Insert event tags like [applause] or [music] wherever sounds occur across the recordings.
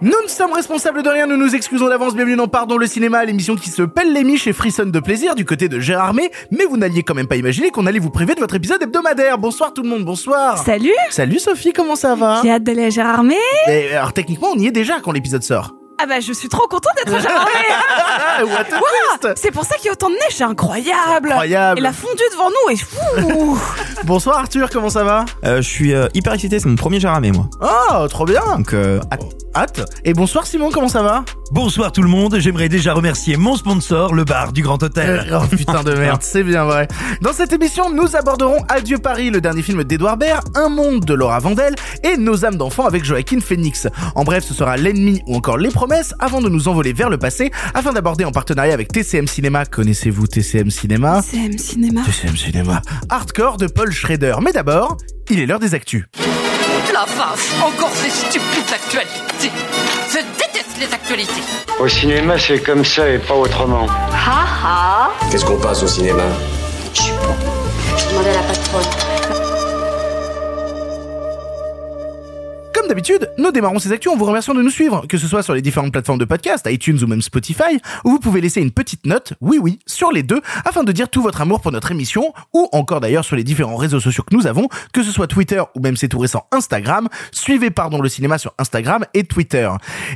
Nous ne sommes responsables de rien, nous nous excusons d'avance, bienvenue dans Pardon le cinéma, l'émission qui se pèle les miches et frissonne de plaisir du côté de Gérard May, mais vous n'alliez quand même pas imaginer qu'on allait vous priver de votre épisode hebdomadaire. Bonsoir tout le monde, bonsoir. Salut Salut Sophie, comment ça va? J'ai hâte d'aller à Gérardmer. Et Alors techniquement on y est déjà quand l'épisode sort. Ah bah je suis trop contente d'être. Ah, [laughs] a Ouah, twist C'est pour ça qu'il y a autant de neige, c'est incroyable. Incroyable. Et la fondue devant nous est fou. [laughs] Bonsoir Arthur, comment ça va Euh, je suis euh, hyper excité, c'est mon premier Jaramé moi. Oh, trop bien Donc euh, hâte. Hâte. Et bonsoir Simon, comment ça va Bonsoir tout le monde, j'aimerais déjà remercier mon sponsor, le bar du Grand Hôtel. Oh putain de merde, c'est bien vrai. Dans cette émission, nous aborderons Adieu Paris, le dernier film d'Edouard Baird, Un monde de Laura Vandel et Nos âmes d'enfants avec Joaquin Phoenix. En bref, ce sera l'ennemi ou encore les avant de nous envoler vers le passé afin d'aborder en partenariat avec TCM Cinéma. Connaissez-vous TCM Cinéma CM Cinéma. TCM Cinéma. Hardcore de Paul Schrader. Mais d'abord, il est l'heure des actus. La vache, encore ces stupides actualités. Je déteste les actualités. Au cinéma, c'est comme ça et pas autrement. Ha ha Qu'est-ce qu'on passe au cinéma? Je suis bon. Je demandais à la patronne. D'habitude, nous démarrons ces actus en vous remerciant de nous suivre, que ce soit sur les différentes plateformes de podcast, iTunes ou même Spotify, où vous pouvez laisser une petite note, oui oui, sur les deux, afin de dire tout votre amour pour notre émission, ou encore d'ailleurs sur les différents réseaux sociaux que nous avons, que ce soit Twitter ou même c'est tout récent Instagram, suivez pardon le cinéma sur Instagram et Twitter.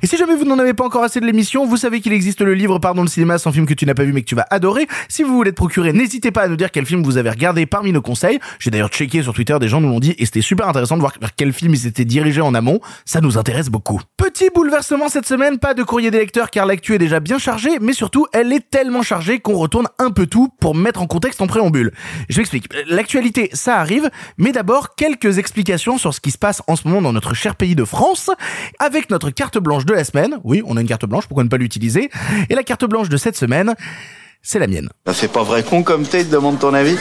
Et si jamais vous n'en avez pas encore assez de l'émission, vous savez qu'il existe le livre Pardon le cinéma sans film que tu n'as pas vu mais que tu vas adorer. Si vous voulez te procurer, n'hésitez pas à nous dire quel film vous avez regardé parmi nos conseils. J'ai d'ailleurs checké sur Twitter, des gens nous l'ont dit et c'était super intéressant de voir vers quel film ils s'étaient dirigés en amont. Ça nous intéresse beaucoup. Petit bouleversement cette semaine, pas de courrier des lecteurs car l'actu est déjà bien chargée, mais surtout elle est tellement chargée qu'on retourne un peu tout pour mettre en contexte en préambule. Je m'explique. L'actualité, ça arrive, mais d'abord quelques explications sur ce qui se passe en ce moment dans notre cher pays de France, avec notre carte blanche de la semaine. Oui, on a une carte blanche, pourquoi ne pas l'utiliser? Et la carte blanche de cette semaine, c'est la mienne. Ça fait pas vrai con comme t'es, demande ton avis.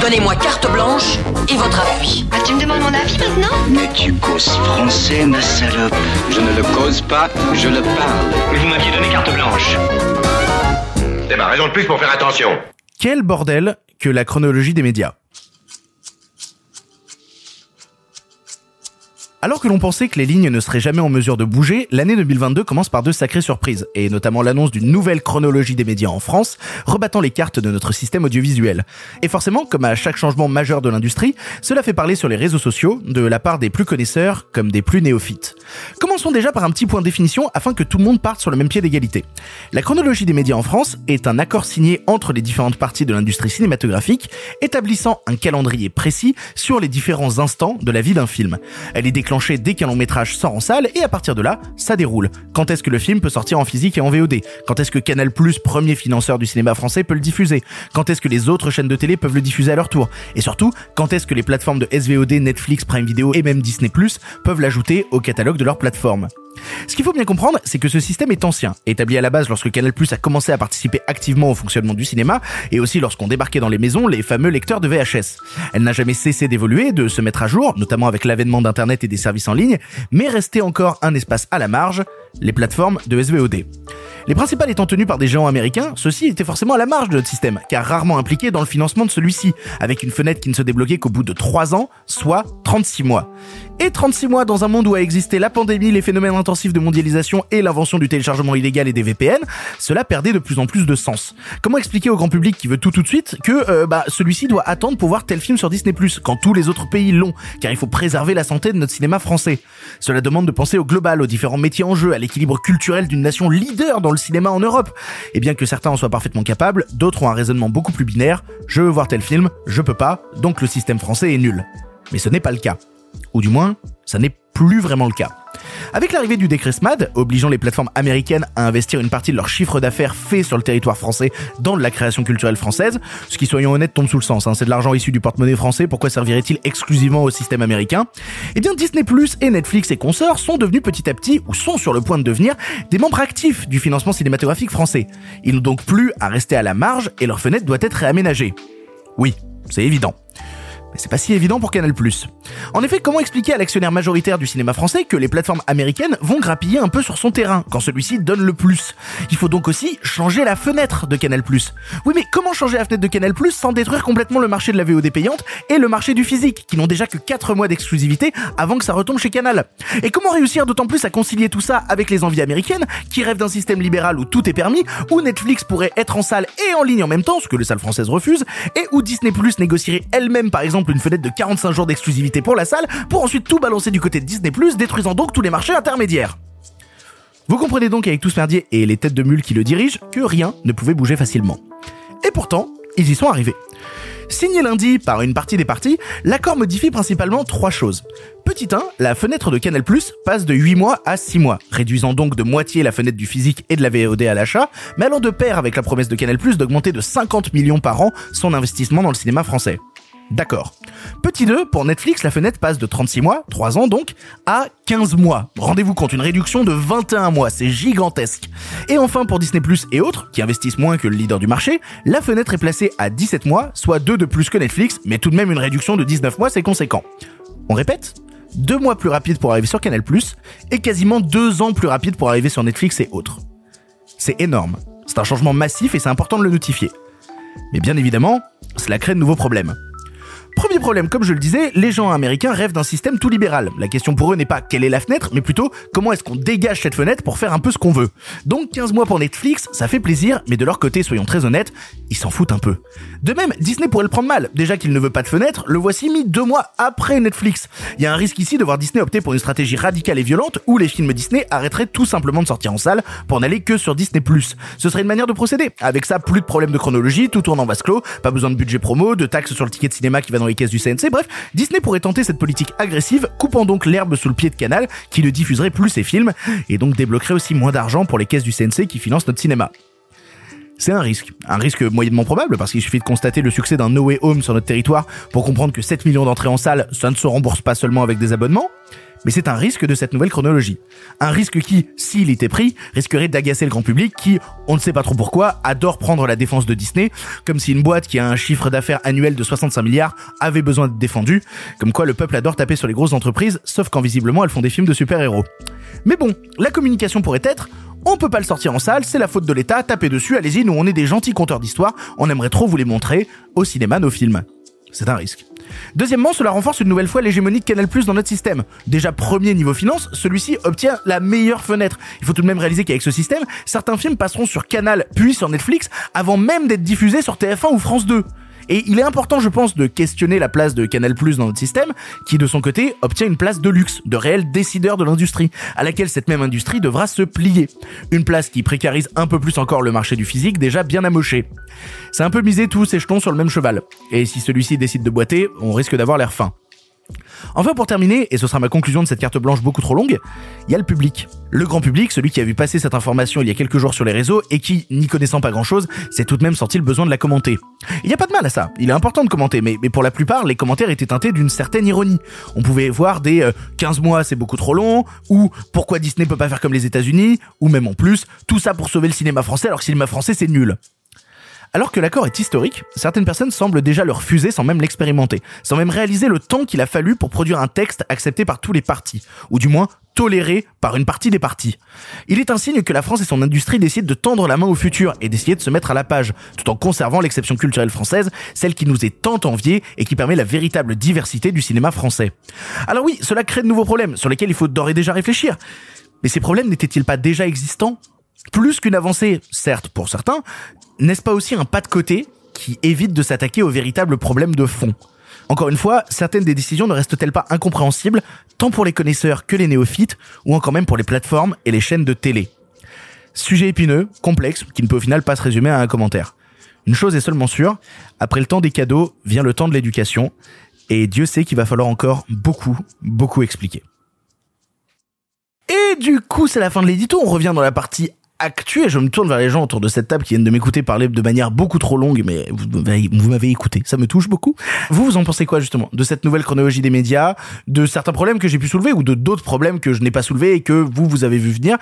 Donnez-moi carte blanche et votre appui. Ah, tu me demandes mon avis maintenant Mais tu causes français, ma salope. Je ne le cause pas, je le parle. Vous m'aviez donné carte blanche. C'est ma raison de plus pour faire attention. Quel bordel que la chronologie des médias. Alors que l'on pensait que les lignes ne seraient jamais en mesure de bouger, l'année 2022 commence par deux sacrées surprises, et notamment l'annonce d'une nouvelle chronologie des médias en France, rebattant les cartes de notre système audiovisuel. Et forcément, comme à chaque changement majeur de l'industrie, cela fait parler sur les réseaux sociaux, de la part des plus connaisseurs comme des plus néophytes. Commençons déjà par un petit point de définition afin que tout le monde parte sur le même pied d'égalité. La chronologie des médias en France est un accord signé entre les différentes parties de l'industrie cinématographique, établissant un calendrier précis sur les différents instants de la vie d'un film. Elle est dès qu'un long métrage sort en salle et à partir de là, ça déroule. Quand est-ce que le film peut sortir en physique et en VOD Quand est-ce que Canal+, premier financeur du cinéma français, peut le diffuser? Quand est-ce que les autres chaînes de télé peuvent le diffuser à leur tour? Et surtout, quand est-ce que les plateformes de SVOD, Netflix, Prime Video et même Disney+, peuvent l'ajouter au catalogue de leur plateforme? Ce qu'il faut bien comprendre, c'est que ce système est ancien, établi à la base lorsque Canal+ a commencé à participer activement au fonctionnement du cinéma, et aussi lorsqu'on débarquait dans les maisons les fameux lecteurs de VHS. Elle n'a jamais cessé d'évoluer, de se mettre à jour, notamment avec l'avènement d'Internet et des services en ligne, mais restait encore un espace à la marge, les plateformes de SVOD. Les principales étant tenues par des géants américains, ceux-ci étaient forcément à la marge de notre système, car rarement impliqués dans le financement de celui-ci, avec une fenêtre qui ne se débloquait qu'au bout de 3 ans, soit 36 mois. Et 36 mois dans un monde où a existé la pandémie, les phénomènes intensifs de mondialisation et l'invention du téléchargement illégal et des VPN, cela perdait de plus en plus de sens. Comment expliquer au grand public qui veut tout tout de suite que euh, bah, celui-ci doit attendre pour voir tel film sur Disney+, quand tous les autres pays l'ont, car il faut préserver la santé de notre cinéma français? Cela demande de penser au global, aux différents métiers en jeu, à l'équilibre culturel d'une nation leader dans le cinéma en Europe. Et bien que certains en soient parfaitement capables, d'autres ont un raisonnement beaucoup plus binaire, je veux voir tel film, je peux pas, donc le système français est nul. Mais ce n'est pas le cas. Ou du moins, ça n'est plus vraiment le cas. Avec l'arrivée du décret SMAD, obligeant les plateformes américaines à investir une partie de leur chiffre d'affaires fait sur le territoire français dans la création culturelle française, ce qui, soyons honnêtes, tombe sous le sens. Hein. C'est de l'argent issu du porte-monnaie français, pourquoi servirait-il exclusivement au système américain? Eh bien, Disney Plus et Netflix et consorts sont devenus petit à petit, ou sont sur le point de devenir, des membres actifs du financement cinématographique français. Ils n'ont donc plus à rester à la marge et leur fenêtre doit être réaménagée. Oui, c'est évident. Mais c'est pas si évident pour Canal+. En effet, comment expliquer à l'actionnaire majoritaire du cinéma français que les plateformes américaines vont grappiller un peu sur son terrain quand celui-ci donne le plus? Il faut donc aussi changer la fenêtre de Canal+. Oui, mais comment changer la fenêtre de Canal+ sans détruire complètement le marché de la VOD payante et le marché du physique, qui n'ont déjà que 4 mois d'exclusivité avant que ça retombe chez Canal? Et comment réussir d'autant plus à concilier tout ça avec les envies américaines, qui rêvent d'un système libéral où tout est permis, où Netflix pourrait être en salle et en ligne en même temps, ce que les salles françaises refusent, et où Disney négocierait elle-même par exemple une fenêtre de 45 jours d'exclusivité pour la salle, pour ensuite tout balancer du côté de Disney détruisant donc tous les marchés intermédiaires. Vous comprenez donc avec tout ce merdier et les têtes de mules qui le dirigent que rien ne pouvait bouger facilement. Et pourtant, ils y sont arrivés. Signé lundi par une partie des parties, l'accord modifie principalement trois choses. Petit 1, la fenêtre de Canal+, passe de 8 mois à 6 mois, réduisant donc de moitié la fenêtre du physique et de la VOD à l'achat, mais allant de pair avec la promesse de Canal+, d'augmenter de 50 millions par an son investissement dans le cinéma français. D'accord. Petit 2, pour Netflix, la fenêtre passe de 36 mois, 3 ans donc, à 15 mois. Rendez-vous compte, une réduction de 21 mois, c'est gigantesque. Et enfin, pour Disney Plus et autres, qui investissent moins que le leader du marché, la fenêtre est placée à 17 mois, soit 2 de plus que Netflix, mais tout de même une réduction de 19 mois, c'est conséquent. On répète Deux mois plus rapide pour arriver sur Canal+, et quasiment deux ans plus rapide pour arriver sur Netflix et autres. C'est énorme. C'est un changement massif et c'est important de le notifier. Mais bien évidemment, cela crée de nouveaux problèmes. Premier problème, comme je le disais, les gens américains rêvent d'un système tout libéral. La question pour eux n'est pas quelle est la fenêtre, mais plutôt comment est-ce qu'on dégage cette fenêtre pour faire un peu ce qu'on veut. Donc 15 mois pour Netflix, ça fait plaisir, mais de leur côté, soyons très honnêtes, ils s'en foutent un peu. De même, Disney pourrait le prendre mal. Déjà qu'il ne veut pas de fenêtre, le voici mis deux mois après Netflix. Il y a un risque ici de voir Disney opter pour une stratégie radicale et violente où les films Disney arrêteraient tout simplement de sortir en salle pour n'aller que sur Disney+. Ce serait une manière de procéder. Avec ça, plus de problèmes de chronologie, tout tourne en vase clos, pas besoin de budget promo, de taxes sur le ticket de cinéma qui va dans les caisses du CNC, bref, Disney pourrait tenter cette politique agressive, coupant donc l'herbe sous le pied de Canal, qui ne diffuserait plus ses films, et donc débloquerait aussi moins d'argent pour les caisses du CNC qui financent notre cinéma. C'est un risque. Un risque moyennement probable parce qu'il suffit de constater le succès d'un No Way Home sur notre territoire pour comprendre que 7 millions d'entrées en salle, ça ne se rembourse pas seulement avec des abonnements. Mais c'est un risque de cette nouvelle chronologie. Un risque qui, s'il était pris, risquerait d'agacer le grand public qui, on ne sait pas trop pourquoi, adore prendre la défense de Disney, comme si une boîte qui a un chiffre d'affaires annuel de 65 milliards avait besoin d'être défendue, comme quoi le peuple adore taper sur les grosses entreprises, sauf quand visiblement elles font des films de super-héros. Mais bon, la communication pourrait être, on peut pas le sortir en salle, c'est la faute de l'État, tapez dessus, allez-y, nous on est des gentils conteurs d'histoire, on aimerait trop vous les montrer, au cinéma nos films. C'est un risque. Deuxièmement, cela renforce une nouvelle fois l'hégémonie de Canal+ dans notre système. Déjà premier niveau finance, celui-ci obtient la meilleure fenêtre. Il faut tout de même réaliser qu'avec ce système, certains films passeront sur Canal puis sur Netflix avant même d'être diffusés sur TF1 ou France 2. Et il est important, je pense, de questionner la place de Canal Plus dans notre système, qui de son côté obtient une place de luxe, de réel décideur de l'industrie, à laquelle cette même industrie devra se plier. Une place qui précarise un peu plus encore le marché du physique, déjà bien amoché. C'est un peu miser tous ses jetons sur le même cheval. Et si celui-ci décide de boiter, on risque d'avoir l'air fin. Enfin, pour terminer, et ce sera ma conclusion de cette carte blanche beaucoup trop longue, il y a le public. Le grand public, celui qui a vu passer cette information il y a quelques jours sur les réseaux et qui, n'y connaissant pas grand chose, s'est tout de même senti le besoin de la commenter. Il n'y a pas de mal à ça, il est important de commenter, mais, pour la plupart, les commentaires étaient teintés d'une certaine ironie. On pouvait voir des euh, 15 mois c'est beaucoup trop long, ou pourquoi Disney peut pas faire comme les États-Unis, ou même en plus, tout ça pour sauver le cinéma français alors que le cinéma français c'est nul. Alors que l'accord est historique, certaines personnes semblent déjà le refuser sans même l'expérimenter, sans même réaliser le temps qu'il a fallu pour produire un texte accepté par tous les partis, ou du moins toléré par une partie des partis. Il est un signe que la France et son industrie décident de tendre la main au futur et d'essayer de se mettre à la page, tout en conservant l'exception culturelle française, celle qui nous est tant enviée et qui permet la véritable diversité du cinéma français. Alors oui, cela crée de nouveaux problèmes sur lesquels il faut d'ores et déjà réfléchir. Mais ces problèmes n'étaient-ils pas déjà existants plus qu'une avancée, certes pour certains, n'est-ce pas aussi un pas de côté qui évite de s'attaquer aux véritables problèmes de fond? Encore une fois, certaines des décisions ne restent-elles pas incompréhensibles, tant pour les connaisseurs que les néophytes, ou encore même pour les plateformes et les chaînes de télé? Sujet épineux, complexe, qui ne peut au final pas se résumer à un commentaire. Une chose est seulement sûre, après le temps des cadeaux vient le temps de l'éducation, et Dieu sait qu'il va falloir encore beaucoup, beaucoup expliquer. Et du coup, c'est la fin de l'édito, on revient dans la partie actu et je me tourne vers les gens autour de cette table qui viennent de m'écouter parler de manière beaucoup trop longue, mais vous m'avez- écouté, ça me touche beaucoup. Vous, vous en pensez quoi justement de cette nouvelle chronologie des médias, de certains problèmes que j'ai pu soulever ou de d'autres problèmes que je n'ai pas soulevés et que vous, vous avez vu venir?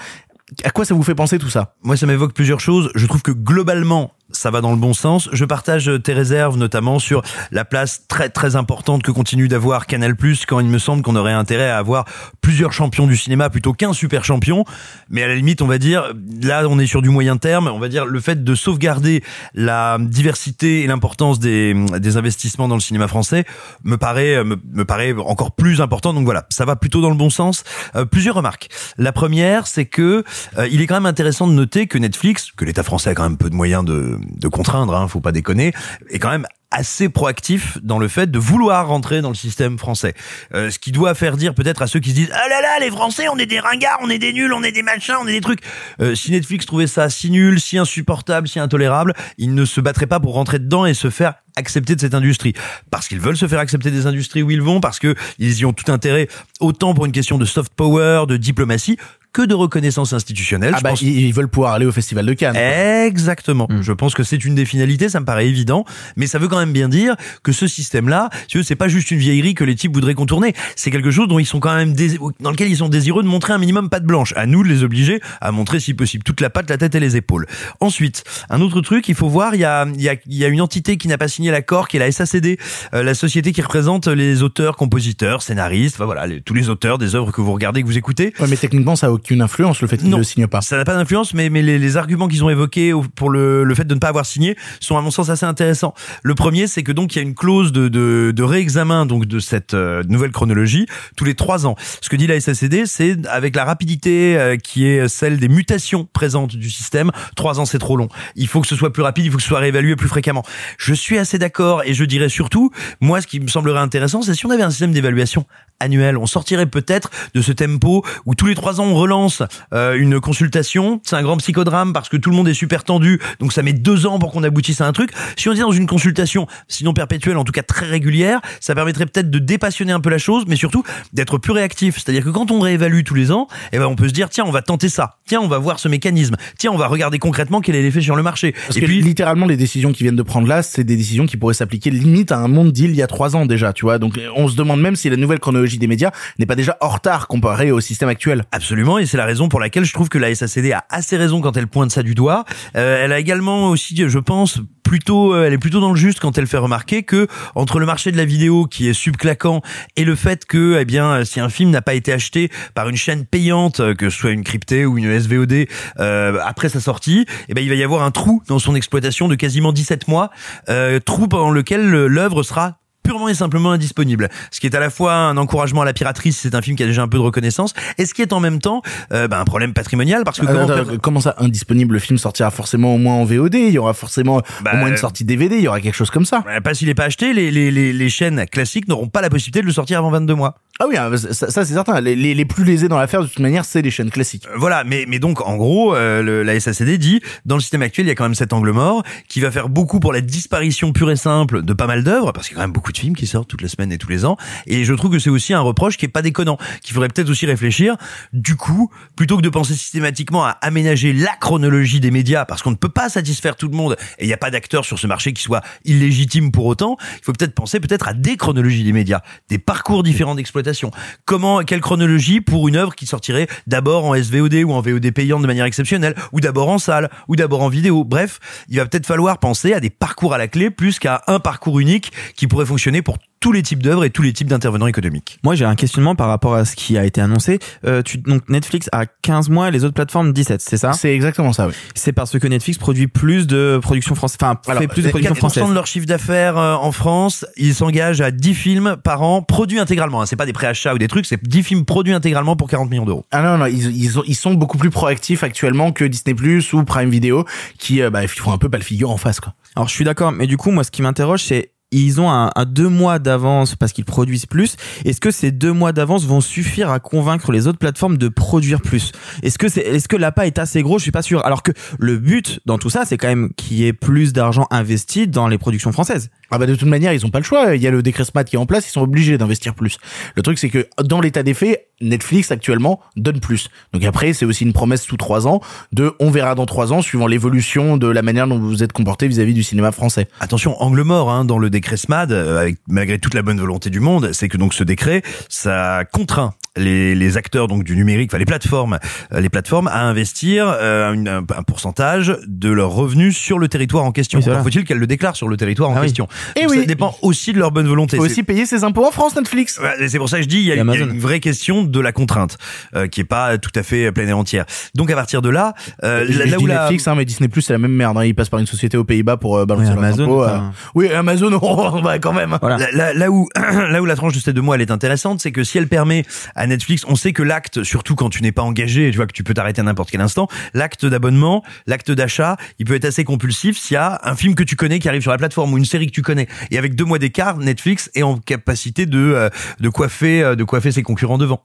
À quoi ça vous fait penser tout ça? Moi, ça m'évoque plusieurs choses. Je trouve que globalement, ça va dans le bon sens. Je partage tes réserves, notamment sur la place très très importante que continue d'avoir Canal+, quand il me semble qu'on aurait intérêt à avoir plusieurs champions du cinéma plutôt qu'un super champion. Mais à la limite, on va dire, là, on est sur du moyen terme. On va dire le fait de sauvegarder la diversité et l'importance des, des investissements dans le cinéma français me paraît me, me paraît encore plus important. Donc voilà, ça va plutôt dans le bon sens. Euh, plusieurs remarques. La première, c'est que euh, il est quand même intéressant de noter que Netflix, que l'État français a quand même peu de moyens de de, contraindre, hein, faut pas déconner, est quand même assez proactif dans le fait de vouloir rentrer dans le système français. Euh, ce qui doit faire dire peut-être à ceux qui se disent ah là là les Français on est des ringards, on est des nuls, on est des machins, on est des trucs. Euh, si Netflix trouvait ça si nul, si insupportable, si intolérable, ils ne se battraient pas pour rentrer dedans et se faire accepter de cette industrie parce qu'ils veulent se faire accepter des industries où ils vont parce que ils y ont tout intérêt autant pour une question de soft power, de diplomatie que de reconnaissance institutionnelle. Ah bah, pense... ils veulent pouvoir aller au Festival de Cannes. Exactement. Mm. Je pense que c'est une des finalités, ça me paraît évident, mais ça veut quand même bien dire que ce système-là, c'est pas juste une vieillerie que les types voudraient contourner, c'est quelque chose dont ils sont quand même dés... dans lequel ils sont désireux de montrer un minimum patte blanche. À nous de les obliger à montrer si possible toute la patte, la tête et les épaules. Ensuite, un autre truc, il faut voir, il y a, il y a, il y a une entité qui n'a pas signé l'accord, qui est la SACD, euh, la société qui représente les auteurs, compositeurs, scénaristes, enfin, voilà, les, tous les auteurs des œuvres que vous regardez, que vous écoutez. Ouais, mais techniquement, ça a aucune influence le fait qu'ils ne le signent pas. Ça n'a pas d'influence, mais, mais les, les arguments qu'ils ont évoqués pour le, le fait de ne pas avoir signé sont à mon sens assez intéressants. Le premier, c'est que donc il y a une clause de, de, de réexamen donc de cette euh, nouvelle chronologie tous les trois ans. Ce que dit la SACD, c'est avec la rapidité euh, qui est celle des mutations présentes du système, trois ans c'est trop long. Il faut que ce soit plus rapide, il faut que ce soit réévalué plus fréquemment. Je suis assez d'accord et je dirais surtout, moi, ce qui me semblerait intéressant, c'est si on avait un système d'évaluation annuel, on sortirait peut-être de ce tempo où tous les trois ans on relance euh, une consultation. C'est un grand psychodrame parce que tout le monde est super tendu, donc ça met deux ans pour qu'on aboutisse à un truc. Si on dit dans une consultation, sinon perpétuelle, en tout cas très régulière, ça permettrait peut-être de dépassionner un peu la chose, mais surtout d'être plus réactif. C'est-à-dire que quand on réévalue tous les ans, eh ben on peut se dire tiens on va tenter ça, tiens on va voir ce mécanisme, tiens on va regarder concrètement quel est l'effet sur le marché. Parce et que puis littéralement les décisions qui viennent de prendre là, c'est des décisions qui pourraient s'appliquer limite à un monde d'il y a trois ans déjà, tu vois. Donc on se demande même si la nouvelle chronologie des médias n'est pas déjà en retard comparé au système actuel. Absolument, et c'est la raison pour laquelle je trouve que la SACD a assez raison quand elle pointe ça du doigt. Euh, elle a également aussi, je pense, plutôt, euh, elle est plutôt dans le juste quand elle fait remarquer que entre le marché de la vidéo qui est subclaquant et le fait que, eh bien, si un film n'a pas été acheté par une chaîne payante, que ce soit une cryptée ou une SVOD, euh, après sa sortie, eh ben, il va y avoir un trou dans son exploitation de quasiment 17 mois, euh, trou pendant lequel l'œuvre sera purement et simplement indisponible. Ce qui est à la fois un encouragement à la piraterie, c'est un film qui a déjà un peu de reconnaissance, et ce qui est en même temps euh, bah, un problème patrimonial parce que euh, comment, attends, comment ça indisponible Le film sortira forcément au moins en VOD, il y aura forcément bah, au moins une sortie DVD, il y aura quelque chose comme ça. Bah, pas s'il est pas acheté, les, les, les, les chaînes classiques n'auront pas la possibilité de le sortir avant 22 mois. Ah oui, hein, ça, ça c'est certain. Les, les, les, plus lésés dans l'affaire, de toute manière, c'est les chaînes classiques. Euh, voilà, mais, mais donc en gros, euh, le, la SACD dit, dans le système actuel, il y a quand même cet angle mort qui va faire beaucoup pour la disparition pure et simple de pas mal d'œuvres, parce qu'il y a quand même beaucoup de films qui sortent toutes les semaines et tous les ans. Et je trouve que c'est aussi un reproche qui est pas déconnant, qu'il faudrait peut-être aussi réfléchir. Du coup, plutôt que de penser systématiquement à aménager la chronologie des médias, parce qu'on ne peut pas satisfaire tout le monde, et il n'y a pas d'acteurs sur ce marché qui soit illégitime pour autant, il faut peut-être penser peut-être à des chronologies des médias, des parcours différents d'exploitation. Comment quelle chronologie pour une œuvre qui sortirait d'abord en SVOD ou en VOD payant de manière exceptionnelle, ou d'abord en salle, ou d'abord en vidéo? Bref, il va peut-être falloir penser à des parcours à la clé plus qu'à un parcours unique qui pourrait fonctionner pour tous les types d'œuvres et tous les types d'intervenants économiques. Moi, j'ai un questionnement par rapport à ce qui a été annoncé. Euh, tu, donc Netflix a 15 mois et les autres plateformes 17, c'est ça? C'est exactement ça, oui. C'est parce que Netflix produit plus de production française, enfin fait plus de production française. de leur chiffre d'affaires euh, en France, ils s'engagent à 10 films par an produits intégralement. Hein. C'est pas des préachats ou des trucs, c'est 10 films produits intégralement pour 40 millions d'euros. Ah non, non, ils, ils, ont, ils, sont beaucoup plus proactifs actuellement que Disney Plus ou Prime Video qui euh, bah, font un peu pas le figure en face. Quoi. Alors je suis d'accord, mais du coup, moi, ce qui m'interroge, c'est ils ont un, un deux mois d'avance parce qu'ils produisent plus. Est-ce que ces deux mois d'avance vont suffire à convaincre les autres plateformes de produire plus? Est-ce que c'est, est-ce que l'appât est assez gros? Je suis pas sûr. Alors que le but dans tout ça, c'est quand même qu'il y ait plus d'argent investi dans les productions françaises. Ah bah de toute manière, ils ont pas le choix. Il y a le décret SMAT qui est en place, ils sont obligés d'investir plus. Le truc, c'est que dans l'état des faits, Netflix actuellement donne plus. Donc après, c'est aussi une promesse sous trois ans de on verra dans trois ans, suivant l'évolution de la manière dont vous vous êtes comporté vis-à-vis du cinéma français. Attention, angle mort hein, dans le décret SMAD, avec, malgré toute la bonne volonté du monde, c'est que donc ce décret, ça contraint les, les acteurs donc du numérique, enfin les plateformes, euh, les plateformes à investir euh, une- un, pourcentage de leurs revenus sur le territoire en question. Oui. Faut-il qu'elles le déclarent sur le territoire en Ah oui. question Eh Donc, oui. Ça dépend aussi de leur bonne volonté. Faut aussi payer ses impôts en France, Netflix. Ouais, et C'est pour ça que je dis il y a, Et y une vraie question de la contrainte euh, qui est pas tout à fait pleine et entière. Donc à partir de là, euh, je, là, je là dis où la Netflix, hein, mais Disney Plus c'est la même merde. hein. Ils passent par une société aux Pays-Bas pour euh, balancer Oui, leurs Amazon, impôts, euh. enfin. Oui, Amazon, [laughs] oh, bah, quand même. Voilà. Là, là- là où [clears throat] là où la tranche de ces deux mois elle est intéressante, c'est que si elle permet à Netflix, on sait que l'acte, surtout quand tu n'es pas engagé, tu vois que tu peux t'arrêter à n'importe quel instant, l'acte d'abonnement, l'acte d'achat, il peut être assez compulsif s'il y a un film que tu connais qui arrive sur la plateforme ou une série que tu Et avec deux mois d'écart, Netflix est en capacité de euh, de coiffer euh, de coiffer ses concurrents devant.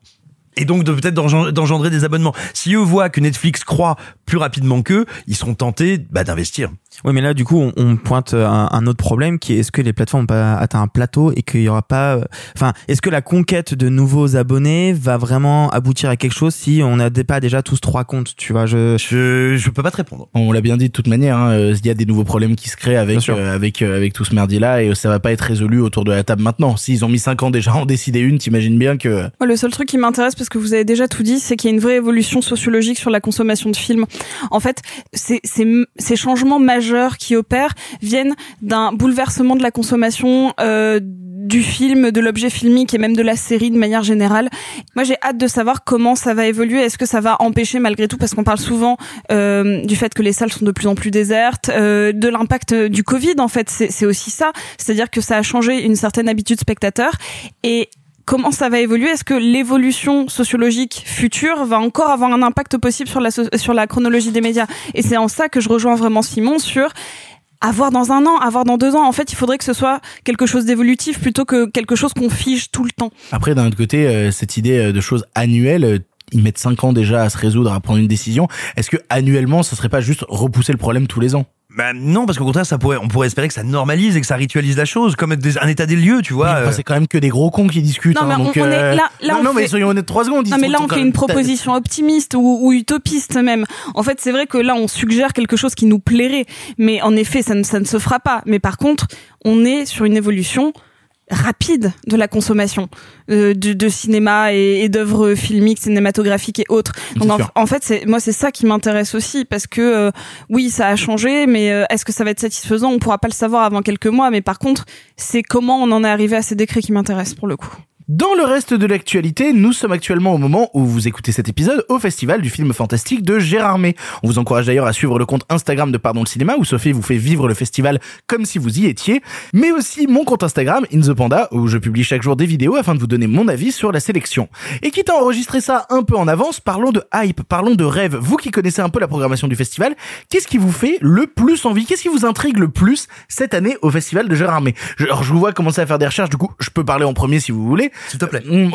Et donc de peut-être d'engen- d'engendrer des abonnements. Si eux voient que Netflix croît plus rapidement qu'eux, ils seront tentés bah, d'investir. Oui, mais là, du coup, on, on pointe un, un autre problème qui est est-ce que les plateformes ont pas atteint un plateau et qu'il y aura pas, euh, enfin, est-ce que la conquête de nouveaux abonnés va vraiment aboutir à quelque chose si on n'a pas déjà tous trois comptes, tu vois, je, Je je peux pas te répondre. On l'a bien dit de toute manière, hein, euh, il y a des nouveaux problèmes qui se créent avec euh, avec euh, avec tout ce merdier là et ça va pas être résolu autour de la table maintenant. S'ils ont mis 5 ans déjà à en décider une, t'imagines bien que Moi, le seul truc qui m'intéresse, parce que vous avez déjà tout dit, c'est qu'il y a une vraie évolution sociologique sur la consommation de films. En fait, ces, ces, ces changements majeurs qui opèrent viennent d'un bouleversement de la consommation euh, du film, de l'objet filmique et même de la série de manière générale. Moi, j'ai hâte de savoir comment ça va évoluer. Est-ce que ça va empêcher malgré tout, parce qu'on parle souvent euh, du fait que les salles sont de plus en plus désertes, euh, de l'impact du Covid. En fait, c'est aussi ça, c'est-à-dire que ça a changé une certaine habitude spectateur et comment ça va évoluer? Est-ce que l'évolution sociologique future va encore avoir un impact possible sur la, sur la chronologie des médias? Et c'est en ça que je rejoins vraiment Simon sur avoir dans un an, avoir dans deux ans. En fait, il faudrait que ce soit quelque chose d'évolutif plutôt que quelque chose qu'on fige tout le temps. après d'un autre côté euh, cette idée euh, de choses annuelles euh, ils mettent 5 ans déjà à se résoudre, à prendre une décision. Est-ce que annuellement, ça serait pas juste repousser le problème tous les ans? Bah non, parce qu'au contraire, ça pourrait, on pourrait espérer que ça normalise et que ça ritualise la chose, comme des- un état des lieux, tu vois. Oui, enfin, euh. c'est quand même que des gros cons qui discutent. Non, hein, mais on- donc, on est- euh, là- là, non, on non, mais fait- soyons honnêtes trois secondes. Non, mais là, on fait une proposition optimiste ou, ou utopiste même. En fait, c'est vrai que là, on suggère quelque chose qui nous plairait, mais en effet, ça ne, ça ne se fera pas. Mais par contre, on est sur une évolution rapide de la consommation euh, de, de cinéma et, et d'œuvres filmiques, cinématographiques et autres. Donc en fait, c'est moi c'est ça qui m'intéresse aussi parce que euh, oui, ça a changé, mais euh, est-ce que ça va être satisfaisant? On pourra pas le savoir avant quelques mois. Mais par contre, c'est comment on en est arrivé à ces décrets qui m'intéressent pour le coup. Dans le reste de l'actualité, nous sommes actuellement au moment où vous écoutez cet épisode au festival du film fantastique de Gérard May. On vous encourage d'ailleurs à suivre le compte Instagram de Pardon le Cinéma où Sophie vous fait vivre le festival comme si vous y étiez, mais aussi mon compte Instagram In The Panda où je publie chaque jour des vidéos afin de vous donner mon avis sur la sélection. Et quitte à enregistrer ça un peu en avance, parlons de hype, parlons de rêve. Vous qui connaissez un peu la programmation du festival, qu'est-ce qui vous fait le plus envie? Qu'est-ce qui vous intrigue le plus cette année au festival de Gérard May Alors je vous vois commencer à faire des recherches, du coup je peux parler en premier si vous voulez. S'il te plaît. Mm,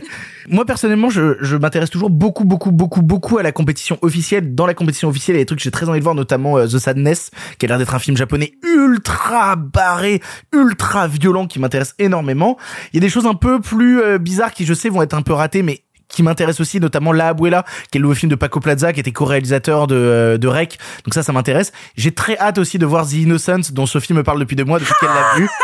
[laughs] Moi personnellement, je, je m'intéresse toujours beaucoup, beaucoup, beaucoup, beaucoup à la compétition officielle. Dans la compétition officielle, il y a des trucs que j'ai très envie de voir, notamment euh, The Sadness, qui a l'air d'être un film japonais ultra barré, ultra violent, qui m'intéresse énormément. Il y a des choses un peu plus euh, bizarres qui, je sais, vont être un peu ratées, mais qui m'intéresse aussi, notamment La Abuela, qui est le nouveau film de Paco Plaza, qui était co-réalisateur de, euh, de Rec. Donc ça, ça m'intéresse. J'ai très hâte aussi de voir The Innocent, dont Sophie me parle depuis deux mois, depuis qu'elle l'a vu. [laughs]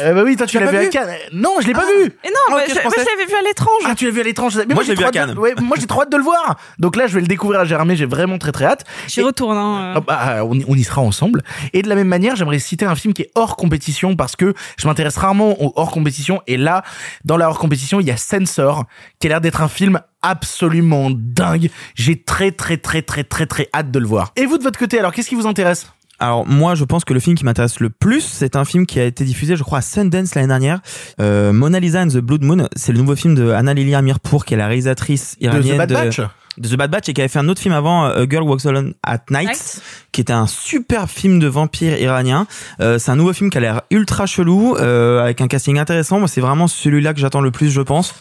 Euh, bah oui, toi, tu, l'as vu à Cannes. Non, je l'ai pas vu. Et non, Ah, moi, je, l'avais vu à l'étrange. Ah, tu l'as vu à l'étrange. Mais Moi, j'ai trop hâte moi, j'ai trop hâte de le voir. Donc là, je vais le découvrir à Germay. J'ai vraiment très très hâte. J'y Et- retourne. Hein. Ah bah, on, y, on y sera ensemble. Et de la même manière, j'aimerais citer un film qui est hors compétition parce que je m'intéresse rarement aux hors compétition. Et là, dans la hors compétition, il y a Sensor, qui a l'air d'être un film absolument dingue. J'ai très très très très très très hâte de le voir. Et vous de votre côté, alors qu'est-ce qui vous intéresse? Alors moi, je pense que le film qui m'intéresse le plus, c'est un film qui a été diffusé, je crois, à Sundance l'année dernière. Euh, Mona Lisa and the Blood Moon. C'est le nouveau film de Anna Lilia Mirpour, qui est la réalisatrice de iranienne The Bad Batch de The Bad Batch et qui avait fait un autre film avant, euh, A Girl Walks Alone at Night, qui était un super film de vampire iranien. Euh, c'est un nouveau film qui a l'air ultra chelou, euh, avec un casting intéressant. Moi, c'est vraiment celui-là que j'attends le plus, je pense.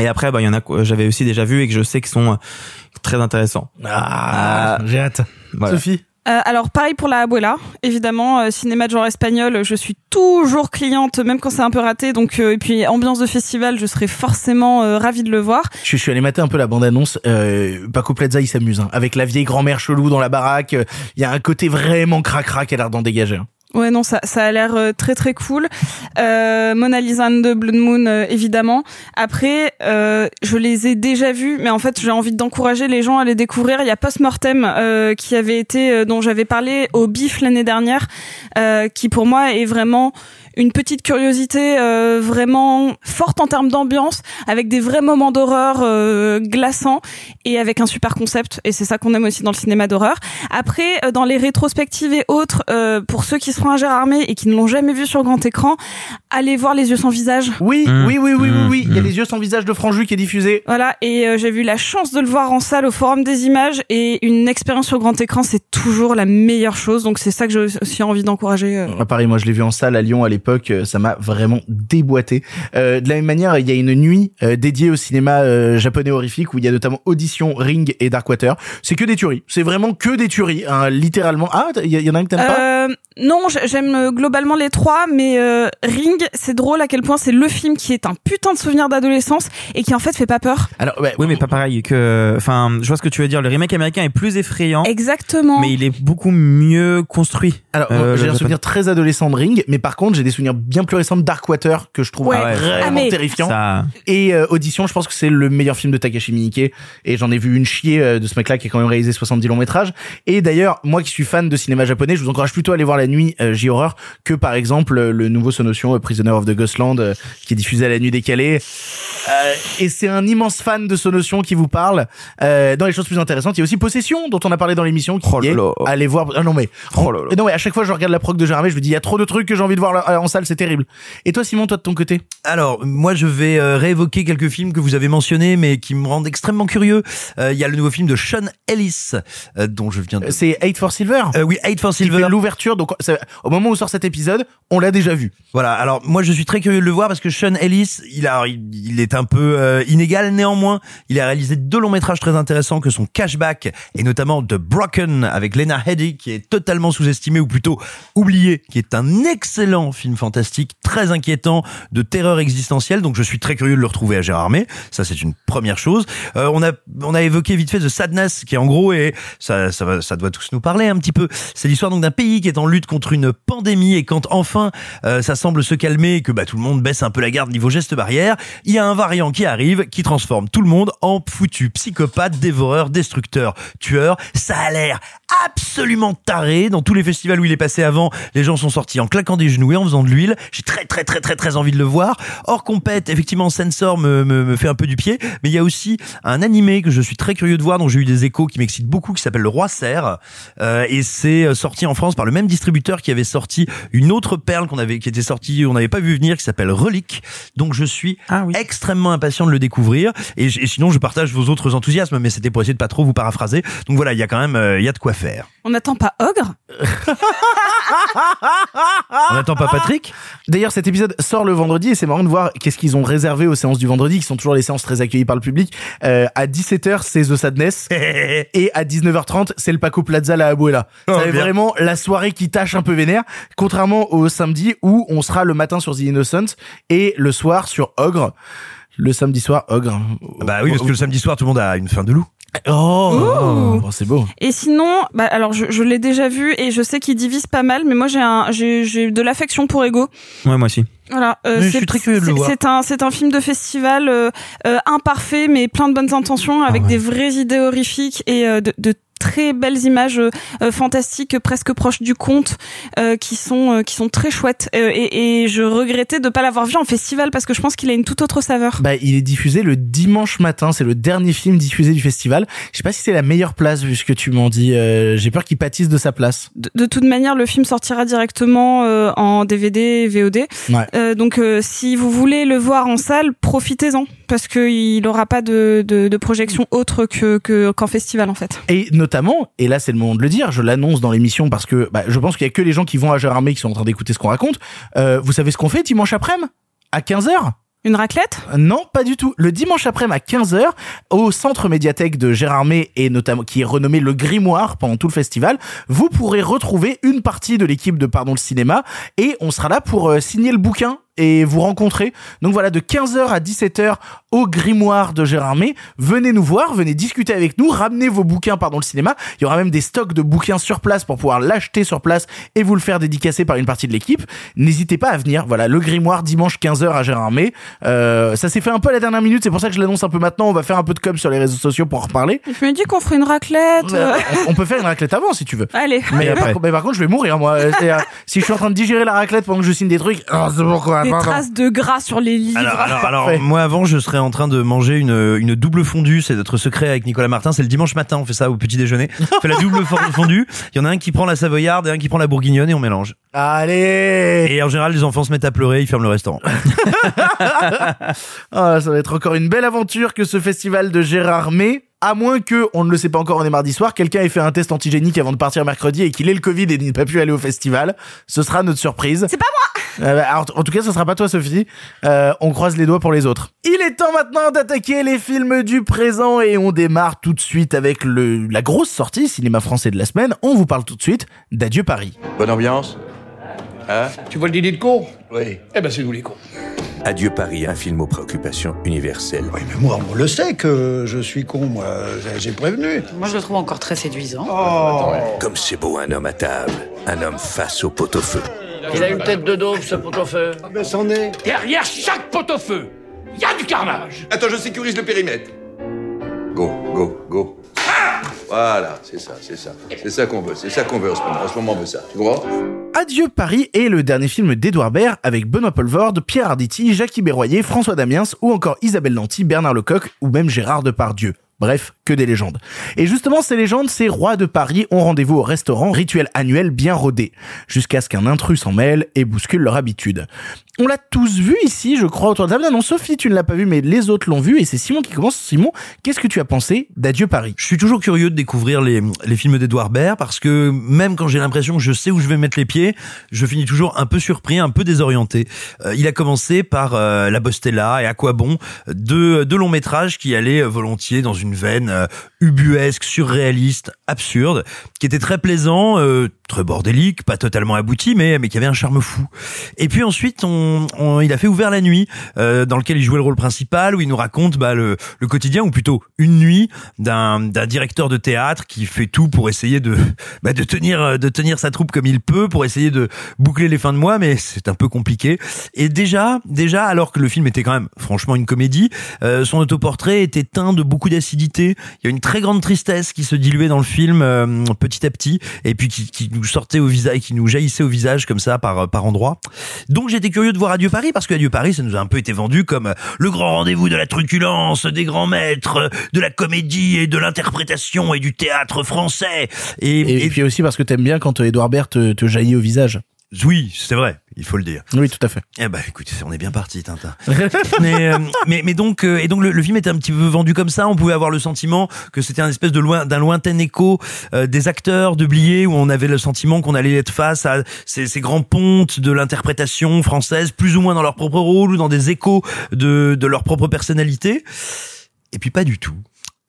Et après, bah, il y en a que j'avais aussi déjà vu et que je sais qu'ils sont euh, très intéressants. Ah, j'ai hâte. Voilà. Sophie Euh, alors pareil pour la Abuela, évidemment, euh, cinéma de genre espagnol, je suis toujours cliente, même quand c'est un peu raté. Donc euh, et puis ambiance de festival, je serais forcément euh, ravie de le voir. Je, je suis allé mater un peu la bande-annonce. Euh, Paco Plaza, il s'amuse. hein. Avec la vieille grand-mère chelou dans la baraque, euh, il y a un côté vraiment cracra qui a l'air d'en dégager. hein. Ouais, non, ça, ça a l'air euh, très très cool. Euh, Mona Lisa and the Blood Moon, euh, évidemment. Après, je les ai déjà vus, mais en fait, j'ai envie d'encourager les gens à les découvrir. Il y a Postmortem euh, qui avait été, dont j'avais parlé au BIF l'année dernière, qui pour moi est vraiment une petite curiosité euh, vraiment forte en termes d'ambiance, avec des vrais moments d'horreur euh, glaçants et avec un super concept. Et c'est ça qu'on aime aussi dans le cinéma d'horreur. Après, euh, dans les rétrospectives et autres, euh, pour ceux qui seront à Gérardmer et qui ne l'ont jamais vu sur grand écran, allez voir Les yeux sans visage. Oui, Mmh. oui, oui, oui, oui, Mmh. oui. Il y a Mmh. les yeux sans visage de Franju qui est diffusé. Voilà, et euh, j'ai eu la chance de le voir en salle au Forum des Images et une expérience sur grand écran, c'est toujours la meilleure chose. Donc c'est ça que j'ai aussi envie d'encourager. euh. Ah, pareil, moi je l'ai vu en salle à Lyon à l'époque, euh, ça m'a vraiment déboîté. Euh, de la même manière, il y a une nuit euh, dédiée au cinéma euh, japonais horrifique où il y a notamment Audition, Ring et Darkwater. C'est que des tueries, c'est vraiment que des tueries, hein, littéralement. Ah, il y, y en a un que t'aimes pas? Euh, non, j'aime euh, globalement les trois, mais euh, Ring, c'est drôle à quel point c'est le film qui est un putain de souvenir d'adolescence et qui en fait fait pas peur. Alors, ouais, Oui, mais pas pareil que. Enfin, je vois ce que tu veux dire. Le remake américain est plus effrayant, Exactement. mais il est beaucoup mieux construit. Alors, Euh, j'ai un souvenir très adolescent de Ring, mais par contre, j'ai des souvenirs bien plus récents de Darkwater que je trouve Ouais. vraiment Ah, mais- terrifiant. Ça. Et euh, Audition, je pense que c'est le meilleur film de Takashi Miike. Et j'en ai vu une chier euh, de ce mec-là qui a quand même réalisé 70 longs métrages. Et d'ailleurs, moi qui suis fan de cinéma japonais, je vous encourage plutôt à aller voir la nuit euh, J-Horror que par exemple le nouveau Sonotion euh, Prisoner of the Ghostland euh, qui est diffusé à la nuit décalée. Euh, et c'est un immense fan de Sonotion qui vous parle. Euh, dans les choses plus intéressantes, il y a aussi Possession dont on a parlé dans l'émission qui Oh est allez voir. Ah non mais Oh non mais à chaque fois je regarde la proc de Germain, je me dis il y a trop de trucs que j'ai envie de voir là- en salle, c'est terrible. Et toi Simon, toi de ton côté Alors, moi, je vais euh, réévoquer quelques films que vous avez mentionnés, mais qui me rendent extrêmement curieux. Euh, Il y a le nouveau film de Sean Ellis, euh, dont je viens de... C'est Hate for Silver. Euh, oui, Hate for Silver. l'ouverture. Donc, ça- au moment où sort cet épisode, on l'a déjà vu. Voilà. Alors, moi, je suis très curieux de le voir parce que Sean Ellis, il a, il, il est un peu euh, inégal. Néanmoins, il a réalisé deux longs métrages très intéressants que sont Cashback et notamment The Broken avec Lena Headey, qui est totalement sous-estimé ou plutôt oublié, qui est un excellent film fantastique, très inquiétant, de terreur existentielle. Donc, je suis très curieux de le retrouver à Gérardmer. Ça, c'est une première chose. Euh, on a, on a évoqué vite fait The Sadness, qui en gros est, ça, ça, va, ça doit tous nous parler un petit peu. C'est l'histoire donc d'un pays qui est en lutte contre une pandémie et quand enfin euh, ça semble se calmer que bah, tout le monde baisse un peu la garde niveau geste barrière, il y a un variant qui arrive qui transforme tout le monde en foutu psychopathe, dévoreur, destructeur, tueur. Ça a l'air absolument taré. Dans tous les festivals où il est passé avant, les gens sont sortis en claquant des genoux et en faisant de l'huile. J'ai très très très très très envie de le voir. Hors compète, effectivement, Sensor me, me, me fait un peu du pied, mais il y a aussi un animé que je suis très curieux de voir, dont j'ai eu des échos qui m'excitent beaucoup, qui s'appelle Le Roi Serre, euh, et c'est euh, sorti en France par le même distributeur qui avait sorti une autre perle qu'on avait, qui était sortie, on n'avait pas vu venir, qui s'appelle Relique. Donc je suis Ah oui. extrêmement impatient de le découvrir, et, et sinon je partage vos autres enthousiasmes, mais c'était pour essayer de pas trop vous paraphraser. Donc voilà, il y a quand même, euh, il y a de quoi faire. On n'attend pas Ogre [laughs] On n'attend pas Patrick D'ailleurs, cet épisode sort le vendredi et c'est marrant de voir qu'est-ce qu'ils ont réservé aux séances du vendredi, qui sont toujours les séances très accueillies par le public. Euh, à 17h, c'est The Sadness. [laughs] et à 19h30, c'est le Paco Plaza la Abuela. Oh, c'est bien. vraiment la soirée qui tâche un peu vénère, contrairement au samedi où on sera le matin sur The Innocent et le soir sur Ogre. Le samedi soir, Ogre. Bah oui, parce que le samedi soir, tout le monde a une fin de loup. Oh, oh, c'est beau. Et sinon, bah alors je, je l'ai déjà vu et je sais qu'il divise pas mal, mais moi j'ai un j'ai j'ai de l'affection pour Ego. Ouais, moi aussi. Voilà, euh, Mais je c'est- suis très curieux de le c'est- voir. C'est un c'est un film de festival euh, euh, imparfait mais plein de bonnes intentions avec Ah ouais. des vraies idées horrifiques et euh, de, de très belles images euh, euh, fantastiques presque proches du conte euh, qui sont euh, qui sont très chouettes Euh, et, et je regrettais de pas l'avoir vu en festival parce que je pense qu'il a une toute autre saveur. Bah, il est diffusé le dimanche matin. C'est le dernier film diffusé du festival. Je sais pas si c'est la meilleure place vu ce que tu m'en dis. Euh, J'ai peur qu'il pâtisse de sa place. De, de toute manière, le film sortira directement euh, en DVD et VOD. Ouais. Euh, donc, euh, si vous voulez le voir en salle, profitez-en parce qu'il n'aura pas de, de, de projection autre que que- qu'en festival en fait. Et notamment, et là c'est le moment de le dire, je l'annonce dans l'émission parce que bah, je pense qu'il y a que les gens qui vont à Gérardmer qui sont en train d'écouter ce qu'on raconte. Euh, vous savez ce qu'on fait dimanche après-midi À 15h Une raclette? Non, pas du tout. Le dimanche après-midi à 15h, au centre médiathèque de Gérardmer et notamment qui est renommé le Grimoire pendant tout le festival, vous pourrez retrouver une partie de l'équipe de Pardon le cinéma et on sera là pour euh, signer le bouquin et vous rencontrer. Donc voilà, de 15h à 17h au grimoire de Gérard May. Venez nous voir, venez discuter avec nous, ramenez vos bouquins pardon le cinéma. Il y aura même des stocks de bouquins sur place pour pouvoir l'acheter sur place et vous le faire dédicacer par une partie de l'équipe. N'hésitez pas à venir. Voilà, le grimoire dimanche 15h à Gérard May. Euh, ça s'est fait un peu à la dernière minute, c'est pour ça que je l'annonce un peu maintenant. On va faire un peu de com sur les réseaux sociaux pour en reparler. Je me dis qu'on ferait une raclette. Euh, on, peut faire une raclette avant si tu veux. Allez. Mais, par, mais par contre, je vais mourir moi. Euh, si je suis en train de digérer la raclette pendant que je signe des trucs, oh, c'est pourquoi. Des pardon. traces de gras sur les livres. Alors, alors, alors, moi avant, je serais en train de manger une, une double fondue. C'est notre secret avec Nicolas Martin. C'est le dimanche matin, on fait ça au petit déjeuner. [laughs] On fait la double fo- fondue. Il y en a un qui prend la savoyarde et un qui prend la bourguignonne et on mélange. Allez. Et en général, les enfants se mettent à pleurer, ils ferment le restaurant. [laughs] Ah, ça va être encore une belle aventure que ce festival de Gérard May. À moins que, on ne le sait pas encore, on est mardi soir, quelqu'un ait fait un test antigénique avant de partir mercredi et qu'il ait le Covid et n'ait pas pu aller au festival. Ce sera notre surprise. C'est pas moi Euh, bah, alors, en tout cas, ce sera pas toi, Sophie. Euh, on croise les doigts pour les autres. Il est temps maintenant d'attaquer les films du présent et on démarre tout de suite avec le, la grosse sortie cinéma français de la semaine. On vous parle tout de suite d'Adieu Paris. Bonne ambiance Hein Tu vois le dîner de con? Oui. Eh ben c'est nous les cons. Adieu Paris, un film aux préoccupations universelles. Oui, mais moi, on le sait que je suis con, moi. J'ai- prévenu. Moi, je le trouve encore très séduisant. Comme c'est beau un homme à table, un homme face au pot-au-feu. Il a une tête de daube, ce pot-au-feu. Mais c'en est. Derrière chaque pot-au-feu, il y a du carnage. Attends, je sécurise le périmètre. Go, go, go. Voilà, c'est ça, c'est ça. C'est ça qu'on veut, c'est ça qu'on veut en ce moment. En ce moment, on veut ça. Tu comprends? Adieu Paris est le dernier film d'Edouard Baird avec Benoît Poelvoorde, Pierre Arditi, Jackie Berroyer, François Damiens ou encore Isabelle Nanty, Bernard Lecoq ou même Gérard Depardieu. Bref, que des légendes. Et justement, ces légendes, ces rois de Paris ont rendez-vous au restaurant, rituel annuel bien rodé, jusqu'à ce qu'un intrus s'en mêle et bouscule leur habitude. On l'a tous vu ici, je crois, autour de la table. Non, Sophie, tu ne l'as pas vu, mais les autres l'ont vu, et c'est Simon qui commence. Simon, qu'est-ce que tu as pensé d'Adieu Paris? Je suis toujours curieux de découvrir les, films d'Edouard Baird parce que même quand j'ai l'impression que je sais où je vais mettre les pieds, je finis toujours un peu surpris, un peu désorienté. Euh, il a commencé par euh, La Bostella et À quoi bon, deux, longs métrages qui allaient volontiers dans une veine euh, ubuesque, surréaliste, absurde, qui était très plaisant, euh, très bordélique, pas totalement abouti, mais, mais qui avait un charme fou. Et puis ensuite, il a fait Ouvert la nuit, euh, dans lequel il jouait le rôle principal, où il nous raconte bah, le, quotidien, ou plutôt une nuit d'un directeur de théâtre qui fait tout pour essayer de, [laughs] bah, de, tenir, sa troupe comme il peut, pour essayer de boucler les fins de mois, mais c'est un peu compliqué. Et déjà, déjà, alors que le film était quand même franchement une comédie, son autoportrait était teint de beaucoup Il y a une très grande tristesse qui se diluait dans le film euh, petit à petit, et puis qui, qui nous sortait au visage, qui nous jaillissait au visage comme ça par par endroits. Donc j'étais curieux de voir Adieu Paris parce que Adieu Paris, ça nous a un peu été vendu comme euh, le grand rendez-vous de la truculence, des grands maîtres, euh, de la comédie et de l'interprétation et du théâtre français. Et, Et, puis aussi parce que t'aimes bien quand Edouard Baird te, te jaillit au visage. Oui, c'est vrai, il faut le dire. Oui, tout à fait. Eh ben, écoute, on est bien parti, Tintin. [laughs] mais, euh, mais, mais donc, euh, et donc le, le film était un petit peu vendu comme ça. On pouvait avoir le sentiment que c'était un espèce de loin, d'un lointain écho euh, des acteurs de Blier, où on avait le sentiment qu'on allait être face à ces, ces grands pontes de l'interprétation française, plus ou moins dans leur propre rôle ou dans des échos de, de leur propre personnalité. Et puis pas du tout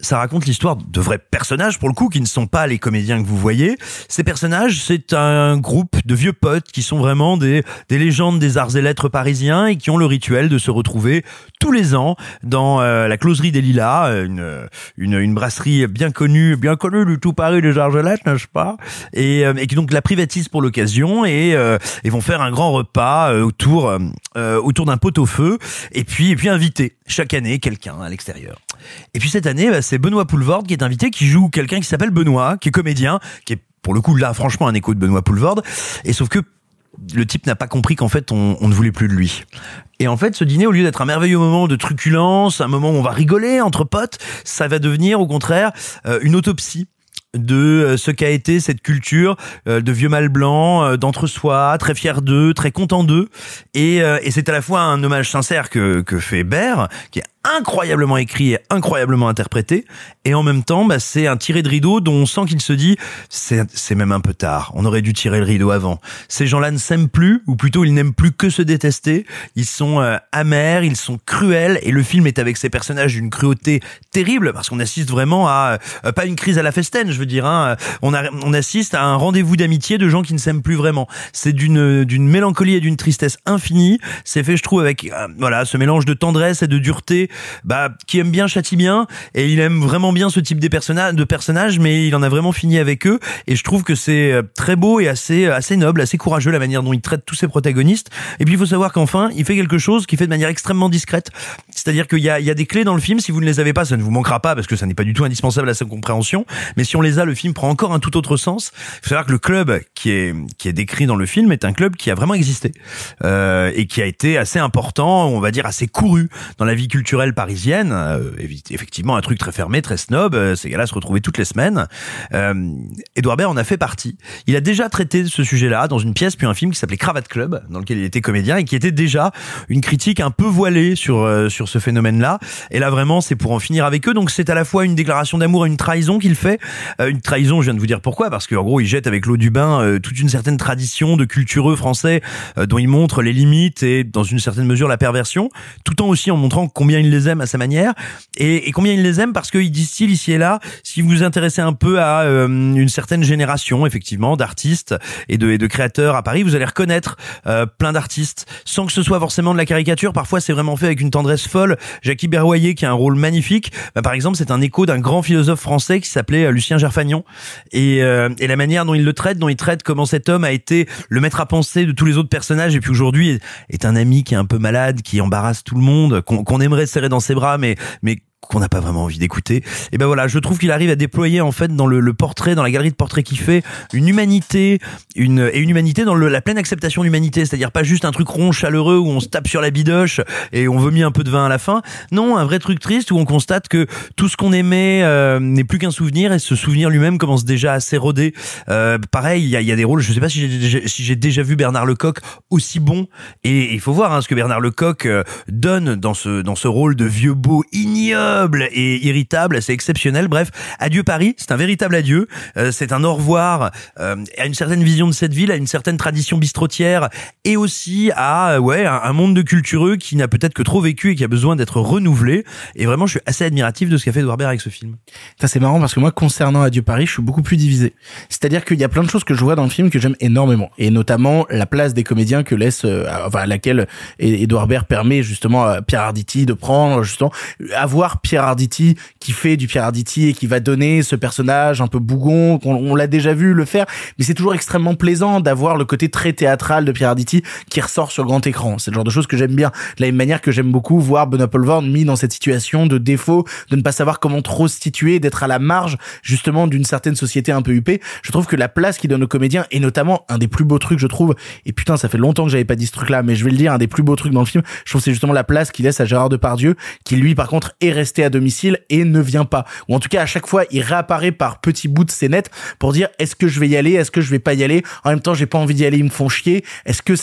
ça raconte l'histoire de vrais personnages, pour le coup, qui ne sont pas les comédiens que vous voyez. Ces personnages, c'est un groupe de vieux potes qui sont vraiment des, des légendes des arts et lettres parisiens et qui ont le rituel de se retrouver tous les ans dans euh, la closerie des Lilas, une, une, une brasserie bien connue, bien connue du tout Paris des Argelettes, n'est-ce pas? Et, euh, et qui donc la privatise pour l'occasion et, euh, et vont faire un grand repas euh, autour, euh, autour d'un pot au feu et puis, et puis inviter chaque année quelqu'un à l'extérieur. Et puis cette année, bah, c'est Benoît Poulvorde qui est invité, qui joue quelqu'un qui s'appelle Benoît, qui est comédien, qui est pour le coup là franchement un écho de Benoît Poulvorde. Et sauf que le type n'a pas compris qu'en fait on, ne voulait plus de lui. Et en fait, ce dîner, au lieu d'être un merveilleux moment de truculence, un moment où on va rigoler entre potes, ça va devenir au contraire euh, une autopsie de euh, ce qu'a été cette culture euh, de vieux mâles blancs, d'entre-soi, très fiers d'eux, très contents d'eux. Et, et c'est à la fois un hommage sincère que, que fait Baird, qui est incroyablement écrit et incroyablement interprété. Et en même temps, bah, c'est un tiré de rideau dont on sent qu'il se dit, c'est même un peu tard. On aurait dû tirer le rideau avant. Ces gens-là ne s'aiment plus, ou plutôt ils n'aiment plus que se détester. Ils sont euh, amers, ils sont cruels, et le film est avec ces personnages d'une cruauté terrible parce qu'on assiste vraiment à euh, pas une crise à la Festen, je veux dire. Hein, on, a, on assiste à un rendez-vous d'amitié de gens qui ne s'aiment plus vraiment. C'est d'une d'une mélancolie et d'une tristesse infinie. C'est fait, je trouve, avec euh, voilà ce mélange de tendresse et de dureté. Bah, qui aime bien châtie bien, et il aime vraiment bien ce type de personnages, de personnages, mais il en a vraiment fini avec eux. Et je trouve que c'est euh, très beau et assez assez noble, assez courageux la manière dont il traite tous ses protagonistes. Et puis il faut savoir qu'enfin, il fait quelque chose qui fait de manière extrêmement discrète. C'est-à-dire qu'il y a, il y a des clés dans le film. Si vous ne les avez pas, ça ne vous manquera pas parce que ça n'est pas du tout indispensable à sa compréhension. Mais si on les a, le film prend encore un tout autre sens. Il faut savoir que le club qui est qui est décrit dans le film est un club qui a vraiment existé euh, et qui a été assez important, on va dire assez couru dans la vie culturelle parisienne. Euh, effectivement, un truc très fermé, très snob. Euh, ces gars-là se retrouvaient toutes les semaines. Euh, Edouard Baird en a fait partie. Il a déjà traité ce sujet-là dans une pièce puis un film qui s'appelait Cravate Club, dans lequel il était comédien et qui était déjà une critique un peu voilée sur euh, sur ce phénomène-là. Et là vraiment, c'est pour en finir avec eux. Donc c'est à la fois une déclaration d'amour et une trahison qu'il fait. Une trahison, je viens de vous dire pourquoi, parce qu'en gros, il jette avec l'eau du bain toute une certaine tradition de cultureux français dont il montre les limites et dans une certaine mesure la perversion, tout en aussi en montrant combien il les aime à sa manière et, combien il les aime parce qu'il distille ici et là. Si vous vous intéressez un peu à euh, une certaine génération, effectivement, d'artistes et de, créateurs à Paris, vous allez reconnaître euh, plein d'artistes sans que ce soit forcément de la caricature. Parfois, c'est vraiment fait avec une tendresse folle. Jackie Berroyer, qui a un rôle magnifique, bah, par exemple, c'est un écho d'un grand philosophe français qui s'appelait euh, Lucien Gerfagnon. Et, la manière dont il le traite, dont il traite comment cet homme a été le maître à penser de tous les autres personnages, et puis aujourd'hui est, un ami qui est un peu malade, qui embarrasse tout le monde, qu'on aimerait serrer dans ses bras, mais mais qu'on n'a pas vraiment envie d'écouter. Et ben voilà, je trouve qu'il arrive à déployer en fait dans le, le portrait, dans la galerie de portraits qu'il fait, une humanité, une et une humanité dans le, la pleine acceptation de l'humanité, c'est-à-dire pas juste un truc rond chaleureux où on se tape sur la bidoche et on vomit un peu de vin à la fin. Non, un vrai truc triste où on constate que tout ce qu'on aimait euh, n'est plus qu'un souvenir et ce souvenir lui-même commence déjà à s'éroder. Euh, pareil, il y a, y a des rôles. Je sais pas si j'ai déjà, si déjà vu Bernard Lecoq aussi bon. Et il faut voir hein, ce que Bernard Lecoq euh, donne dans ce dans ce rôle de vieux beau ignoble et irritable. C'est exceptionnel. Bref, adieu Paris. C'est un véritable adieu. Euh, c'est un au revoir euh, à une certaine vision de cette ville, à une certaine tradition bistrotière et aussi à ouais un, un monde de cultureux qui n'a peut-être que trop vécu et qui a besoin d'être renouvelé. Et vraiment, je suis assez admiratif de ce qu'a fait Edouard Baird avec ce film. Ça c'est marrant parce que moi concernant Adieu Paris, je suis beaucoup plus divisé. C'est-à-dire qu'il y a plein de choses que je vois dans le film que j'aime énormément et notamment la place des comédiens que laisse euh, enfin à laquelle Edouard Baird permet justement à Pierre Arditi de prendre justement avoir Pierre Arditi qui fait du Pierre Arditi et qui va donner ce personnage un peu bougon qu'on on, l'a déjà vu le faire mais c'est toujours extrêmement plaisant d'avoir le côté très théâtral de Pierre Arditi qui ressort sur grand écran. C'est le genre de choses que j'aime bien. De la même manière que j'aime beaucoup voir Benoît Poelvoorde mis dans cette situation de défaut, de ne pas savoir comment trop se situer, d'être à la marge justement d'une certaine société un peu huppée. Je trouve que la place qu'il donne aux comédiens et notamment un des plus beaux trucs je trouve et putain ça fait longtemps que j'avais pas dit ce truc là mais je vais le dire un des plus beaux trucs dans le film je trouve c'est justement la place qu'il laisse à Gérard Depardieu qui lui par contre est resté à domicile et ne vient pas. Ou en tout cas à chaque fois il réapparaît par petits bouts de scénettes pour dire est-ce que je vais y aller est-ce que je vais pas y aller? En même temps j'ai pas envie d'y aller ils me font chier. Est-ce que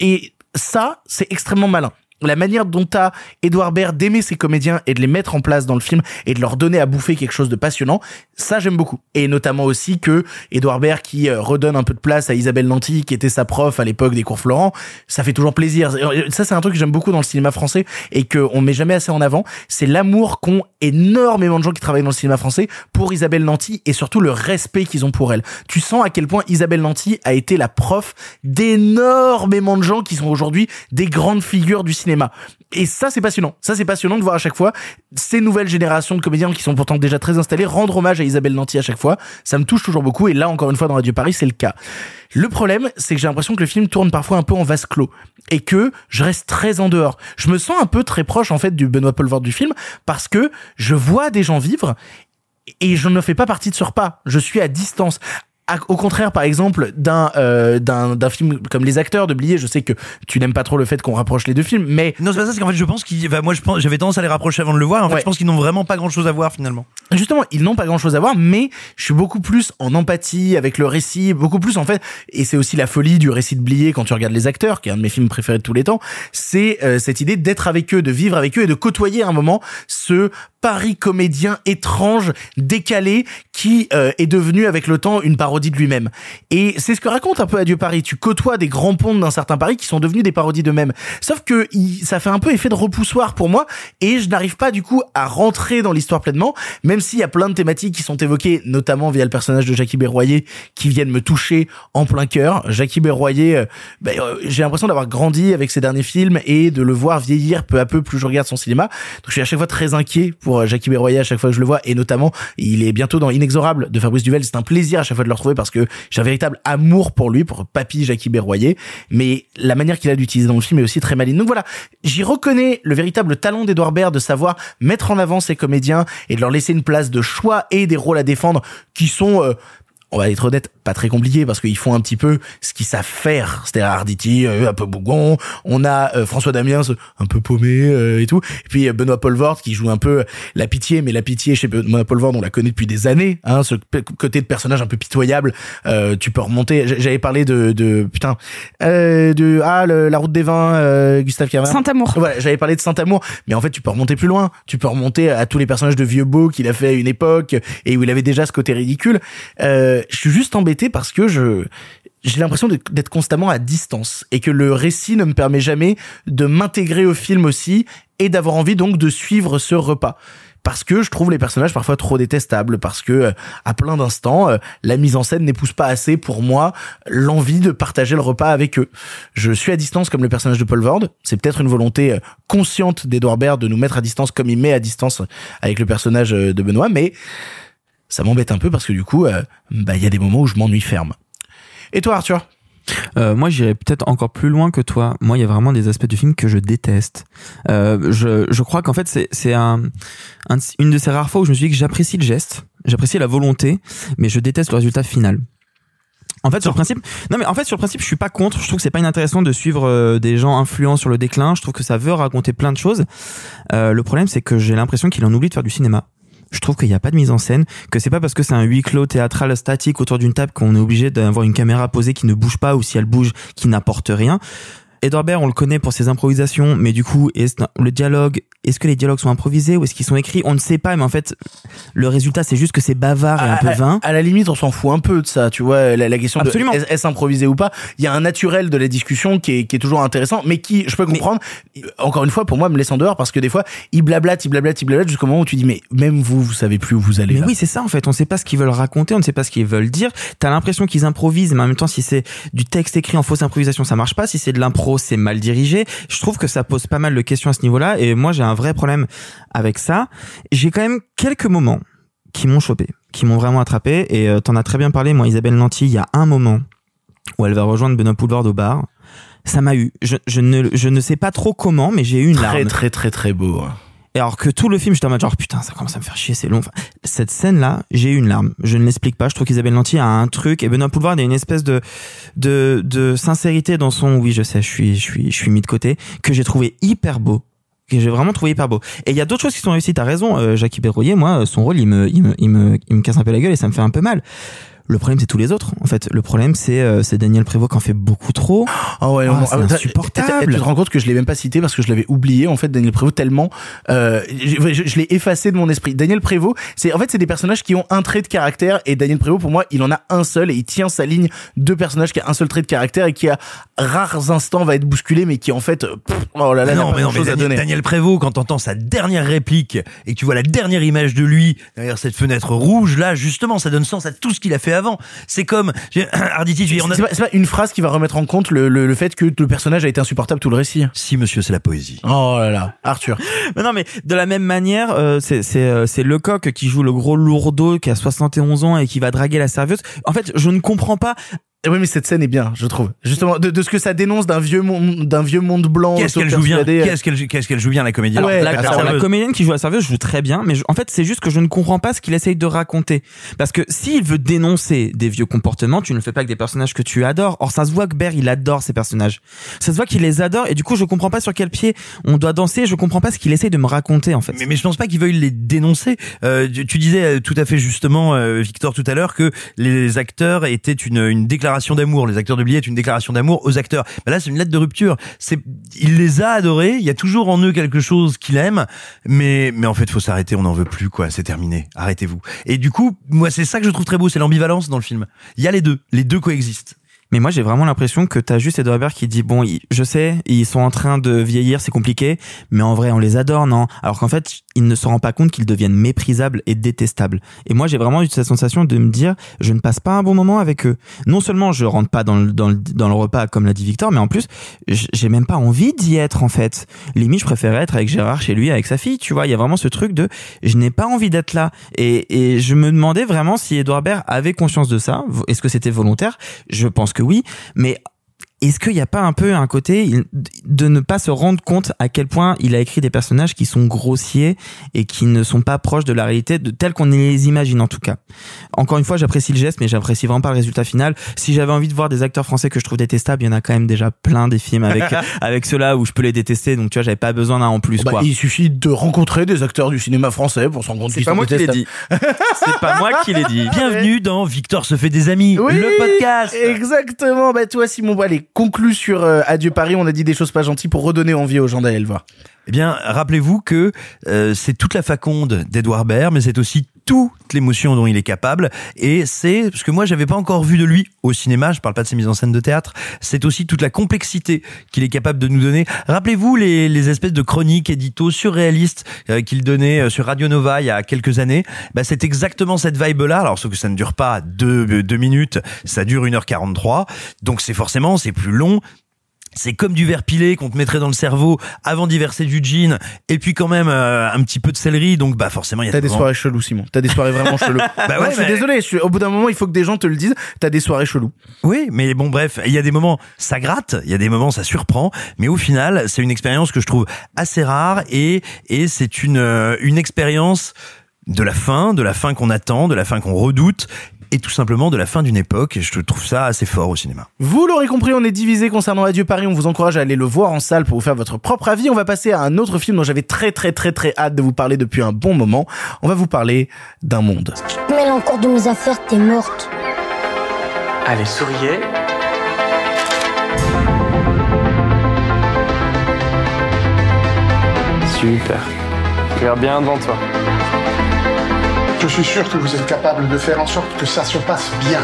et ça c'est extrêmement malin la manière dont t'as Edouard Baird d'aimer ses comédiens et de les mettre en place dans le film et de leur donner à bouffer quelque chose de passionnant, ça j'aime beaucoup. Et notamment aussi que Edouard Baird qui euh, redonne un peu de place à Isabelle Nanty qui était sa prof à l'époque des cours Florent, ça fait toujours plaisir. Ça c'est un truc que j'aime beaucoup dans le cinéma français et que on met jamais assez en avant, c'est l'amour qu'ont énormément de gens qui travaillent dans le cinéma français pour Isabelle Nanty et surtout le respect qu'ils ont pour elle. Tu sens à quel point Isabelle Nanty a été la prof d'énormément de gens qui sont aujourd'hui des grandes figures du cinéma. Et ça, c'est passionnant. Ça, c'est passionnant de voir à chaque fois ces nouvelles générations de comédiens qui sont pourtant déjà très installés rendre hommage à Isabelle Nanty à chaque fois. Ça me touche toujours beaucoup. Et là, encore une fois, dans Radio Paris, c'est le cas. Le problème, c'est que j'ai l'impression que le film tourne parfois un peu en vase clos et que je reste très en dehors. Je me sens un peu très proche, en fait, du Benoît Poelvoorde du film parce que je vois des gens vivre et je ne fais pas partie de ce repas. Je suis à distance au contraire, par exemple, d'un euh, d'un d'un film comme Les Acteurs de Blier, je sais que tu n'aimes pas trop le fait qu'on rapproche les deux films, mais Non, c'est pas ça, c'est qu'en fait, je pense qu'ils, enfin, moi, je pense, j'avais tendance à les rapprocher avant de le voir. En fait, je pense qu'ils n'ont vraiment pas grand chose à voir finalement. Justement, ils n'ont pas grand chose à voir, mais je suis beaucoup plus en empathie avec le récit, beaucoup plus en fait, et c'est aussi la folie du récit de Blier quand tu regardes Les Acteurs, qui est un de mes films préférés de tous les temps, c'est euh, cette idée d'être avec eux, de vivre avec eux et de côtoyer un moment ce Paris comédien étrange, décalé, qui euh, est devenu avec le temps une parodie de lui-même. Et c'est ce que raconte un peu Adieu Paris. Tu côtoies des grands ponts d'un certain Paris qui sont devenus des parodies d'eux-mêmes. Sauf que ça fait un peu effet de repoussoir pour moi, et je n'arrive pas du coup à rentrer dans l'histoire pleinement, même s'il y a plein de thématiques qui sont évoquées, notamment via le personnage de Jackie Berroyer, qui viennent me toucher en plein cœur. Jackie Berroyer, euh, ben, euh, j'ai l'impression d'avoir grandi avec ses derniers films et de le voir vieillir peu à peu plus je regarde son cinéma. Donc je suis à chaque fois très inquiet pour euh, Jackie Berroyer à chaque fois que je le vois, et notamment il est bientôt dans Inexorable de Fabrice Duvel. C'est un plaisir à chaque fois de le retrouver parce que j'ai un véritable amour pour lui, pour Papy Jackie Berroyer. Mais la manière qu'il a d'utiliser dans le film est aussi très maligne. Donc voilà, j'y reconnais le véritable talent d'Edouard Baird de savoir mettre en avant ses comédiens et de leur laisser une place de choix et des rôles à défendre qui sont euh, on va être honnête, pas très compliqué parce qu'ils font un petit peu ce qu'ils savent faire. C'est-à-dire Arditi, euh, un peu bougon. On a euh, François Damiens, un peu paumé euh, et tout. Et puis euh, Benoît Polvord qui joue un peu la pitié, mais la pitié chez Benoît Polvord, on la connaît depuis des années. Hein, ce côté de personnage un peu pitoyable. Euh, tu peux remonter. J'avais parlé de, de putain, euh, de ah le- la route des vins, euh, Gustave Cameron. Saint-Amour. Voilà, j'avais parlé de Saint-Amour, mais en fait, tu peux remonter plus loin. Tu peux remonter à tous les personnages de vieux beau qu'il a fait à une époque et où il avait déjà ce côté ridicule. Euh, je suis juste embêté parce que je j'ai l'impression d'être constamment à distance et que le récit ne me permet jamais de m'intégrer au film aussi et d'avoir envie donc de suivre ce repas parce que je trouve les personnages parfois trop détestables parce que euh, à plein d'instants euh, la mise en scène n'épouse pas assez pour moi l'envie de partager le repas avec eux. Je suis à distance comme le personnage de Paul Vord, c'est peut-être une volonté euh, consciente d'Edouard Baird de nous mettre à distance comme il met à distance avec le personnage de Benoît mais ça m'embête un peu parce que du coup euh, bah il y a des moments où je m'ennuie ferme. Et toi Arthur? Euh, moi, j'irais peut-être encore plus loin que toi. Moi, il y a vraiment des aspects du film que je déteste. Euh, je, je crois qu'en fait, c'est, c'est un, un- une de ces rares fois où je me suis dit que j'apprécie le geste, j'apprécie la volonté, mais je déteste le résultat final. En fait, sur le principe, non mais en fait sur le principe, je suis pas contre. Je trouve que c'est pas inintéressant de suivre euh, des gens influents sur le déclin. Je trouve que ça veut raconter plein de choses. Euh, le problème, c'est que j'ai l'impression qu'il en oublie de faire du cinéma. Je trouve qu'il n'y a pas de mise en scène, que c'est pas parce que c'est un huis clos théâtral statique autour d'une table qu'on est obligé d'avoir une caméra posée qui ne bouge pas ou si elle bouge qui n'apporte rien. Edouard Baird, on le connaît pour ses improvisations, mais du coup, est-ce, le dialogue, est-ce que les dialogues sont improvisés ou est-ce qu'ils sont écrits? On ne sait pas, mais en fait, le résultat, c'est juste que c'est bavard et un peu vain. à la limite, on s'en fout un peu de ça, tu vois. La, la question Absolument. de est- est-ce improvisé ou pas. Il y a un naturel de la discussion qui est, qui est toujours intéressant, mais qui, je peux comprendre, encore une fois, pour moi, me laisse en dehors parce que des fois, il blablate, il blablate, il blablate jusqu'au moment où tu dis, mais même vous, vous savez plus où vous allez. Mais là. oui, c'est ça en fait. On sait pas ce qu'ils veulent raconter, on ne sait pas ce qu'ils veulent dire. T'as l'impression qu'ils improvisent, mais en même temps, si c'est du texte écrit en fausse improvisation, ça marche pas. Si c'est de l'impro, c'est mal dirigé. Je trouve que ça pose pas mal de questions à ce niveau-là. Et moi, j'ai un vrai problème avec ça. J'ai quand même quelques moments qui m'ont chopé, qui m'ont vraiment attrapé. Et euh, t'en as très bien parlé, moi, Isabelle Nanty. Il y a un moment où elle va rejoindre Benoît Poulvord au bar. Ça m'a eu. Je, je ne, je ne sais pas trop comment, mais j'ai eu une Très, larme. très, très, très beau. hein. Et alors que tout le film, j'étais en mode genre putain, ça commence à me faire chier, c'est long. Cette scène-là, j'ai eu une larme. Je ne l'explique pas. Je trouve qu'Isabelle Lanty a un truc et Benoît Poulvard a une espèce de de de sincérité dans son. Oui, je sais, je suis je suis je suis mis de côté que j'ai trouvé hyper beau. Que j'ai vraiment trouvé hyper beau. Et il y a d'autres choses qui sont réussies. T'as raison, euh, Jackie Berroyer, moi, son rôle, il me, il me, il me, il me casse un peu la gueule et ça me fait un peu mal. Le problème, c'est tous les autres. En fait, le problème, c'est euh, c'est Daniel Prévost qui en fait beaucoup trop. Ah ouais, Ah, c'est ah, insupportable. Tu te rends compte que je l'ai même pas cité parce que je l'avais oublié en fait Daniel Prévost tellement euh, je, je- je l'ai effacé de mon esprit. Daniel Prévost, c'est en fait c'est des personnages qui ont un trait de caractère et Daniel Prévost pour moi il en a un seul et il tient sa ligne de personnage qui a un seul trait de caractère et qui à rares instants va être bousculé mais qui en fait euh, pff, oh là là non, mais non, Daniel. Daniel Prévost, quand t'entends sa dernière réplique et que tu vois la dernière image de lui derrière cette fenêtre rouge, là, justement, ça donne sens à tout ce qu'il a fait avant. C'est comme, [coughs] j'ai- Arditi, on a... C'est pas, c'est pas une phrase qui va remettre en compte le, le, le fait que le personnage a été insupportable tout le récit. Si, monsieur, c'est la poésie. Oh là là, Arthur. [laughs] Mais non, mais de la même manière, euh, c'est c'est euh, c'est Lecoq qui joue le gros lourdeau qui a 71 ans et qui va draguer la serveuse. En fait, je ne comprends pas oui, mais cette scène est bien, je trouve. Justement, de, de ce que ça dénonce d'un vieux monde, d'un vieux monde blanc. Qu'est-ce qu'elle joue bien auto-persuadé. Qu'est-ce qu'elle qu'est-ce qu'elle joue bien la comédienne Ouais, la, comédienne qui joue la serveuse joue très bien, mais je- en fait, c'est juste que je ne comprends pas ce qu'il essaye de raconter. Parce que s'il veut dénoncer des vieux comportements, tu ne le fais pas avec des personnages que tu adores. Or, ça se voit que Bear, il adore ces personnages. Ça se voit qu'il les adore, et du coup, je comprends pas sur quel pied on doit danser, je comprends pas ce qu'il essaye de me raconter, en fait. Mais, mais je pense pas qu'il veuille les dénoncer. Euh, tu, tu disais euh, tout à fait justement, euh, Victor, tout à l'heure, que les acteurs étaient une, une déclaration d'amour. Les acteurs de billets est une déclaration d'amour aux acteurs. Là, c'est une lettre de rupture. C'est, il les a adorés. Il y a toujours en eux quelque chose qu'il aime. Mais, mais en fait, faut s'arrêter. On n'en veut plus, quoi. C'est terminé. Arrêtez-vous. Et du coup, moi, c'est ça que je trouve très beau. C'est l'ambivalence dans le film. Il y a les deux. Les deux coexistent. Mais moi, j'ai vraiment l'impression que t'as juste Edouard Baird qui dit bon, je sais, ils sont en train de vieillir, c'est compliqué, mais en vrai, on les adore, non? Alors qu'en fait, il ne se rend pas compte qu'ils deviennent méprisables et détestables. Et moi, j'ai vraiment eu cette sensation de me dire, je ne passe pas un bon moment avec eux. Non seulement je rentre pas dans le, dans le, dans le repas comme l'a dit Victor, mais en plus, j'ai même pas envie d'y être en fait. Limite, je préférais être avec Gérard chez lui, avec sa fille. Tu vois, il y a vraiment ce truc de, je n'ai pas envie d'être là. Et, et je me demandais vraiment si Edouard Baird avait conscience de ça. Est-ce que c'était volontaire? Je pense que oui, mais est-ce qu'il n'y a pas un peu un côté de ne pas se rendre compte à quel point il a écrit des personnages qui sont grossiers et qui ne sont pas proches de la réalité de tel qu'on les imagine en tout cas? Encore une fois, j'apprécie le geste, mais j'apprécie vraiment pas le résultat final. Si j'avais envie de voir des acteurs français que je trouve détestables, il y en a quand même déjà plein des films avec [laughs] avec ceux-là où je peux les détester. Donc tu vois, j'avais pas besoin d'un en plus. Bah, quoi. il suffit de rencontrer des acteurs du cinéma français pour s'en rendre compte C'est pas sont moi qui l'ai dit. C'est pas moi qui l'ai dit. [laughs] Bienvenue dans Victor se fait des amis, Oui, le podcast. Exactement. Bah toi, Simon, allez, conclus sur euh, Adieu Paris. On a dit des choses pas gentilles pour redonner envie aux gens d'aller le voir. Eh bien, rappelez-vous que euh, c'est toute la faconde d'Edouard Baird, mais c'est aussi toute l'émotion dont il est capable. Et c'est parce que moi, j'avais pas encore vu de lui au cinéma. Je parle pas de ses mises en scène de théâtre. C'est aussi toute la complexité qu'il est capable de nous donner. Rappelez-vous les, les espèces de chroniques, éditos surréalistes euh, qu'il donnait euh, sur Radio Nova il y a quelques années. Bah, c'est exactement cette vibe-là. Alors, sauf que ça ne dure pas deux, deux minutes, ça dure 1h43. Donc, c'est forcément, c'est plus long. C'est comme du verre pilé qu'on te mettrait dans le cerveau avant d'y verser du gin et puis quand même euh, un petit peu de céleri donc bah forcément il y a T'as des soirées cheloues, Simon. T'as des soirées vraiment cheloues. [laughs] Bah ouais, je suis désolé. Je suis... Au bout d'un moment, il faut que des gens te le disent. T'as des soirées cheloues. Oui, mais bon bref, il y a des moments ça gratte, il y a des moments ça surprend, mais au final, c'est une expérience que je trouve assez rare et et c'est une euh, une expérience de la fin, de la fin qu'on attend, de la fin qu'on redoute et tout simplement de la fin d'une époque et je trouve ça assez fort au cinéma. Vous l'aurez compris, on est divisé concernant Adieu Paris. On vous encourage à aller le voir en salle pour vous faire votre propre avis. On va passer à un autre film dont j'avais très très très très hâte de vous parler depuis un bon moment. On va vous parler d'un monde. Mêle encore de mes affaires, t'es morte. Allez, souriez. Super. Regarde bien devant toi. Je suis sûr que vous êtes capable de faire en sorte que ça se passe bien.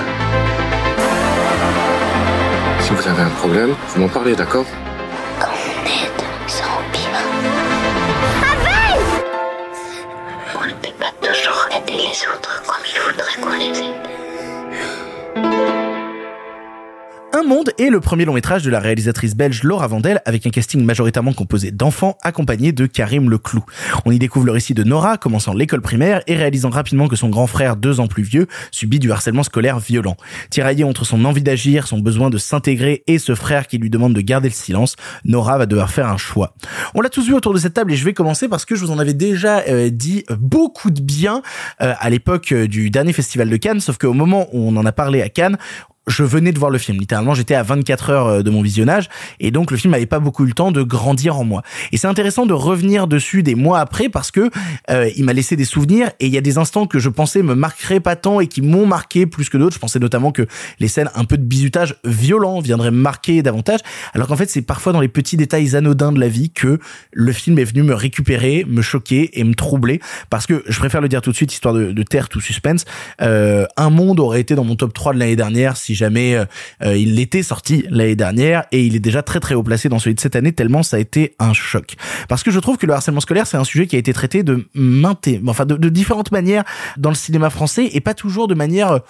Si vous avez un problème, vous m'en parlez, d'accord Quand on aide, ça empire. On ne peut pas toujours aider les autres comme il faudrait qu'on les aide. Monde est le premier long métrage de la réalisatrice belge Laura Vandel avec un casting majoritairement composé d'enfants accompagnés de Karim Leclou. On y découvre le récit de Nora commençant l'école primaire et réalisant rapidement que son grand frère, deux ans plus vieux, subit du harcèlement scolaire violent. Tiraillée entre son envie d'agir, son besoin de s'intégrer et ce frère qui lui demande de garder le silence, Nora va devoir faire un choix. On l'a tous vu autour de cette table et je vais commencer parce que je vous en avais déjà euh, dit beaucoup de bien euh, à l'époque euh, du dernier festival de Cannes, sauf qu'au moment où on en a parlé à Cannes, je venais de voir le film. Littéralement, j'étais à 24 heures euh, de mon visionnage et donc le film n'avait pas beaucoup eu le temps de grandir en moi. Et c'est intéressant de revenir dessus des mois après parce que euh, il m'a laissé des souvenirs et il y a des instants que je pensais me marqueraient pas tant et qui m'ont marqué plus que d'autres. Je pensais notamment que les scènes un peu de bizutage violent viendraient me marquer davantage, alors qu'en fait c'est parfois dans les petits détails anodins de la vie que le film est venu me récupérer, me choquer et me troubler. Parce que je préfère le dire tout de suite, histoire de, de taire tout suspense. Euh, un monde aurait été dans mon top 3 de l'année dernière si jamais euh, euh, il l'était sorti l'année dernière et il est déjà très très haut placé dans celui de cette année tellement ça a été un choc. Parce que je trouve que le harcèlement scolaire c'est un sujet qui a été traité de maintes, enfin de, de différentes manières dans le cinéma français et pas toujours de manière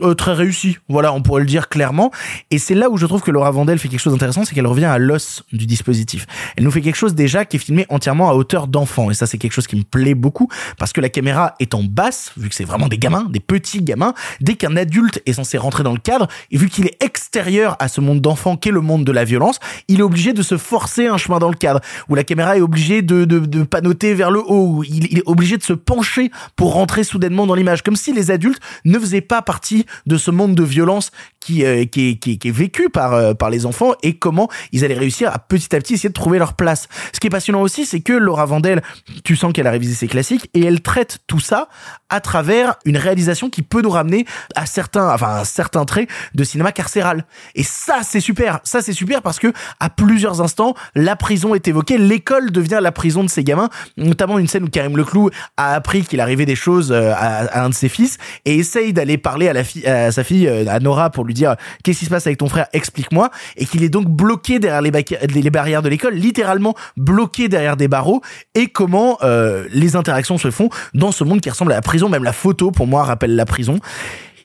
euh, très réussi. Voilà, on pourrait le dire clairement. Et c'est là où je trouve que Laura Vandel fait quelque chose d'intéressant, c'est qu'elle revient à l'os du dispositif. Elle nous fait quelque chose déjà qui est filmé entièrement à hauteur d'enfant. Et ça, c'est quelque chose qui me plaît beaucoup parce que la caméra est en basse, vu que c'est vraiment des gamins, des petits gamins. Dès qu'un adulte est censé rentrer dans le cadre, et vu qu'il est extérieur à ce monde d'enfant qu'est le monde de la violence, il est obligé de se forcer un chemin dans le cadre, où la caméra est obligée de, de, panoter vers le haut, où il est obligé de se pencher pour rentrer soudainement dans l'image, comme si les adultes ne faisaient pas partie de ce monde de violence qui, euh, est, vécu par, euh, par les enfants et comment ils allaient réussir à petit à petit essayer de trouver leur place. Ce qui est passionnant aussi, c'est que Laura Vandel, tu sens qu'elle a révisé ses classiques et elle traite tout ça à travers une réalisation qui peut nous ramener à certains, enfin, un certain trait de cinéma carcéral. Et ça, c'est super. Ça, c'est super parce que à plusieurs instants, la prison est évoquée, l'école devient la prison de ces gamins, notamment une scène où Karim Leclou a appris qu'il arrivait des choses euh, à, à, un de ses fils et essaye d'aller parler à la à sa fille, à Nora, pour lui dire qu'est-ce qui se passe avec ton frère, explique-moi, et qu'il est donc bloqué derrière les, les barrières de l'école, littéralement bloqué derrière des barreaux, et comment euh, les interactions se font dans ce monde qui ressemble à la prison, même la photo pour moi rappelle la prison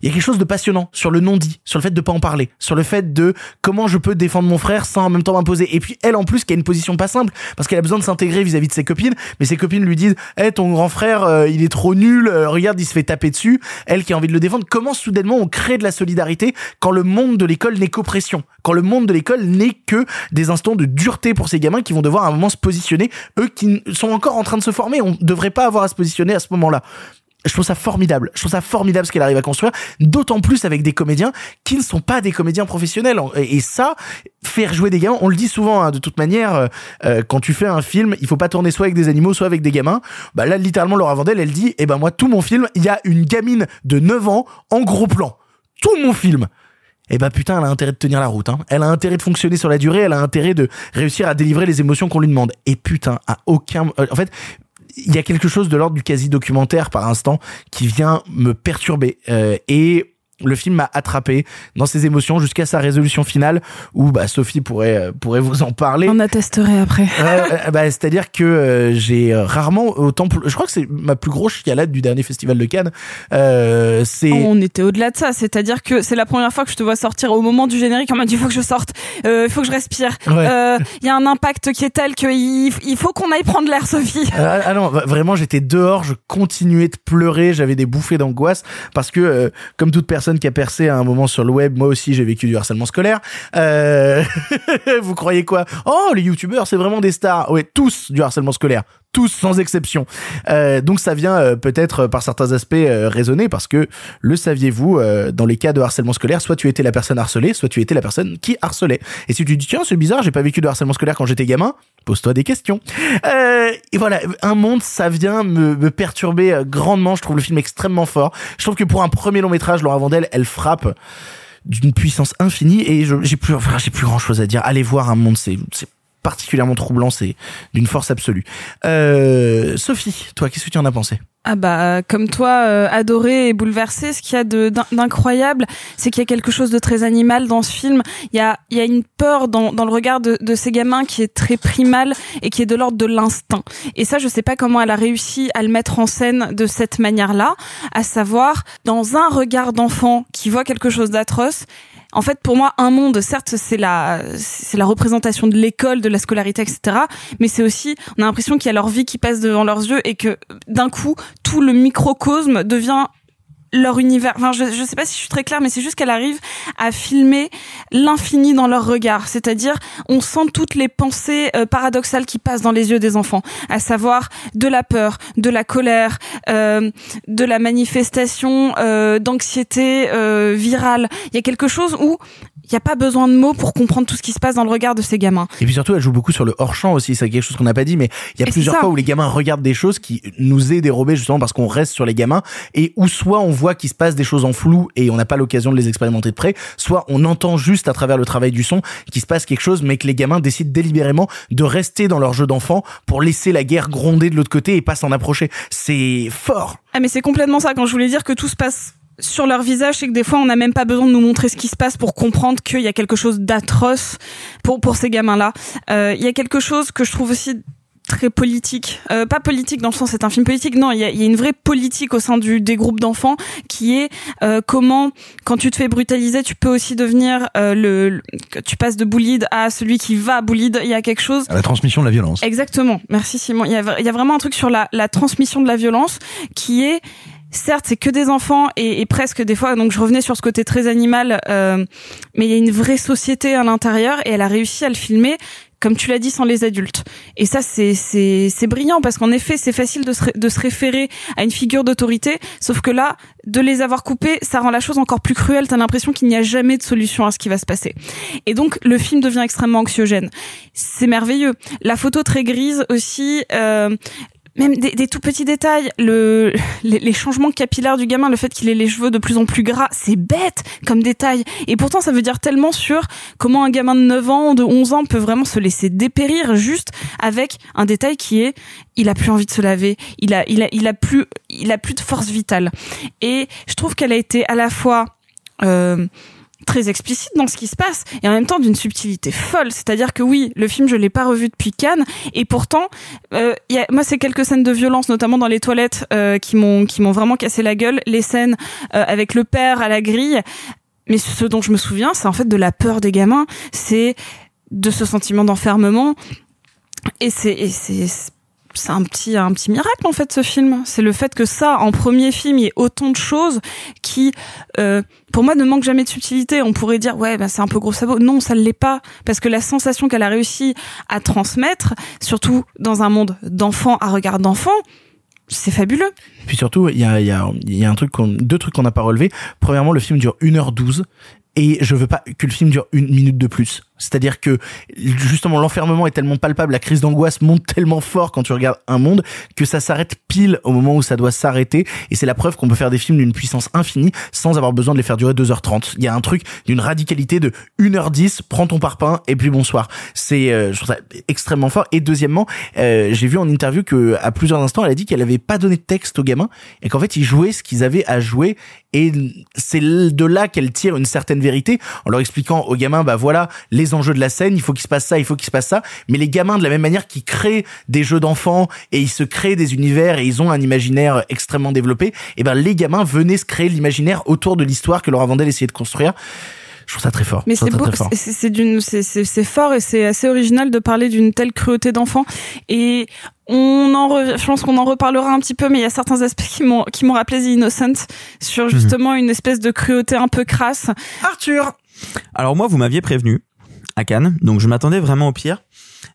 il y a quelque chose de passionnant sur le non-dit, sur le fait de pas en parler, sur le fait de comment je peux défendre mon frère sans en même temps m'imposer. Et puis elle en plus qui a une position pas simple parce qu'elle a besoin de s'intégrer vis-à-vis de ses copines, mais ses copines lui disent "Eh ton grand frère, euh, il est trop nul, euh, regarde, il se fait taper dessus." Elle qui a envie de le défendre, comment soudainement on crée de la solidarité quand le monde de l'école n'est qu'oppression, quand le monde de l'école n'est que des instants de dureté pour ces gamins qui vont devoir à un moment se positionner, eux qui sont encore en train de se former, on devrait pas avoir à se positionner à ce moment-là je trouve ça formidable. Je trouve ça formidable ce qu'elle arrive à construire, d'autant plus avec des comédiens qui ne sont pas des comédiens professionnels. Et ça, faire jouer des gamins, on le dit souvent, hein, de toute manière, euh, quand tu fais un film, il faut pas tourner soit avec des animaux, soit avec des gamins. Bah là, littéralement, Laura Vandel, elle dit, eh ben moi, tout mon film, il y a une gamine de 9 ans en gros plan. Tout mon film. Eh ben putain, elle a intérêt de tenir la route. Hein. Elle a intérêt de fonctionner sur la durée. Elle a intérêt de réussir à délivrer les émotions qu'on lui demande. Et putain, à aucun, en fait, il y a quelque chose de l'ordre du quasi documentaire par instant qui vient me perturber. Euh, et le film m'a attrapé dans ses émotions jusqu'à sa résolution finale où bah Sophie pourrait euh, pourrait vous en parler. On attesterait après. euh, bah, c'est-à-dire que euh, j'ai rarement autant je crois que c'est ma plus grosse chialade du dernier festival de Cannes. Euh, c'est on était au-delà de ça, c'est-à-dire que c'est la première fois que je te vois sortir au moment du générique en mode il faut que je sorte, il faut que je respire. Il Ouais. y a un impact qui est tel qu'il il faut qu'on aille prendre l'air Sophie. Ah, ah non, vraiment j'étais dehors, je continuais de pleurer, j'avais des bouffées d'angoisse parce que comme toute personne qui a percé à un moment sur le web, moi aussi j'ai vécu du harcèlement scolaire. Euh... [laughs] vous croyez quoi? Oh, les youtubeurs, c'est vraiment des stars. Ouais, tous du harcèlement scolaire. Tous sans exception. Euh, donc ça vient euh, peut-être par certains aspects euh, raisonner parce que le saviez-vous euh, dans les cas de harcèlement scolaire, soit tu étais la personne harcelée, soit tu étais la personne qui harcelait. Et si tu dis tiens c'est bizarre, j'ai pas vécu de harcèlement scolaire quand j'étais gamin, pose-toi des questions. Euh, et voilà, un monde ça vient me, me perturber euh, grandement. Je trouve le film extrêmement fort. Je trouve que pour un premier long métrage, Laura Vandel, elle frappe d'une puissance infinie et j'ai plus enfin, j'ai plus grand chose à dire. Allez voir un monde, c'est particulièrement troublant, c'est d'une force absolue. Euh, Sophie, toi, qu'est-ce que tu en as pensé? Ah bah comme toi, euh, adoré et bouleversé, ce qu'il y a de- d'in- d'incroyable, c'est qu'il y a quelque chose de très animal dans ce film. Il y a, il y a une peur dans, dans le regard de, de ces gamins qui est très primal et qui est de l'ordre de l'instinct. Et ça, je sais pas comment elle a réussi à le mettre en scène de cette manière-là, à savoir dans un regard d'enfant qui voit quelque chose d'atroce. En fait, pour moi, un monde, certes, c'est la, c'est la représentation de l'école, de la scolarité, etc. Mais c'est aussi, on a l'impression qu'il y a leur vie qui passe devant leurs yeux et que d'un coup, tout le microcosme devient leur univers. Enfin, je, je sais pas si je suis très claire, mais c'est juste qu'elle arrive à filmer l'infini dans leur regard. C'est-à-dire, on sent toutes les pensées euh, paradoxales qui passent dans les yeux des enfants, à savoir de la peur, de la colère, euh, de la manifestation euh, d'anxiété virale. Il y a quelque chose où il n'y a pas besoin de mots pour comprendre tout ce qui se passe dans le regard de ces gamins. Et puis surtout, elle joue beaucoup sur le hors-champ aussi. C'est quelque chose qu'on n'a pas dit, mais il y a Et plusieurs fois où les gamins regardent des choses qui nous est dérobées justement parce qu'on reste sur les gamins et où soit on voit qu'il se passe des choses en flou et on n'a pas l'occasion de les expérimenter de près, soit on entend juste à travers le travail du son qu'il se passe quelque chose, mais que les gamins décident délibérément de rester dans leur jeu d'enfant pour laisser la guerre gronder de l'autre côté et pas s'en approcher. C'est fort. Ah mais c'est complètement ça quand je voulais dire que tout se passe sur leur visage, c'est que des fois on n'a même pas besoin de nous montrer ce qui se passe pour comprendre qu'il y a quelque chose d'atroce pour pour ces gamins-là. Euh, Il y a quelque chose que je trouve aussi très politique, euh, pas politique dans le sens c'est un film politique, non, il y a, y a une vraie politique au sein du, des groupes d'enfants qui est euh, comment quand tu te fais brutaliser, tu peux aussi devenir euh, le, tu passes de bullied à celui qui va bullied, il y a quelque chose À la transmission de la violence. Exactement. Merci Simon. Il y a, il y a vraiment un truc sur la, la transmission de la violence qui est Certes, c'est que des enfants et, et presque des fois. Donc, je revenais sur ce côté très animal, euh, mais il y a une vraie société à l'intérieur et elle a réussi à le filmer, comme tu l'as dit, sans les adultes. Et ça, c'est c'est brillant parce qu'en effet, c'est facile de se de se référer à une figure d'autorité, sauf que là, de les avoir coupés, ça rend la chose encore plus cruelle. T'as l'impression qu'il n'y a jamais de solution à ce qui va se passer. Et donc, le film devient extrêmement anxiogène. C'est merveilleux. La photo très grise aussi. Euh, même des, des tout petits détails, le, [laughs] les, les changements capillaires du gamin, le fait qu'il ait les cheveux de plus en plus gras, c'est bête comme détail. Et pourtant, ça veut dire tellement sur comment un gamin de 9 ans, de 11 ans peut vraiment se laisser dépérir juste avec un détail qui est, il a plus envie de se laver, il a, il a, il a plus, il a plus de force vitale. Et je trouve qu'elle a été à la fois, euh, très explicite dans ce qui se passe et en même temps d'une subtilité folle. C'est-à-dire que oui, le film je l'ai pas revu depuis Cannes et pourtant, euh, y a, moi c'est quelques scènes de violence, notamment dans les toilettes, euh, qui m'ont qui m'ont vraiment cassé la gueule. Les scènes euh, avec le père à la grille. Mais ce dont je me souviens, c'est en fait de la peur des gamins, c'est de ce sentiment d'enfermement et c'est c'est un petit un petit miracle en fait ce film. C'est le fait que ça en premier film il y ait autant de choses qui euh, pour moi ne manquent jamais de subtilité. On pourrait dire ouais bah, c'est un peu gros sabot non ça ne l'est pas. Parce que la sensation qu'elle a réussi à transmettre surtout dans un monde d'enfants à regard d'enfants c'est fabuleux. Puis surtout, il y a, un truc deux trucs qu'on n'a pas relevé. Premièrement, le film dure 1h12 et je veux pas que le film dure une minute de plus. C'est-à-dire que justement l'enfermement est tellement palpable, la crise d'angoisse monte tellement fort quand tu regardes un monde que ça s'arrête pile au moment où ça doit s'arrêter et c'est la preuve qu'on peut faire des films d'une puissance infinie sans avoir besoin de les faire durer 2h30. Il y a un truc d'une radicalité de 1h10, prends ton parpaing et puis bonsoir. C'est euh, extrêmement fort et deuxièmement, euh, j'ai vu en interview que à plusieurs instants elle a dit qu'elle avait pas donné de texte aux gamins et qu'en fait ils jouaient ce qu'ils avaient à jouer et c'est de là qu'elle tire une certaine vérité en leur expliquant aux gamins bah voilà les enjeux de la scène il faut qu'il se passe ça il faut qu'il se passe ça. Mais les gamins de la même manière qui créent des jeux d'enfants et ils se créent des univers et ils ont un imaginaire extrêmement développé et ben les gamins venaient se créer l'imaginaire autour de l'histoire que Laura Vandel essayait de construire. Je trouve ça très fort. Mais c'est beau, c'est- d'une, c'est fort et c'est assez original de parler d'une telle cruauté d'enfant. Et on en, re- je pense qu'on en reparlera un petit peu, mais il y a certains aspects qui m'ont, qui m'ont rappelé The Innocent sur justement une espèce de cruauté un peu crasse. Arthur. Alors moi, vous m'aviez prévenu à Cannes, donc je m'attendais vraiment au pire,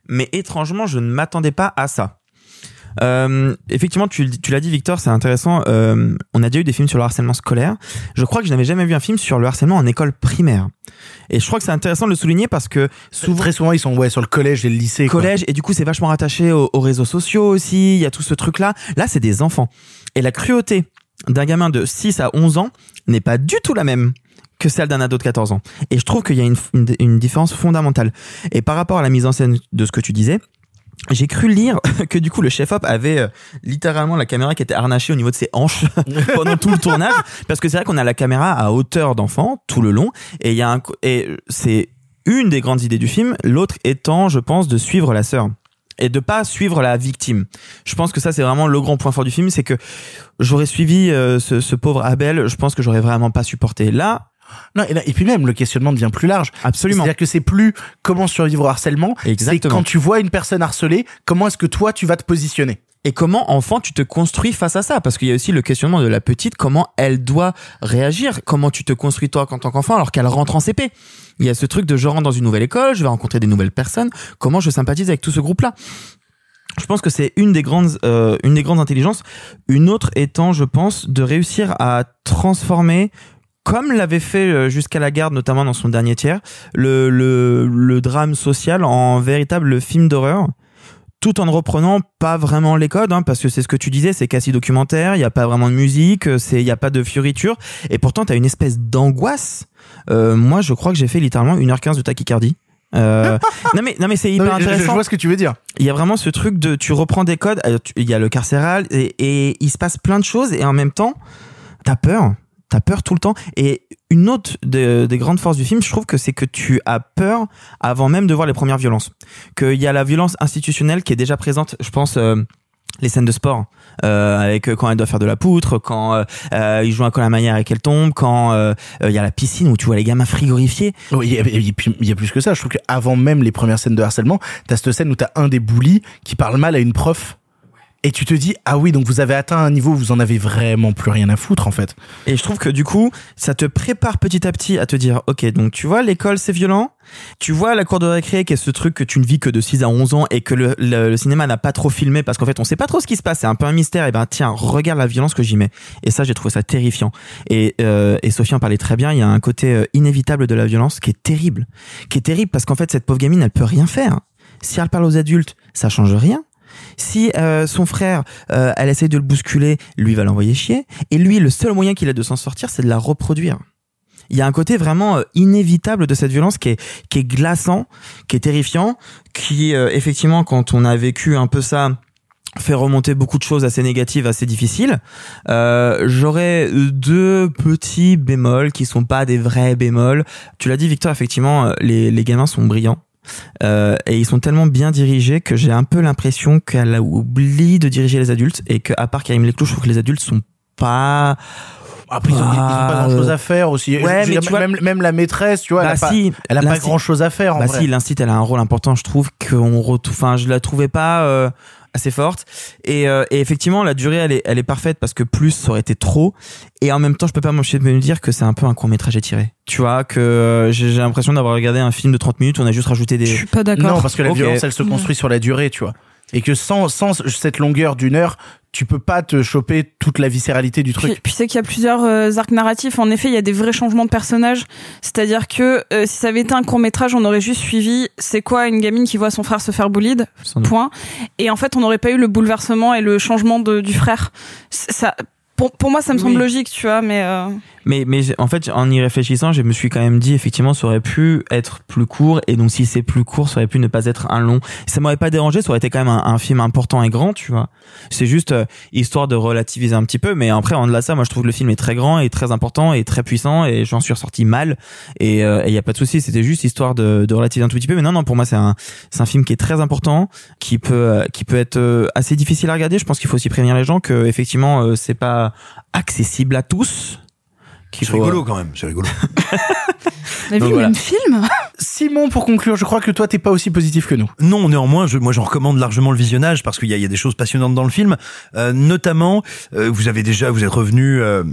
mais étrangement, je ne m'attendais pas à ça. Euh, effectivement, tu, tu l'as dit, Victor, c'est intéressant. Euh, on a déjà eu des films sur le harcèlement scolaire. Je crois que je n'avais jamais vu un film sur le harcèlement en école primaire. Et je crois que c'est intéressant de le souligner parce que souvent, très souvent ils sont ouais sur le collège et le lycée quoi. collège et du coup c'est vachement rattaché aux, aux réseaux sociaux aussi. Il y a tout ce truc là. Là, c'est des enfants. Et la cruauté d'un gamin de 6 à 11 ans n'est pas du tout la même que celle d'un ado de 14 ans. Et je trouve qu'il y a une, une, une différence fondamentale. Et par rapport à la mise en scène de ce que tu disais, j'ai cru lire [laughs] que du coup le chef-op avait euh, littéralement la caméra qui était harnachée au niveau de ses hanches [laughs] pendant tout le tournage parce que c'est vrai qu'on a la caméra à hauteur d'enfant tout le long et il y a un et c'est une des grandes idées du film, l'autre étant je pense de suivre la sœur et de pas suivre la victime. Je pense que ça c'est vraiment le grand point fort du film, c'est que j'aurais suivi euh, ce, ce pauvre Abel, je pense que j'aurais vraiment pas supporté. Là, Non, et, là- et puis même, le questionnement devient plus large. Absolument. C'est-à-dire que c'est plus comment survivre au harcèlement. C'est quand tu vois une personne harcelée, comment est-ce que toi, tu vas te positionner Et comment, enfant, tu te construis face à ça? Parce qu'il y a aussi le questionnement de la petite, comment elle doit réagir? Comment tu te construis toi en tant qu'enfant alors qu'elle rentre en CP Il y a ce truc de je rentre dans une nouvelle école, je vais rencontrer des nouvelles personnes, comment je sympathise avec tout ce groupe-là? Je pense que c'est une des grandes euh, une des grandes intelligences une autre étant je pense de réussir à transformer comme l'avait fait euh, jusqu'à la garde notamment dans son dernier tiers le, le, le drame social en véritable film d'horreur tout en ne reprenant pas vraiment les codes, hein, parce que c'est ce que tu disais, c'est quasi documentaire, il n'y a pas vraiment de musique, il n'y a pas de fioriture, et pourtant tu as une espèce d'angoisse. Euh, moi, je crois que j'ai fait littéralement 1h15 de tachycardie. Euh, [laughs] non mais non mais c'est hyper Non, mais je- intéressant. Je vois ce que tu veux dire. Il y a vraiment ce truc de tu reprends des codes, euh, il y a le carcéral et, et il se passe plein de choses et en même temps t'as peur. T'as peur tout le temps. Et une autre de- des grandes forces du film, je trouve que c'est que tu as peur avant même de voir les premières violences. Qu'il y a la violence institutionnelle qui est déjà présente. Je pense. euh, les scènes de sport euh, avec euh, quand elle doit faire de la poutre quand il joue un col à manière et qu'elle tombe quand il y a la piscine où tu vois les gamins frigorifiés Oui, il y a plus que ça. Je trouve qu'avant même les premières scènes de harcèlement, t'as cette scène où t'as un des bullies qui parle mal à une prof. Et tu te dis, ah oui, donc vous avez atteint un niveau où vous en avez vraiment plus rien à foutre, en fait. Et je trouve que du coup, ça te prépare petit à petit à te dire, ok, donc tu vois, l'école c'est violent, tu vois la cour de récré qui est ce truc que tu ne vis que de 6 à 11 ans et que le, le- le cinéma n'a pas trop filmé parce qu'en fait on sait pas trop ce qui se passe, c'est un peu un mystère, et ben tiens, regarde la violence que j'y mets. Et ça, j'ai trouvé ça terrifiant. Et, euh, et Sophie en parlait très bien, il y a un côté euh, inévitable de la violence qui est terrible. Qui est terrible parce qu'en fait cette pauvre gamine, elle peut rien faire. Si elle parle aux adultes, ça change rien. Si euh, son frère, euh, elle essaye de le bousculer, lui va l'envoyer chier. Et lui, le seul moyen qu'il a de s'en sortir, c'est de la reproduire. Il y a un côté vraiment euh, inévitable de cette violence qui est, qui est glaçant, qui est terrifiant, qui euh, effectivement, quand on a vécu un peu ça, fait remonter beaucoup de choses assez négatives, assez difficiles. Euh, J'aurais deux petits bémols qui sont pas des vrais bémols. Tu l'as dit, Victor, effectivement, euh, les, les gamins sont brillants. Euh, et ils sont tellement bien dirigés que j'ai un peu l'impression qu'elle a oublié de diriger les adultes et que à part Karim Leclou, je trouve que les adultes sont pas Après, ils ont, ils ont pas grand chose à faire aussi. Ouais, mais tu vois- même, même la maîtresse, tu vois, Bah elle a pas, si, elle a pas grand chose à faire, en bah vrai. si, l'instit, elle a un rôle important. Je trouve qu'on retrouve, enfin, je la trouvais pas euh, assez forte. Et, euh, et effectivement, la durée, elle est, elle est parfaite parce que plus, ça aurait été trop. Et en même temps, je peux pas m'empêcher de me dire que c'est un peu un court métrage étiré. Tu vois, que euh, j'ai j'ai l'impression d'avoir regardé un film de 30 minutes où on a juste rajouté des. Je suis pas Non, parce que la violence, elle se construit sur la durée, tu vois. Et que sans, sans cette longueur d'une heure, tu peux pas te choper toute la viscéralité du Puis, truc. puis c'est qu'il y a plusieurs euh, arcs narratifs. En effet, il y a des vrais changements de personnages. C'est-à-dire que euh, si ça avait été un court métrage, on aurait juste suivi c'est quoi une gamine qui voit son frère se faire bullied? Point. Et en fait, on n'aurait pas eu le bouleversement et le changement de, du frère. Ça, pour, pour moi, ça me semble Oui. logique, tu vois, mais. euh, Mais, mais en fait, en y réfléchissant, je me suis quand même dit, effectivement, ça aurait pu être plus court. Et donc, si c'est plus court, ça aurait pu ne pas être un long. Ça m'aurait pas dérangé, ça aurait été quand même un, un film important et grand, tu vois. C'est juste euh, histoire de relativiser un petit peu. Mais après, en delà de ça, moi, je trouve que le film est très grand et très important et très puissant. Et j'en suis ressorti mal. Et il y a pas de souci. C'était juste histoire de, de relativiser un tout petit peu. Mais non, non, pour moi, c'est un, un film qui est très important, qui peut, euh, qui peut être euh, assez difficile à regarder. Je pense qu'il faut aussi prévenir les gens que, effectivement, euh, c'est pas accessible à tous. C'est rigolo quand même, c'est rigolo. [laughs] On a vu voilà. le même film Simon, pour conclure, je crois que toi, t'es pas aussi positif que nous. Non, néanmoins, je, moi, j'en recommande largement le visionnage parce qu'il y a, y a des choses passionnantes dans le film. Euh, notamment, euh, vous avez déjà, vous êtes revenus euh,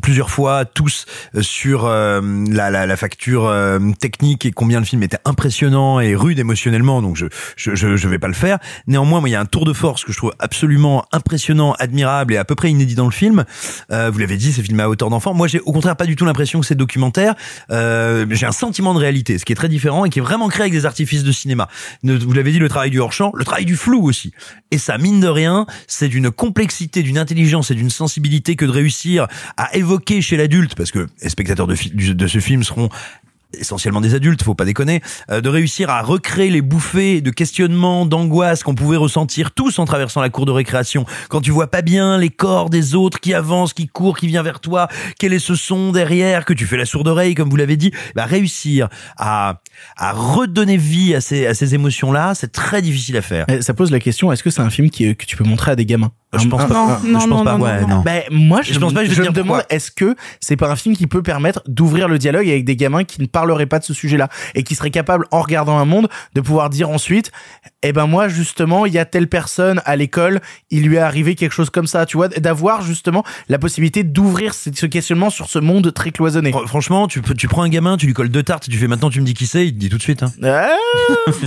plusieurs fois tous euh, sur euh, la, la, la facture euh, technique et combien le film était impressionnant et rude émotionnellement. Donc, je, je, je, vais pas le faire. Néanmoins, moi, il y a un tour de force que je trouve absolument impressionnant, admirable et à peu près inédit dans le film. Vous l'avez dit, c'est filmé à hauteur d'enfant. Moi, j'ai au contraire pas du tout l'impression que c'est documentaire. J'ai un sentiment de réalité, ce qui est très différent et qui est vraiment créé avec des artifices de cinéma. Vous l'avez dit, le travail du hors-champ, le travail du flou aussi. Et ça, mine de rien, c'est d'une complexité, d'une intelligence et d'une sensibilité que de réussir à évoquer chez l'adulte, parce que les spectateurs de ce film seront essentiellement des adultes, faut pas déconner, euh, de réussir à recréer les bouffées de questionnement, d'angoisse qu'on pouvait ressentir tous en traversant la cour de récréation. Quand tu vois pas bien les corps des autres qui avancent, qui courent, qui vient vers toi, quel est ce son derrière, que tu fais la sourde oreille, comme vous l'avez dit, bah, réussir à, à redonner vie à ces, à ces émotions-là, c'est très difficile à faire. Ça pose la question, est-ce que c'est un film qui, que tu peux montrer à des gamins? Je pense pas. un- Non, je non, pense pas. non, Ouais, non, non. Ben, moi, je, Je pense pas, je me dire demande, est-ce que c'est pas un film qui peut permettre d'ouvrir le dialogue avec des gamins qui ne parleraient pas de ce sujet-là et qui seraient capables, en regardant un monde, de pouvoir dire ensuite, eh ben moi, justement, il y a telle personne à l'école, il lui est arrivé quelque chose comme ça, tu vois, d'avoir justement la possibilité d'ouvrir ce questionnement sur ce monde très cloisonné. Fr- Franchement, tu, peux- tu prends un gamin, tu lui colles deux tartes, tu fais maintenant tu me dis qui c'est, il te dit tout de suite. Hein. Ah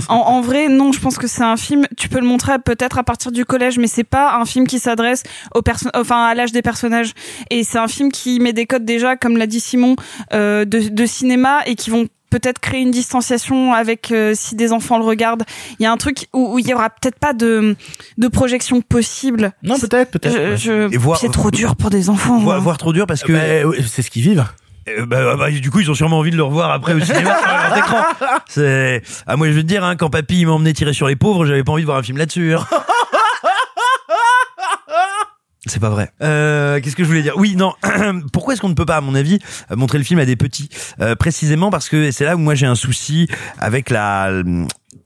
en, en vrai, non, je pense que c'est un film. Tu peux le montrer peut-être à partir du collège, mais c'est pas un film qui s'adresse aux personnes, enfin à l'âge des personnages. Et c'est un film qui met des codes déjà, comme l'a dit Simon, euh, de, de cinéma et qui vont peut-être créer une distanciation avec euh, si des enfants le regardent. Il y a un truc où, où il y aura peut-être pas de de projection possible. Non, peut-être, peut-être. Je- je- c'est trop dur pour des enfants. Voir, voir trop dur parce que ouais, c'est ce qu'ils vivent. Euh, bah, bah, du coup, ils ont sûrement envie de le revoir après au cinéma sur écran. [laughs] C'est, ah, moi, je veux te dire, hein, quand papy m'emmenait tirer sur les pauvres, j'avais pas envie de voir un film là-dessus. hein. [laughs] C'est pas vrai. Euh, Qu'est-ce que je voulais dire? Oui, non. [clears throat] Pourquoi est-ce qu'on ne peut pas, à mon avis, euh, montrer le film à des petits? Euh, Précisément parce que c'est là où moi j'ai un souci avec la,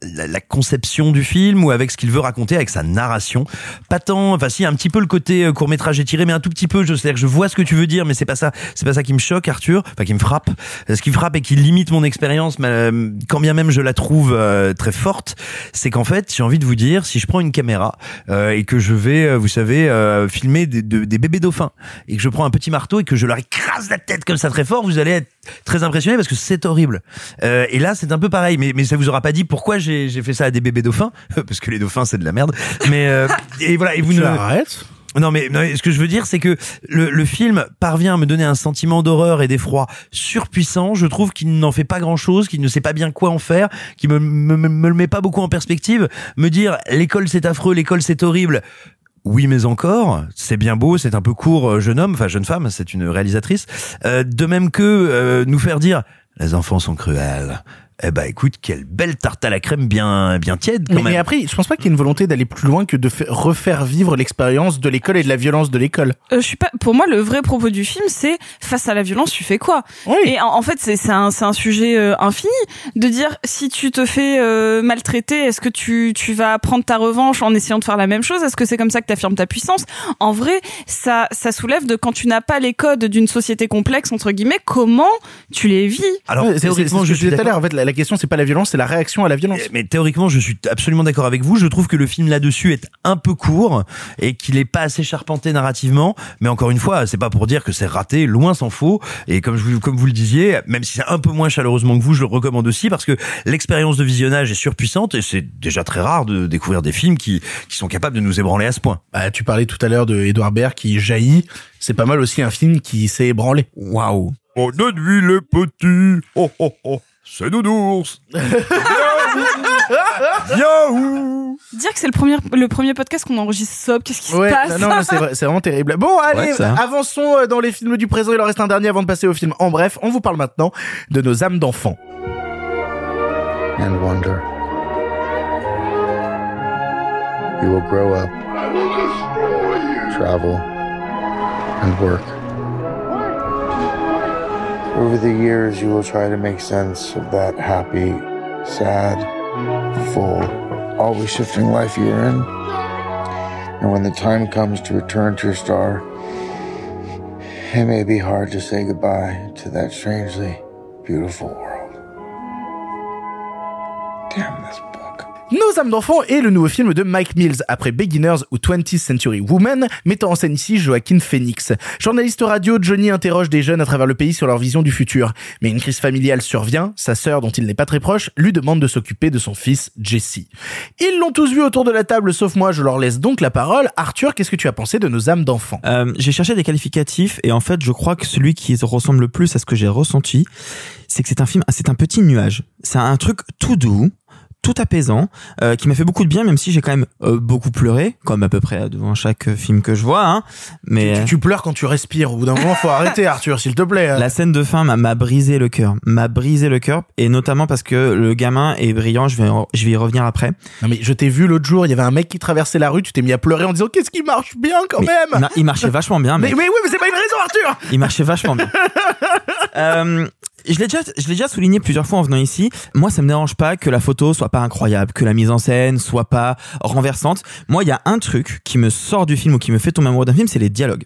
la la conception du film ou avec ce qu'il veut raconter, avec sa narration. Pas tant, enfin si un petit peu le côté court métrage étiré, mais un tout petit peu. Je sais que je vois ce que tu veux dire, mais c'est pas ça. C'est pas ça qui me choque, Arthur. Enfin qui me frappe. Ce qui me frappe et qui limite mon expérience, euh, quand bien même je la trouve euh, très forte, c'est qu'en fait j'ai envie de vous dire, si je prends une caméra euh, et que je vais, euh, vous savez, euh, filmer des, de- des bébés dauphins et que je prends un petit marteau et que je leur écrase la tête comme ça très fort, vous allez être très impressionné parce que c'est horrible. Euh, et là c'est un peu pareil, mais, mais ça vous aura pas dit pourquoi j'ai fait ça à des bébés dauphins [laughs] parce que les dauphins c'est de la merde. Mais euh, et voilà et vous Tu ne arrêtes non mais, non, mais ce que je veux dire c'est que le, le film parvient à me donner un sentiment d'horreur et d'effroi surpuissant. Je trouve qu'il n'en fait pas grand chose, qu'il ne sait pas bien quoi en faire, qu'il me, me, me le met pas beaucoup en perspective. Me dire l'école c'est affreux, l'école c'est horrible. Oui, mais encore, c'est bien beau, c'est un peu court, euh, jeune homme, enfin jeune femme, c'est une réalisatrice. Euh, de même que euh, nous faire dire les enfants sont cruels. Eh ben écoute, quelle belle tarte à la crème bien bien tiède quand mais, même. mais après, je pense pas qu'il y ait une volonté d'aller plus loin que de fa- refaire vivre l'expérience de l'école et de la violence de l'école. Euh, je suis pas. Pour moi, le vrai propos du film, c'est face à la violence, tu fais quoi? Et en, en fait, c'est c'est un c'est un sujet euh, infini de dire si tu te fais euh, maltraiter, est-ce que tu tu vas prendre ta revanche en essayant de faire la même chose? Est-ce que c'est comme ça que tu affirmes ta puissance? En vrai, ça ça soulève de quand tu n'as pas les codes d'une société complexe entre guillemets, comment tu les vis? Alors, théoriquement, c'est ce je que suis disais tout à l'heure. En fait, la, la question, c'est pas la violence, c'est la réaction à la violence. Mais théoriquement, je suis absolument d'accord avec vous. Je trouve que le film là-dessus est un peu court et qu'il est pas assez charpenté narrativement. Mais encore une fois, c'est pas pour dire que c'est raté, loin s'en faut. Et comme je vous, comme vous le disiez, même si c'est un peu moins chaleureusement que vous, je le recommande aussi parce que l'expérience de visionnage est surpuissante et c'est déjà très rare de découvrir des films qui, qui sont capables de nous ébranler à ce point. Bah, tu parlais tout à l'heure de Edouard Baird qui jaillit. C'est pas mal aussi un film qui s'est ébranlé. Waouh. Oh, notre nuit les petits. Oh, oh, oh. C'est nounours. Yahoo Dire que c'est le premier le premier podcast qu'on enregistre sobre, qu'est-ce qui se passe non, non, c'est vrai, c'est vraiment terrible. Bon, allez, Ouais, ça. avançons euh, dans les films du présent. Il en reste un dernier avant de passer au film. En bref, on vous parle maintenant de nos âmes d'enfants. and wonder. You will grow up, travel, and work. Over the years, you will try to make sense of that happy, sad, full, always shifting life you are in. And when the time comes to return to your star, it may be hard to say goodbye to that strangely beautiful world. Damn this. Nos âmes d'enfants est le nouveau film de Mike Mills après Beginners ou 20th Century Woman, mettant en scène ici Joaquin Phoenix. Journaliste radio, Johnny interroge des jeunes à travers le pays sur leur vision du futur. Mais une crise familiale survient, sa sœur dont il n'est pas très proche lui demande de s'occuper de son fils Jesse. Ils l'ont tous vu autour de la table sauf moi, je leur laisse donc la parole. Arthur, qu'est-ce que tu as pensé de nos âmes d'enfants? Euh, j'ai cherché des qualificatifs et en fait, je crois que celui qui ressemble le plus à ce que j'ai ressenti, c'est que c'est un film, c'est un petit nuage. C'est un truc tout doux, tout apaisant, euh, qui m'a fait beaucoup de bien, même si j'ai quand même euh, beaucoup pleuré, comme à peu près devant chaque euh, film que je vois. Hein. Mais tu, tu pleures quand tu respires. Au bout d'un moment, faut [laughs] arrêter, Arthur, s'il te plaît. la scène de fin m'a- brisé le cœur, m'a brisé le cœur, et notamment parce que le gamin est brillant. Je vais, je vais y revenir après. Non mais je t'ai vu l'autre jour, il y avait un mec qui traversait la rue, tu t'es mis à pleurer en disant qu'est-ce qui marche bien quand Mais même? il mar- il marchait vachement bien, mais, mais- mais oui, mais c'est pas une raison, Arthur Il marchait vachement bien. [laughs] Euh, je l'ai déjà, je l'ai déjà souligné plusieurs fois en venant ici. Moi, ça me dérange pas que la photo soit pas incroyable, que la mise en scène soit pas renversante. Moi, il y a un truc qui me sort du film ou qui me fait tomber amoureux d'un film, c'est les dialogues.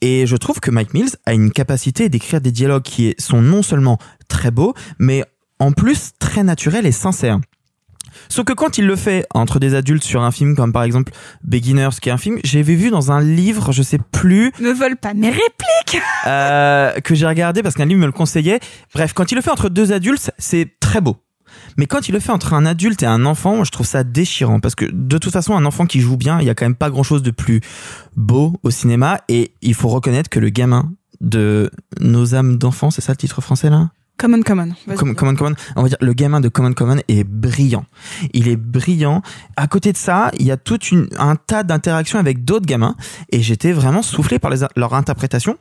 Et je trouve que Mike Mills a une capacité d'écrire des dialogues qui sont non seulement très beaux, mais en plus très naturels et sincères. Sauf que quand il le fait entre des adultes sur un film comme par exemple Beginners, qui est un film, j'avais vu dans un livre, je sais plus, Ne veulent pas mes répliques euh, que j'ai regardé parce qu'un livre me le conseillait. Bref, quand il le fait entre deux adultes, c'est très beau. Mais quand il le fait entre un adulte et un enfant, moi, je trouve ça déchirant parce que de toute façon, un enfant qui joue bien, il y a quand même pas grand chose de plus beau au cinéma et il faut reconnaître que le gamin de Nos âmes d'enfants, c'est ça le titre français là? Common Common. Common, Common. On va dire le gamin de Common Common est brillant. Il est brillant. À côté de ça, il y a tout un tas d'interactions avec d'autres gamins et j'étais vraiment soufflé par leur interprétation.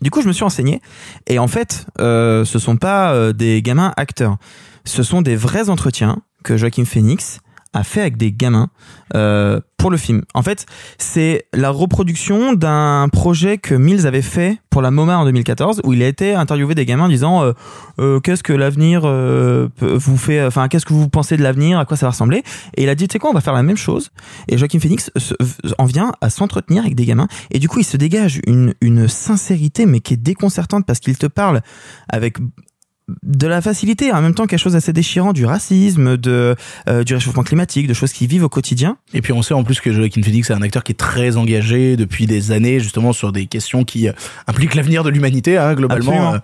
Du coup, je me suis renseigné et en fait, euh, ce sont pas euh, des gamins acteurs. Ce sont des vrais entretiens que Joaquin Phoenix a fait avec des gamins euh, pour le film. En fait, c'est la reproduction d'un projet que Mills avait fait pour la MoMA en 2014, où il a été interviewé des gamins disant euh, euh, qu'est-ce que l'avenir euh, vous fait, enfin qu'est-ce que vous pensez de l'avenir, à quoi ça va ressembler? Et il a dit tu sais quoi, on va faire la même chose. Et Joaquin Phoenix en vient à s'entretenir avec des gamins, et du coup il se dégage une une sincérité mais qui est déconcertante parce qu'il te parle avec de la facilité, en même temps quelque chose d'assez déchirant, du racisme, de euh, du réchauffement climatique, de choses qui vivent au quotidien. Et puis on sait en plus que Joaquin Phoenix est un acteur qui est très engagé depuis des années justement sur des questions qui euh, impliquent l'avenir de l'humanité hein, globalement. Absolument.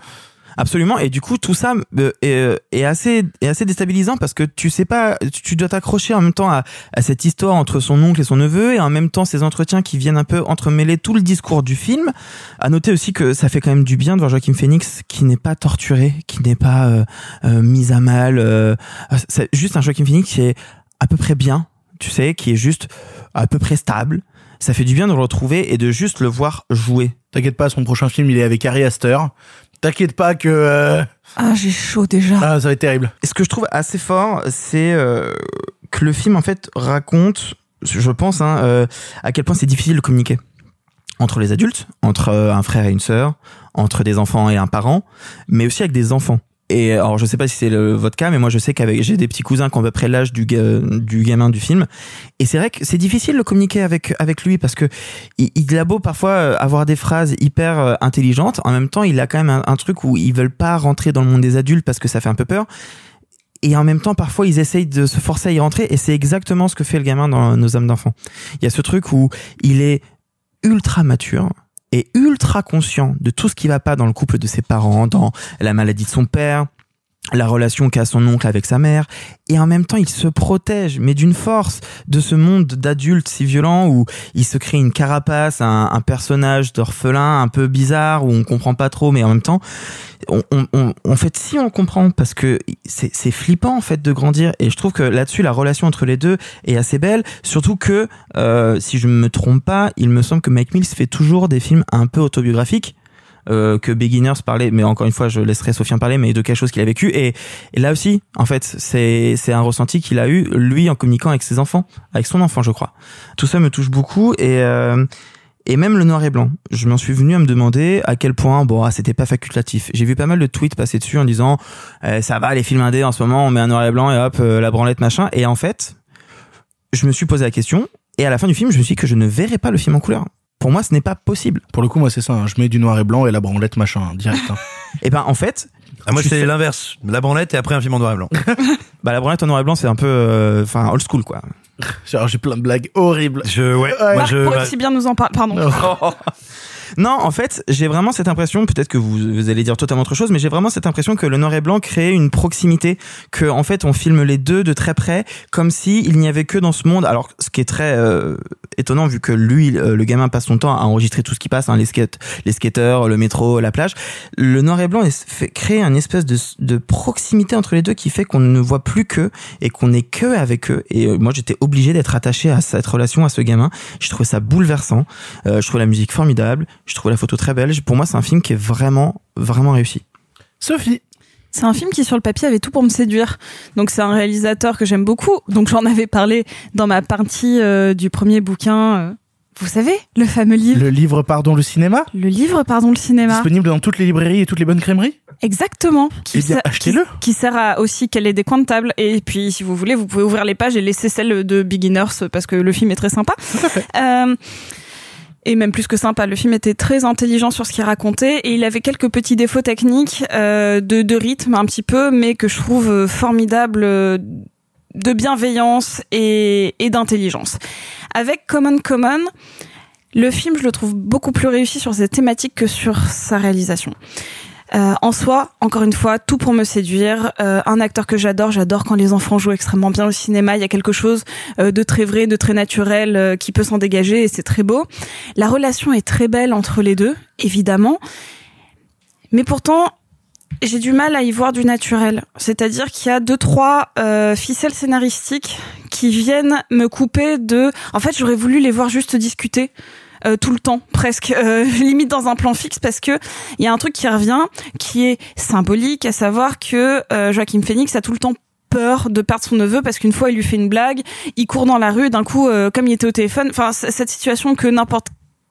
Absolument. Et du coup, tout ça euh, est, euh, est assez, est assez déstabilisant parce que tu sais pas, tu dois t'accrocher en même temps à, à cette histoire entre son oncle et son neveu et en même temps ces entretiens qui viennent un peu entremêler tout le discours du film. À noter aussi que ça fait quand même du bien de voir Joaquin Phoenix qui n'est pas torturé, qui n'est pas euh, euh, mis à mal. euh, c'est juste un Joaquin Phoenix qui est à peu près bien, tu sais, qui est juste à peu près stable. Ça fait du bien de le retrouver et de juste le voir jouer. T'inquiète pas, son prochain film il est avec Harry Astor. T'inquiète pas que euh, Ah, j'ai chaud déjà. ah, ça va être terrible. Et ce que je trouve assez fort, c'est euh, que le film en fait raconte, je pense, hein, euh, à quel point c'est difficile de communiquer entre les adultes, entre euh, un frère et une sœur, entre des enfants et un parent, mais aussi avec des enfants. Et alors je sais pas si c'est votre cas, mais moi je sais qu'avec j'ai des petits cousins qui ont à peu près l'âge du, du gamin du film, et c'est vrai que c'est difficile de communiquer avec avec lui parce que il, il a beau parfois euh, avoir des phrases hyper euh, intelligentes, en même temps il a quand même un, truc où ils veulent pas rentrer dans le monde des adultes parce que ça fait un peu peur et en même temps parfois ils essayent de se forcer à y rentrer et c'est exactement ce que fait le gamin dans nos âmes d'enfant. Il y a ce truc où il est ultra mature et ultra conscient de tout ce qui va pas dans le couple de ses parents, dans la maladie de son père, la relation qu'a son oncle avec sa mère, et en même temps il se protège, mais d'une force, de ce monde d'adultes si violent où il se crée une carapace, un, personnage d'orphelin un peu bizarre où on comprend pas trop, mais en même temps, on, on, on- en fait si on comprend parce que c'est c'est flippant en fait de grandir, et je trouve que là-dessus la relation entre les deux est assez belle, surtout que euh, si je me trompe pas, il me semble que Mike Mills fait toujours des films un peu autobiographiques euh, que Beginners parlait, mais encore une fois, je laisserai Sophien parler, mais de quelque chose qu'il a vécu. Et, et là aussi, en fait, c'est c'est un ressenti qu'il a eu lui en communiquant avec ses enfants, avec son enfant, je crois. Tout ça me touche beaucoup et euh, et même le noir et blanc. Je m'en suis venu à me demander à quel point bon, ah, c'était pas facultatif. J'ai vu pas mal de tweets passer dessus en disant euh, ça va les films indés en ce moment, on met un noir et blanc et hop euh, la branlette machin. Et en fait, je me suis posé la question et à la fin du film, je me suis dit que je ne verrais pas le film en couleur. Pour moi, ce n'est pas possible. Pour le coup, moi c'est ça. hein. Je mets du noir et blanc et la branlette machin hein, direct. hein. [laughs] Et ben en fait, Ah, moi, c'est fais- l'inverse. La branlette et après un film en noir et blanc. [laughs] bah la branlette en noir et blanc, c'est un peu, euh, enfin old school quoi. Genre, j'ai plein de blagues horribles. Je, ouais, Ouais. moi, je, Pour aussi bien nous en parler. Pardon. [laughs] Non, en fait, j'ai vraiment cette impression, peut-être que vous, allez dire totalement autre chose, mais j'ai vraiment cette impression que le noir et blanc crée une proximité, que en fait on filme les deux de très près, comme si n'y avait que dans ce monde. Alors, ce qui est très euh, étonnant vu que lui, euh, le gamin passe son temps à enregistrer tout ce qui passe, hein, les skates, les skateurs, le métro, la plage. Le noir et blanc est- fait, crée un espèce de, proximité entre les deux qui fait qu'on ne voit plus qu'eux et qu'on n'est que avec eux. Et euh, moi, j'étais obligé d'être attaché à cette relation, à ce gamin. Je trouvais ça bouleversant. Euh, je trouve la musique formidable. Je trouve la photo très belle. Pour moi, c'est un film qui est vraiment, vraiment réussi. Sophie. C'est un film qui, sur le papier, avait tout pour me séduire. Donc, c'est un réalisateur que j'aime beaucoup. Donc, j'en avais parlé dans ma partie euh, du premier bouquin. euh, vous savez, le fameux livre. Le livre Pardon le cinéma Le livre, pardon, le cinéma. Disponible dans toutes les librairies et toutes les bonnes crèmeries Exactement. Eh bien, achetez-le. Qui, qui sert à aussi qu'elle ait des coins de table. Et puis, si vous voulez, vous pouvez ouvrir les pages et laisser celle de Beginners parce que le film est très sympa. Euh, et même plus que sympa, le film était très intelligent sur ce qu'il racontait et il avait quelques petits défauts techniques euh, de, de rythme un petit peu, mais que je trouve euh, formidable euh, de bienveillance et, et d'intelligence. Avec Common Common, le film, je le trouve beaucoup plus réussi sur ses thématiques que sur sa réalisation. Euh, en soi, encore une fois, tout pour me séduire. Euh, un acteur que j'adore, j'adore quand les enfants jouent extrêmement bien au cinéma. Il y a quelque chose euh, de très vrai, de très naturel euh, qui peut s'en dégager et c'est très beau. La relation est très belle entre les deux, évidemment. Mais pourtant, j'ai du mal à y voir du naturel. C'est-à-dire qu'il y a deux, trois euh, ficelles scénaristiques qui viennent me couper de... En fait, j'aurais voulu les voir juste discuter. Euh, tout le temps, presque, euh, [laughs] limite dans un plan fixe, parce que il y a un truc qui revient, qui est symbolique, à savoir que euh, Joachim Phoenix a tout le temps peur de perdre son neveu parce qu'une fois il lui fait une blague, il court dans la rue d'un coup euh, comme il était au téléphone, enfin cette situation que n'importe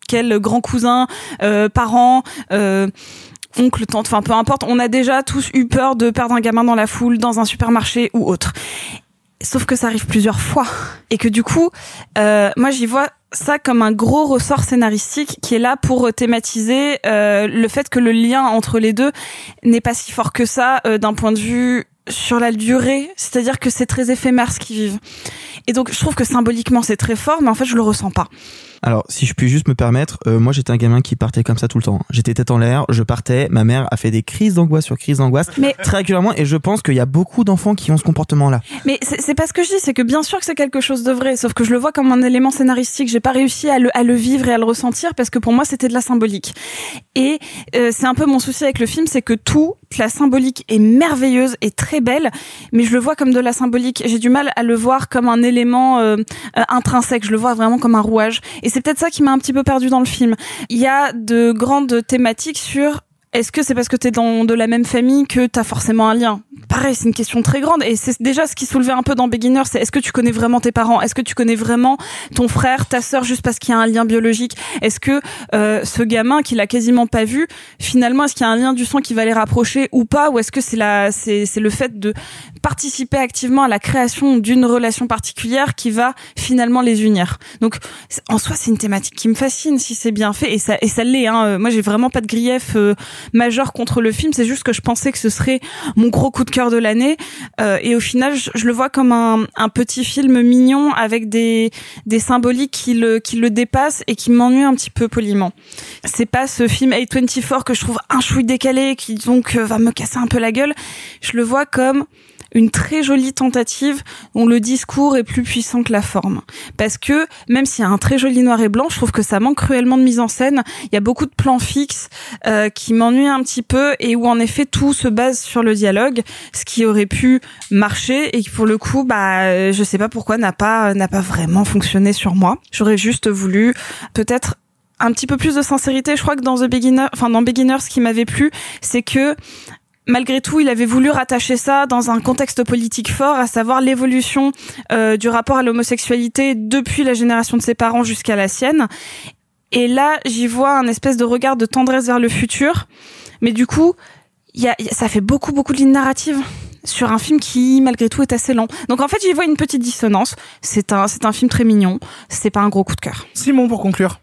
quel grand cousin, euh, parent, euh, oncle, tante, enfin peu importe, on a déjà tous eu peur de perdre un gamin dans la foule, dans un supermarché ou autre. Sauf que ça arrive plusieurs fois et que du coup, euh, moi j'y vois ça comme un gros ressort scénaristique qui est là pour thématiser euh, le fait que le lien entre les deux n'est pas si fort que ça euh, d'un point de vue sur la durée, c'est-à-dire que c'est très éphémère ce qu'ils vivent. Et donc je trouve que symboliquement c'est très fort, mais en fait je le ressens pas. Alors, si je puis juste me permettre, euh, moi j'étais un gamin qui partait comme ça tout le temps. J'étais tête en l'air, je partais, ma mère a fait des crises d'angoisse sur crises d'angoisse Mais- très régulièrement et je pense qu'il y a beaucoup d'enfants qui ont ce comportement-là. Mais c'est pas ce que je dis, c'est que bien sûr que c'est quelque chose de vrai, sauf que je le vois comme un élément scénaristique. J'ai pas réussi à le, à le vivre et à le ressentir parce que pour moi c'était de la symbolique. Et euh, c'est un peu mon souci avec le film, c'est que tout, la symbolique est merveilleuse et très belle, mais je le vois comme de la symbolique. J'ai du mal à le voir comme un élément euh, euh, intrinsèque. Je le vois vraiment comme un rouage. Et c'est peut-être ça qui m'a un petit peu perdu dans le film. Il y a de grandes thématiques sur est-ce que c'est parce que t'es dans de la même famille que t'as forcément un lien? Pareil, c'est une question très grande et c'est déjà ce qui soulevait un peu dans Beginner, c'est est-ce que tu connais vraiment tes parents? Est-ce que tu connais vraiment ton frère, ta sœur juste parce qu'il y a un lien biologique? Est-ce que euh, ce gamin qu'il a quasiment pas vu, finalement, est-ce qu'il y a un lien du sang qui va les rapprocher ou pas? Ou est-ce que c'est la, c'est c'est le fait de participer activement à la création d'une relation particulière qui va finalement les unir? Donc en soi, c'est une thématique qui me fascine si c'est bien fait et ça et ça l'est. Hein. Euh, Moi, j'ai vraiment pas de grief euh, majeur contre le film. C'est juste que je pensais que ce serait mon gros coup de cœur de l'année Euh, et au final, je, le vois comme un, un petit film mignon avec des des symboliques qui le qui le dépassent et qui m'ennuient un petit peu poliment. C'est pas ce film A24 que je trouve un chouï décalé qui donc euh, va me casser un peu la gueule. Je le vois comme une très jolie tentative dont le discours est plus puissant que la forme. Parce que même s'il y a un très joli noir et blanc, je trouve que ça manque cruellement de mise en scène. Il y a beaucoup de plans fixes euh, qui m'ennuient un petit peu et où en effet tout se base sur le dialogue, ce qui aurait pu marcher et qui pour le coup, bah, euh, je sais pas pourquoi n'a pas n'a pas vraiment fonctionné sur moi. J'aurais juste voulu peut-être un petit peu plus de sincérité. Je crois que dans The Beginner, enfin dans Beginner, ce qui m'avait plu, c'est que malgré tout, il avait voulu rattacher ça dans un contexte politique fort, à savoir l'évolution euh, du rapport à l'homosexualité depuis la génération de ses parents jusqu'à la sienne. Et là, j'y vois un espèce de regard de tendresse vers le futur. Mais du coup, y a, y a- ça fait beaucoup, beaucoup de lignes narratives sur un film qui, malgré tout, est assez lent. Donc en fait, j'y vois une petite dissonance. C'est un, c'est un film très mignon. C'est pas un gros coup de cœur. Simon, pour conclure.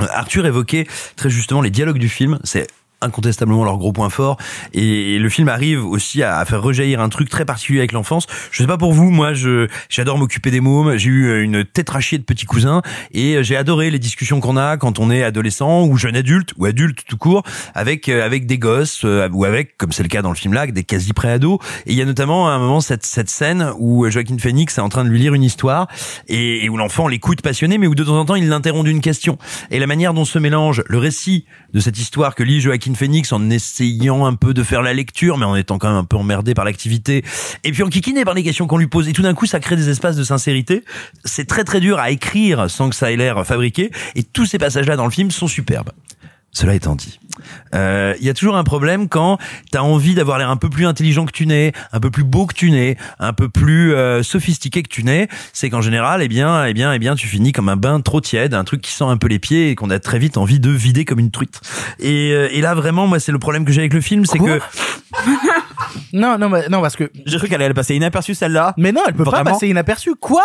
Euh, Arthur évoquait très justement les dialogues du film. C'est incontestablement leur gros point fort. Et le film arrive aussi à, faire rejaillir un truc très particulier avec l'enfance. Je sais pas pour vous, moi je j'adore m'occuper des mômes, j'ai eu une tétrachie de petits cousins et j'ai adoré les discussions qu'on a quand on est adolescent ou jeune adulte ou adulte tout court avec euh, avec des gosses euh, ou avec comme c'est le cas dans le film là des quasi pré-ados. Et il y a notamment à un moment cette cette scène où Joaquin Phoenix est en train de lui lire une histoire et, et où l'enfant l'écoute passionné mais où de temps en temps il l'interrompt d'une question. Et la manière dont se mélange le récit de cette histoire que lit Joaquin Phoenix en essayant un peu de faire la lecture mais en étant quand même un peu emmerdé par l'activité. Et puis en kikiné par les questions qu'on lui pose. Et tout d'un coup ça crée des espaces de sincérité. C'est très très dur à écrire sans que ça ait l'air fabriqué. Et tous ces passages là dans le film sont superbes cela étant dit, euh, il y a toujours un problème quand t'as envie d'avoir l'air un peu plus intelligent que tu n'es, un peu plus beau que tu n'es, un peu plus euh, sophistiqué que tu n'es. C'est qu'en général, eh bien, eh bien, eh bien, tu finis comme un bain trop tiède, un truc qui sent un peu les pieds et qu'on a très vite envie de vider comme une truite. Et, euh, et là, vraiment, moi, c'est le problème que j'ai avec le film, c'est que Non, non, mais- non, parce que. J'ai cru qu'elle allait passer inaperçue celle-là. Mais non, elle peut pas Vraiment passer inaperçue. Quoi?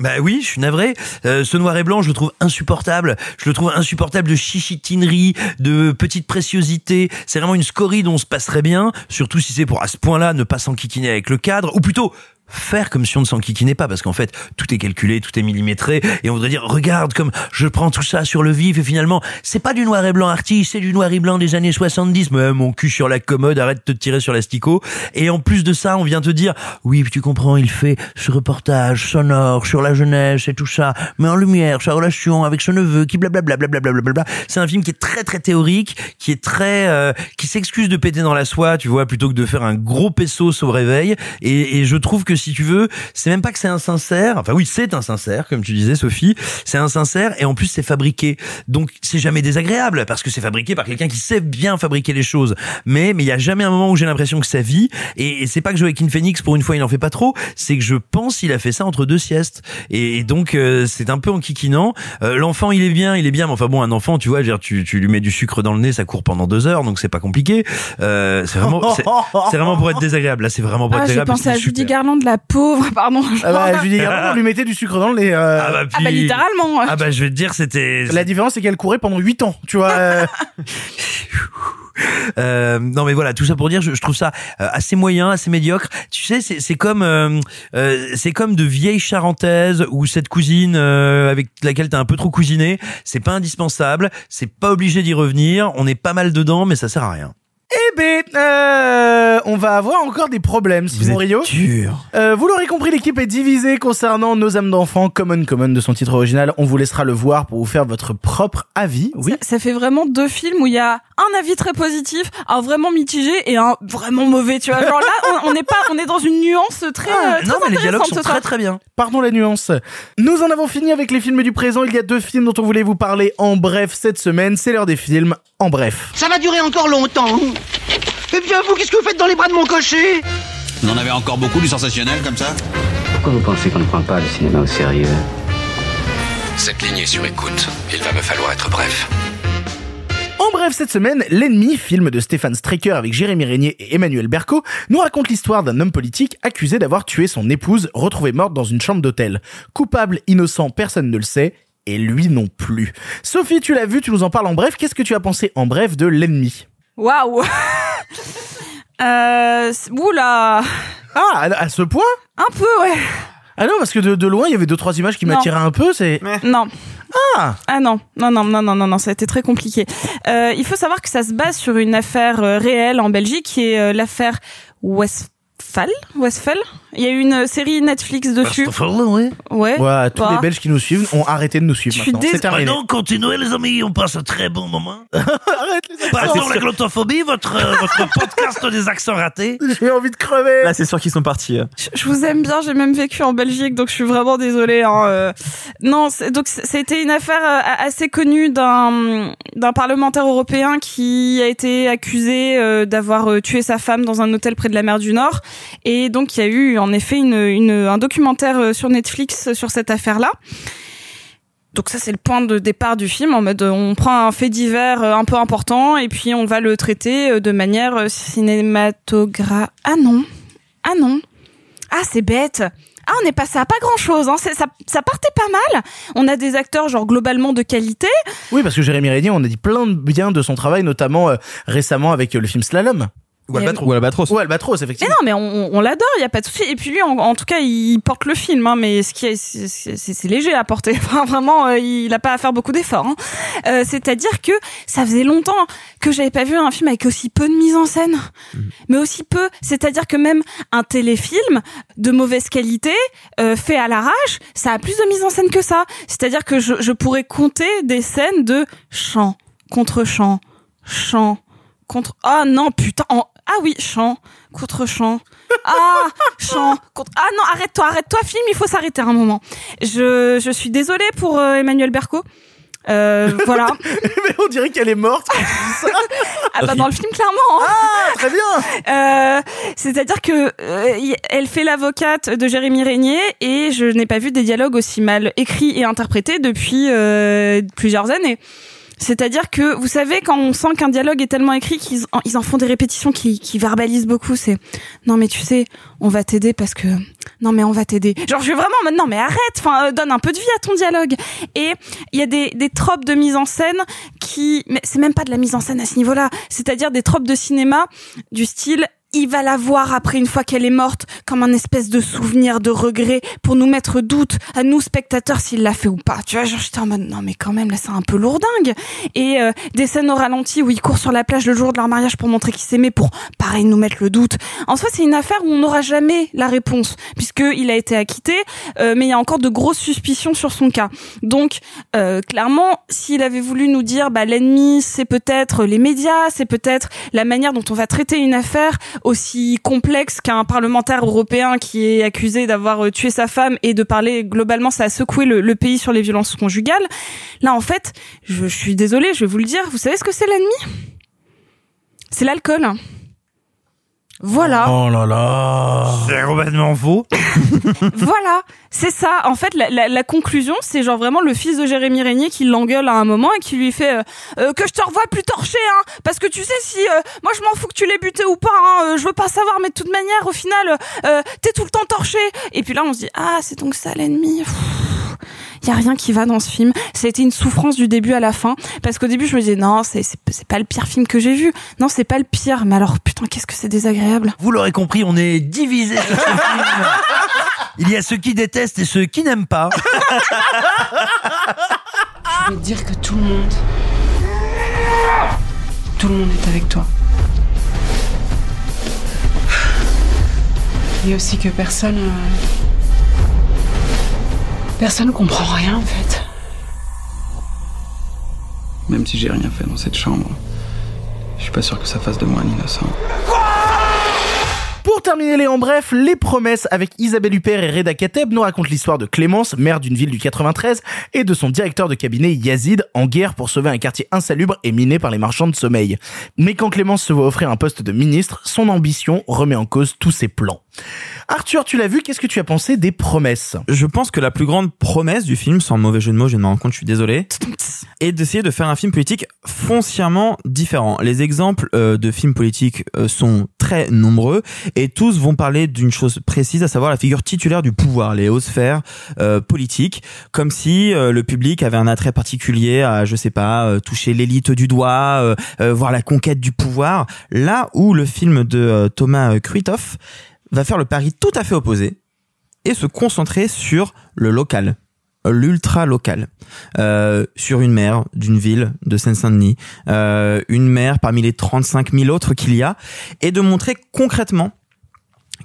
Bah oui, je suis navré. Euh, ce noir et blanc, je le trouve insupportable. Je le trouve insupportable de chichitinerie, de petite préciosité. C'est vraiment une scorie dont on se passerait bien, surtout si c'est pour à ce point-là ne pas s'enquiquiner avec le cadre, ou plutôt faire comme si on ne s'enquiquinait pas, parce qu'en fait, tout est calculé, tout est millimétré, et on voudrait dire, regarde comme je prends tout ça sur le vif, et finalement, c'est pas du noir et blanc artiste, c'est du noir et blanc des années 70, mais mon cul sur la commode, arrête de te tirer sur l'asticot. Et en plus de ça, on vient te dire, oui, tu comprends, il fait ce reportage sonore sur la jeunesse et tout ça, mais en lumière sa relation avec son neveu, qui blablabla, blablabla. C'est un film qui est très très théorique, qui est très, euh, qui s'excuse de péter dans la soie, tu vois, plutôt que de faire un gros pesos au réveil. Et je trouve que si tu veux, c'est même pas que c'est insincère. Enfin oui, c'est insincère, comme tu disais, Sophie. C'est insincère et en plus c'est fabriqué. Donc c'est jamais désagréable parce que c'est fabriqué par quelqu'un qui sait bien fabriquer les choses. Mais mais il y a jamais un moment où j'ai l'impression que ça vit. Et, et c'est pas que Joaquin Phoenix pour une fois il en fait pas trop. C'est que je pense qu'il a fait ça entre deux siestes. Et, et donc euh, c'est un peu en kikinant. Euh, L'enfant il est bien, il est bien. Mais enfin bon, un enfant, tu vois, je dire, tu, tu lui mets du sucre dans le nez, ça court pendant deux heures, donc c'est pas compliqué. Euh, c'est vraiment, c'est vraiment pour être désagréable. Là, c'est vraiment pour Ah, être j'ai désagréable. pensé à c'est Judy. Garland, la pauvre, [laughs] pardon. Ah bah, Garland, on lui mettait du sucre dans le nez. euh. Ah bah, Ah bah, puis- littéralement. Ah bah je vais te dire c'était La différence, c'est qu'elle courait pendant 8 ans, tu vois. euh. [laughs] Euh, non mais voilà tout ça pour dire je, je trouve ça euh, assez moyen assez médiocre tu sais c'est c'est comme euh, euh, c'est comme de vieilles charentaises ou cette cousine euh, avec laquelle t'as un peu trop cousiné c'est pas indispensable c'est pas obligé d'y revenir on est pas mal dedans mais ça sert à rien Eh ben, euh, on va avoir encore des problèmes, Simon Rio. dur Euh, vous l'aurez compris, l'équipe est divisée concernant Nos âmes d'enfant, Common Common de son titre original. On vous laissera le voir pour vous faire votre propre avis. Oui. Ça, ça fait vraiment deux films où il y a un avis très positif, un vraiment mitigé et un vraiment mauvais. Tu vois, genre là, on, on est pas, on est dans une nuance très, euh, très non, mais les dialogues sont soir. très très bien. Pardon la nuance. Nous en avons fini avec les films du présent. Il y a deux films dont on voulait vous parler en bref cette semaine. C'est l'heure des films en bref. Ça va durer encore longtemps. Eh bien, vous, qu'est-ce que vous faites dans les bras de mon cocher? Vous en avez encore beaucoup du sensationnel comme ça Pourquoi vous pensez qu'on ne prend pas le cinéma au sérieux? Cette ligne est sur écoute. Il va me falloir être bref. En bref, cette semaine, L'ennemi, film de Stéphane Straker avec Jérémy Régnier et Emmanuel Berco, nous raconte l'histoire d'un homme politique accusé d'avoir tué son épouse retrouvée morte dans une chambre d'hôtel. Coupable, innocent, personne ne le sait. Et lui non plus. Sophie, tu l'as vu, tu nous en parles en bref. Qu'est-ce que tu as pensé en bref de l'ennemi? Waouh. [laughs] [laughs] euh, oula. Ah, à, à ce point Un peu, ouais. Ah non, parce que de, de loin, il y avait deux trois images qui Non. m'attiraient un peu. C'est Non. Ah Ah non, non, non, non, non, non, non, ça a été très compliqué. Euh, il faut savoir que ça se base sur une affaire euh, réelle en Belgique, qui est euh, l'affaire Westphal. Westphal? Il y a eu une série Netflix dessus. ouais. Ouais. Ouais, tous Bah. les Belges qui nous suivent ont arrêté de nous suivre Je suis maintenant. C'est dés- terminé. non continuez les amis on passe un très bon moment [laughs] Arrête les accents. pardon la glottophobie votre euh, votre [laughs] podcast des accents ratés J'ai envie de crever. Là, c'est sûr qu'ils sont partis. euh. Je- Je vous aime bien, j'ai même vécu en Belgique, donc je suis vraiment désolée. Hein. euh. Non, c'est- donc c- c'était une affaire euh, assez connue d'un d'un parlementaire européen qui a été accusé euh, d'avoir euh, tué sa femme dans un hôtel près de la mer du Nord. Et donc il y a eu en effet une, un documentaire euh, sur Netflix sur cette affaire-là. Donc ça c'est le point de départ du film en mode euh, on prend un fait divers euh, un peu important et puis on va le traiter euh, de manière euh, cinématographique. Ah non. Ah non. Ah, c'est bête. Ah, on est passé à pas grand chose. Hein. Ça, ça partait pas mal. On a des acteurs genre globalement de qualité. Oui, parce que Jérémy Régnier, on a dit plein de bien de son travail, notamment euh, récemment avec euh, le film Slalom. Ou Albatros. Ou Albatros. Ou Albatros, Mais effectivement. non, mais on, on l'adore, il y a pas de souci. Et puis lui, en, en tout cas, il porte le film. Hein, mais ce qui est, c'est- c'est c'est léger à porter. [laughs] Enfin, vraiment, euh, il a pas à faire beaucoup d'efforts. Hein. Euh, C'est-à-dire que ça faisait longtemps que j'avais pas vu un film avec aussi peu de mise en scène, mais aussi peu. C'est-à-dire que même un téléfilm de mauvaise qualité euh, fait à l'arrache, ça a plus de mise en scène que ça. C'est-à-dire que je, je pourrais compter des scènes de chant contre chant, chant contre. Ah non, putain. en- Ah oui, chant contre chant. Ah, chant contre. Ah non, arrête-toi, arrête-toi, film. Il faut s'arrêter un moment. Je, je suis désolée pour euh, Emmanuel Berco. Euh, voilà. [laughs] Mais on dirait qu'elle est morte. quand tu dis ça. Ah bah dans le film clairement. hein. Ah, très bien. Euh, C'est-à-dire que euh, elle fait l'avocate de Jérémy Régnier et je n'ai pas vu des dialogues aussi mal écrits et interprétés depuis plusieurs années. C'est-à-dire que vous savez quand on sent qu'un dialogue est tellement écrit qu'ils en, font des répétitions qui, verbalisent beaucoup. C'est non mais tu sais on va t'aider parce que non mais on va t'aider. Genre je vais vraiment maintenant mais arrête. Enfin euh, donne un peu de vie à ton dialogue. Et il y a des, des tropes de mise en scène qui mais c'est même pas de la mise en scène à ce niveau-là. C'est-à-dire des tropes de cinéma du style il va la voir après une fois qu'elle est morte comme un espèce de souvenir de regret pour nous mettre doute à nous spectateurs s'il l'a fait ou pas. Tu vois, genre j'étais en mode non mais quand même là c'est un peu lourdingue. Et euh, des scènes au ralenti où ils courent sur la plage le jour de leur mariage pour montrer qu'ils s'aimaient pour pareil nous mettre le doute. En soi c'est une affaire où on n'aura jamais la réponse puisque il a été acquitté, euh, mais il y a encore de grosses suspicions sur son cas. Donc euh, clairement s'il avait voulu nous dire bah l'ennemi c'est peut-être les médias, c'est peut-être la manière dont on va traiter une affaire aussi complexe qu'un parlementaire européen qui est accusé d'avoir euh, tué sa femme et de parler globalement, ça a secoué le, pays sur les violences conjugales. Là, en fait, je, je suis désolée, je vais vous le dire. Vous savez ce que c'est l'ennemi? C'est l'alcool. Voilà. Oh là là. C'est complètement faux. [laughs] voilà, c'est ça. En fait, la, la, la conclusion, c'est genre vraiment le fils de Jérémy Régnier qui l'engueule à un moment et qui lui fait euh, euh, que je te revois plus torché, hein, parce que tu sais si euh, moi je m'en fous que tu l'aies buté ou pas, hein, euh, je veux pas savoir, mais de toute manière, au final, euh, t'es tout le temps torché. Et puis là, on se dit ah, c'est donc ça l'ennemi. Il y a rien qui va dans ce film. Ça a été une souffrance du début à la fin, parce qu'au début je me disais non, c'est c'est c'est pas le pire film que j'ai vu. Non, c'est pas le pire. Mais alors putain, qu'est-ce que c'est désagréable. Vous l'aurez compris, on est divisé sur ce film. Il y a ceux qui détestent et ceux qui n'aiment pas. Je veux te dire que tout le monde. Tout le monde est avec toi. Et aussi que personne. Personne comprend rien en fait. Même si j'ai rien fait dans cette chambre, je suis pas sûr que ça fasse de moi un innocent. Pour terminer les en bref, les promesses avec Isabelle Huppert et Reda Kateb nous racontent l'histoire de Clémence, maire d'une ville du 93, et de son directeur de cabinet Yazid, en guerre pour sauver un quartier insalubre et miné par les marchands de sommeil. Mais quand Clémence se voit offrir un poste de ministre, son ambition remet en cause tous ses plans. Arthur, tu l'as vu, qu'est-ce que tu as pensé des promesses? Je pense que la plus grande promesse du film, sans mauvais jeu de mots, je me rends compte, je suis désolé, [laughs] est d'essayer de faire un film politique foncièrement différent. Les exemples euh, de films politiques euh, sont très nombreux et tous vont parler d'une chose précise, à savoir la figure titulaire du pouvoir, les hautes sphères euh, politiques, comme si le public avait un attrait particulier à, je sais pas, toucher l'élite du doigt, voir la conquête du pouvoir. Là où le film de Thomas Kruithoff va faire le pari tout à fait opposé et se concentrer sur le local l'ultra local. Euh, sur une mer d'une ville de Seine-Saint-Denis euh, une mer parmi les 35 000 autres qu'il y a et de montrer concrètement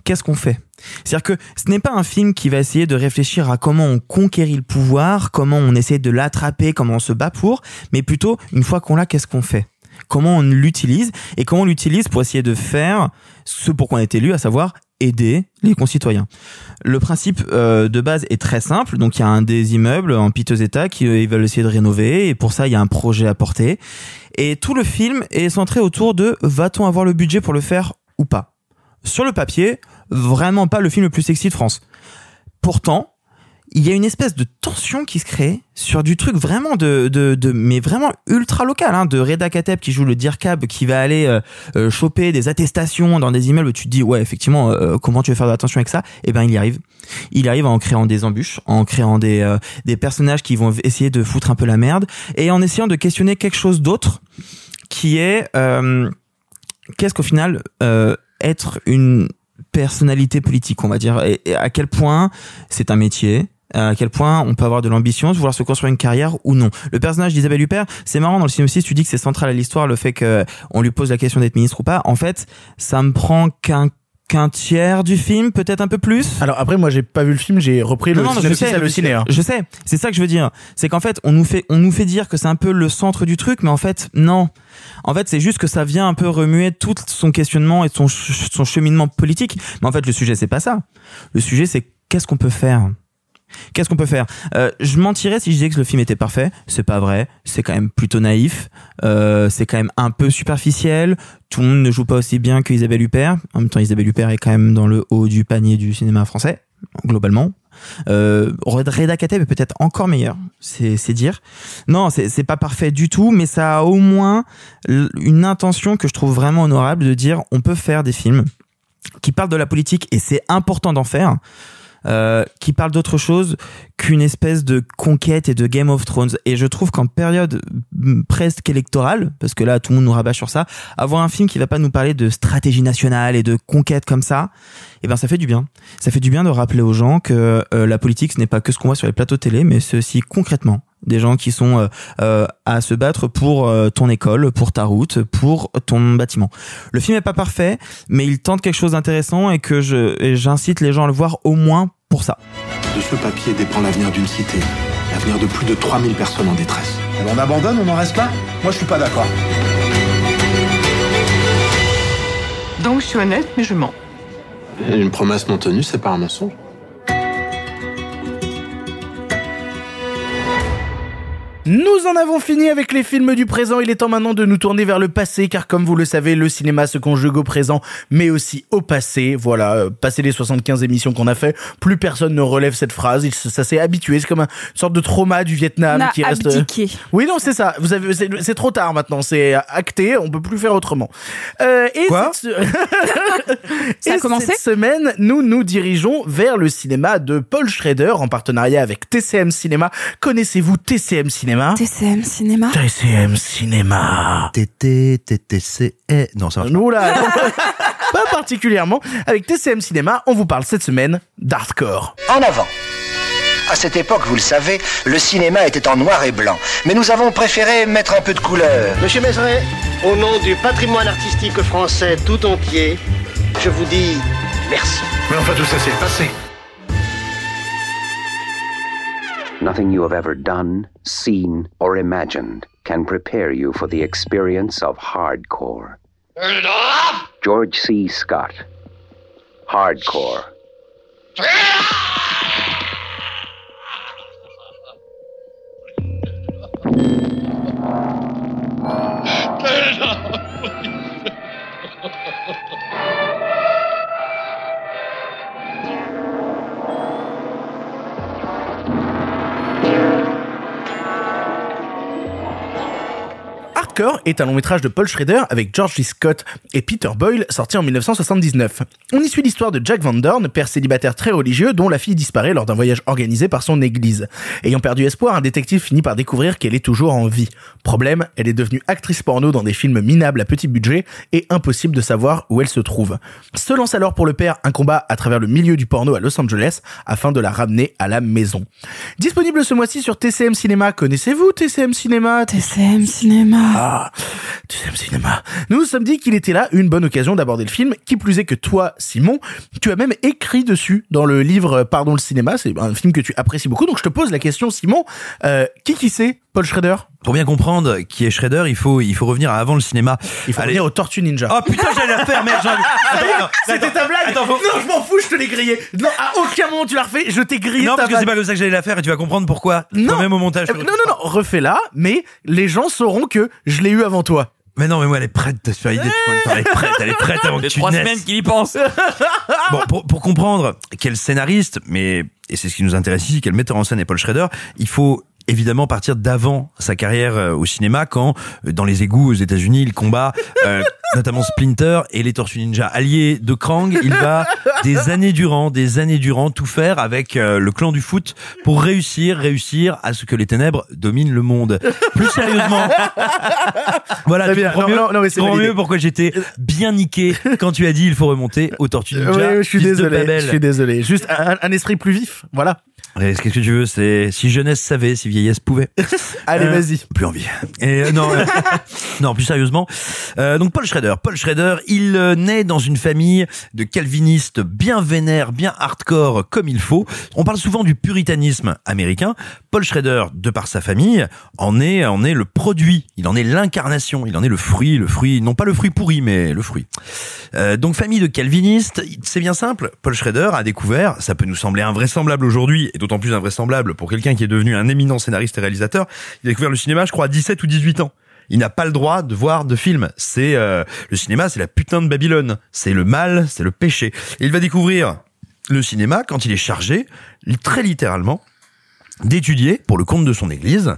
qu'est-ce qu'on fait. C'est-à-dire que ce n'est pas un film qui va essayer de réfléchir à comment on conquérit le pouvoir, comment on essaie de l'attraper, comment on se bat pour, mais plutôt, une fois qu'on l'a, qu'est-ce qu'on fait? Comment on l'utilise? Et comment on l'utilise pour essayer de faire ce pour quoi on est élu, à savoir aider les concitoyens. Le principe euh, de base est très simple. Donc il y a un des immeubles en piteux état qui euh, ils veulent essayer de rénover et pour ça il y a un projet à porter. Et tout le film est centré autour de va-t-on avoir le budget pour le faire ou pas? Sur le papier, vraiment pas le film le plus sexy de France. Pourtant, il y a une espèce de tension qui se crée sur du truc vraiment de, de, mais vraiment ultra local, hein, de Reda Kateb qui joue le DIRCAB, qui va aller euh, euh, choper des attestations dans des immeubles. où Tu te dis ouais effectivement euh, comment tu veux faire attention avec ça? Eh ben il y arrive. Il arrive en créant des embûches, en créant des euh, des personnages qui vont essayer de foutre un peu la merde et en essayant de questionner quelque chose d'autre qui est euh, qu'est-ce qu'au final euh, être une personnalité politique, on va dire, et à quel point c'est un métier, à quel point on peut avoir de l'ambition, de vouloir se construire une carrière ou non. Le personnage d'Isabelle Huppert, c'est marrant dans le synopsis, tu dis que c'est central à l'histoire le fait que on lui pose la question d'être ministre ou pas. En fait, ça me prend qu'un qu'un tiers du film, peut-être un peu plus. Alors après, moi j'ai pas vu le film, j'ai repris le Non, non, je sais, à le ciné. hein. Je sais, c'est ça que je veux dire. C'est qu'en fait, on nous fait, on nous fait dire que c'est un peu le centre du truc, mais en fait, non. En fait, c'est juste que ça vient un peu remuer tout son questionnement et son, son cheminement politique. Mais en fait, le sujet, c'est pas ça. Le sujet, c'est qu'est-ce qu'on peut faire? Qu'est-ce qu'on peut faire? Euh, Je mentirais si je disais que le film était parfait. C'est pas vrai. C'est quand même plutôt naïf. Euh, c'est quand même un peu superficiel. Tout le monde ne joue pas aussi bien que Isabelle Huppert. En même temps, Isabelle Huppert est quand même dans le haut du panier du cinéma français, globalement. Euh, Reda Kateb est peut-être encore meilleur, c'est dire. Non, c'est pas parfait du tout, mais ça a au moins une intention que je trouve vraiment honorable de dire on peut faire des films qui parlent de la politique et c'est important d'en faire. Euh, qui parle d'autre chose qu'une espèce de conquête et de Game of Thrones. Et je trouve qu'en période mm, presque électorale, parce que là tout le monde nous rabâche sur ça, avoir un film qui va pas nous parler de stratégie nationale et de conquête comme ça, eh ben ça fait du bien. Ça fait du bien de rappeler aux gens que euh, la politique ce n'est pas que ce qu'on voit sur les plateaux télé, mais aussi concrètement des gens qui sont euh, euh, à se battre pour ton école, pour ta route, pour ton bâtiment. Le film est pas parfait, mais il tente quelque chose d'intéressant et que je j'incite les gens à le voir au moins pour ça. De ce papier dépend l'avenir d'une cité, l'avenir de plus de 3000 personnes en détresse. On abandonne, on en reste là Moi, je suis pas d'accord. Donc je suis honnête, mais je mens. Une promesse non tenue, c'est pas un mensonge. Nous en avons fini avec les films du présent. Il est temps maintenant de nous tourner vers le passé, car comme vous le savez, le cinéma se conjugue au présent, mais aussi au passé. Voilà, euh, passé les 75 émissions qu'on a fait, plus personne ne relève cette phrase. Il, ça s'est habitué. C'est comme un- une sorte de trauma du Vietnam On a qui reste. abdiqué. Oui, non, c'est ça. Vous avez, c'est, c'est trop tard maintenant. C'est acté. On peut plus faire autrement. Euh, et Quoi cette- [laughs] Ça a Et commencé Cette semaine, nous nous dirigeons vers le cinéma de Paul Schrader en partenariat avec TCM Cinéma. Connaissez-vous TCM Cinéma? TCM Cinéma. TCM Cinéma. TT, TTC, E. Non, ça marche pas. Oula, [laughs] pas particulièrement. Avec TCM Cinéma, on vous parle cette semaine d'hardcore. En avant. À cette époque, vous le savez, le cinéma était en noir et blanc. Mais nous avons préféré mettre un peu de couleur. Monsieur Mézeret, au nom du patrimoine artistique français tout entier, je vous dis merci. Mais enfin, tout ça, c'est le passé. Nothing you have ever done, seen, or imagined can prepare you for the experience of hardcore. Turn it off! George C. Scott. Hardcore. [laughs] Hardcore est un long métrage de Paul Schrader avec George G. Scott et Peter Boyle sorti en 1979. On y suit l'histoire de Jack Van Dorn, père célibataire très religieux dont la fille disparaît lors d'un voyage organisé par son église. Ayant perdu espoir, un détective finit par découvrir qu'elle est toujours en vie. Problème, elle est devenue actrice porno dans des films minables à petit budget et impossible de savoir où elle se trouve. Se lance alors pour le père un combat à travers le milieu du porno à Los Angeles afin de la ramener à la maison. Disponible ce mois-ci sur TCM Cinéma. Connaissez-vous TCM Cinéma? TCM Cinéma. Ah, Cinéma. Nous nous sommes dit qu'il était là une bonne occasion d'aborder le film. Qui plus est que toi, Simon, tu as même écrit dessus dans le livre Pardon le cinéma. C'est un film que tu apprécies beaucoup. Donc je te pose la question, Simon. Euh, qui qui c'est Paul Schrader? Pour bien comprendre qui est Shredder, il faut, il faut revenir à avant le cinéma. Il faut revenir aux Tortues Ninja. Oh putain, j'allais la faire, merde, j'ai [laughs] envie. Attends, attends, C'était ta blague Attends, faut- Non, je m'en fous, je te l'ai grillé. Non, à aucun moment tu l'as refait, je t'ai grillé Non, ta parce que c'est pas comme ça que j'allais la faire et tu vas comprendre pourquoi. Non. Même au montage. Euh, Non, non, non, refais-la, mais les gens sauront que je l'ai eu avant toi. Mais non, mais moi, elle est prête de se faire idée. Elle est prête, elle est prête avant que Les tu trois naisses. semaines qu'il y pense. [laughs] Bon, pour, pour comprendre quel scénariste, mais et c'est ce qui nous intéresse ici, quel metteur en scène est Paul Schrader, il faut évidemment partir d'avant sa carrière euh, au cinéma quand euh, dans les égouts aux États-Unis il combat euh, [laughs] notamment Splinter et les Tortues Ninja alliés de Krang il va des années durant des années durant tout faire avec euh, le clan du foot pour réussir réussir à ce que les ténèbres dominent le monde plus sérieusement [laughs] voilà tu bien. comprends Non, mieux, non, non, mais c'est tu comprends mieux pourquoi j'étais bien niqué quand tu as dit il faut remonter aux Tortues Ninja Oui, je suis désolé. Je suis désolé. Juste un, un esprit plus vif. Voilà. Qu'est-ce que tu veux? C'est si jeunesse savait, si vieillesse pouvait. [laughs] Allez, Euh, vas-y. Plus envie. Et euh, non, euh, [laughs] non, plus sérieusement. Euh, donc Paul Schrader. Paul Schrader, il naît dans une famille de calvinistes bien vénères, bien hardcore comme il faut. On parle souvent du puritanisme américain. Paul Schrader, de par sa famille, en est, en est le produit. Il en est l'incarnation. Il en est le fruit, le fruit, non pas le fruit pourri, mais le fruit. Euh, donc famille de calvinistes, c'est bien simple. Paul Schrader a découvert, ça peut nous sembler invraisemblable aujourd'hui, et d'autant plus invraisemblable pour quelqu'un qui est devenu un éminent scénariste et réalisateur. Il a découvert le cinéma, je crois, à 17 ou 18 ans. Il n'a pas le droit de voir de films. C'est euh, le cinéma, c'est la putain de Babylone. C'est le mal, c'est le péché. Et il va découvrir le cinéma quand il est chargé, très littéralement, d'étudier pour le compte de son église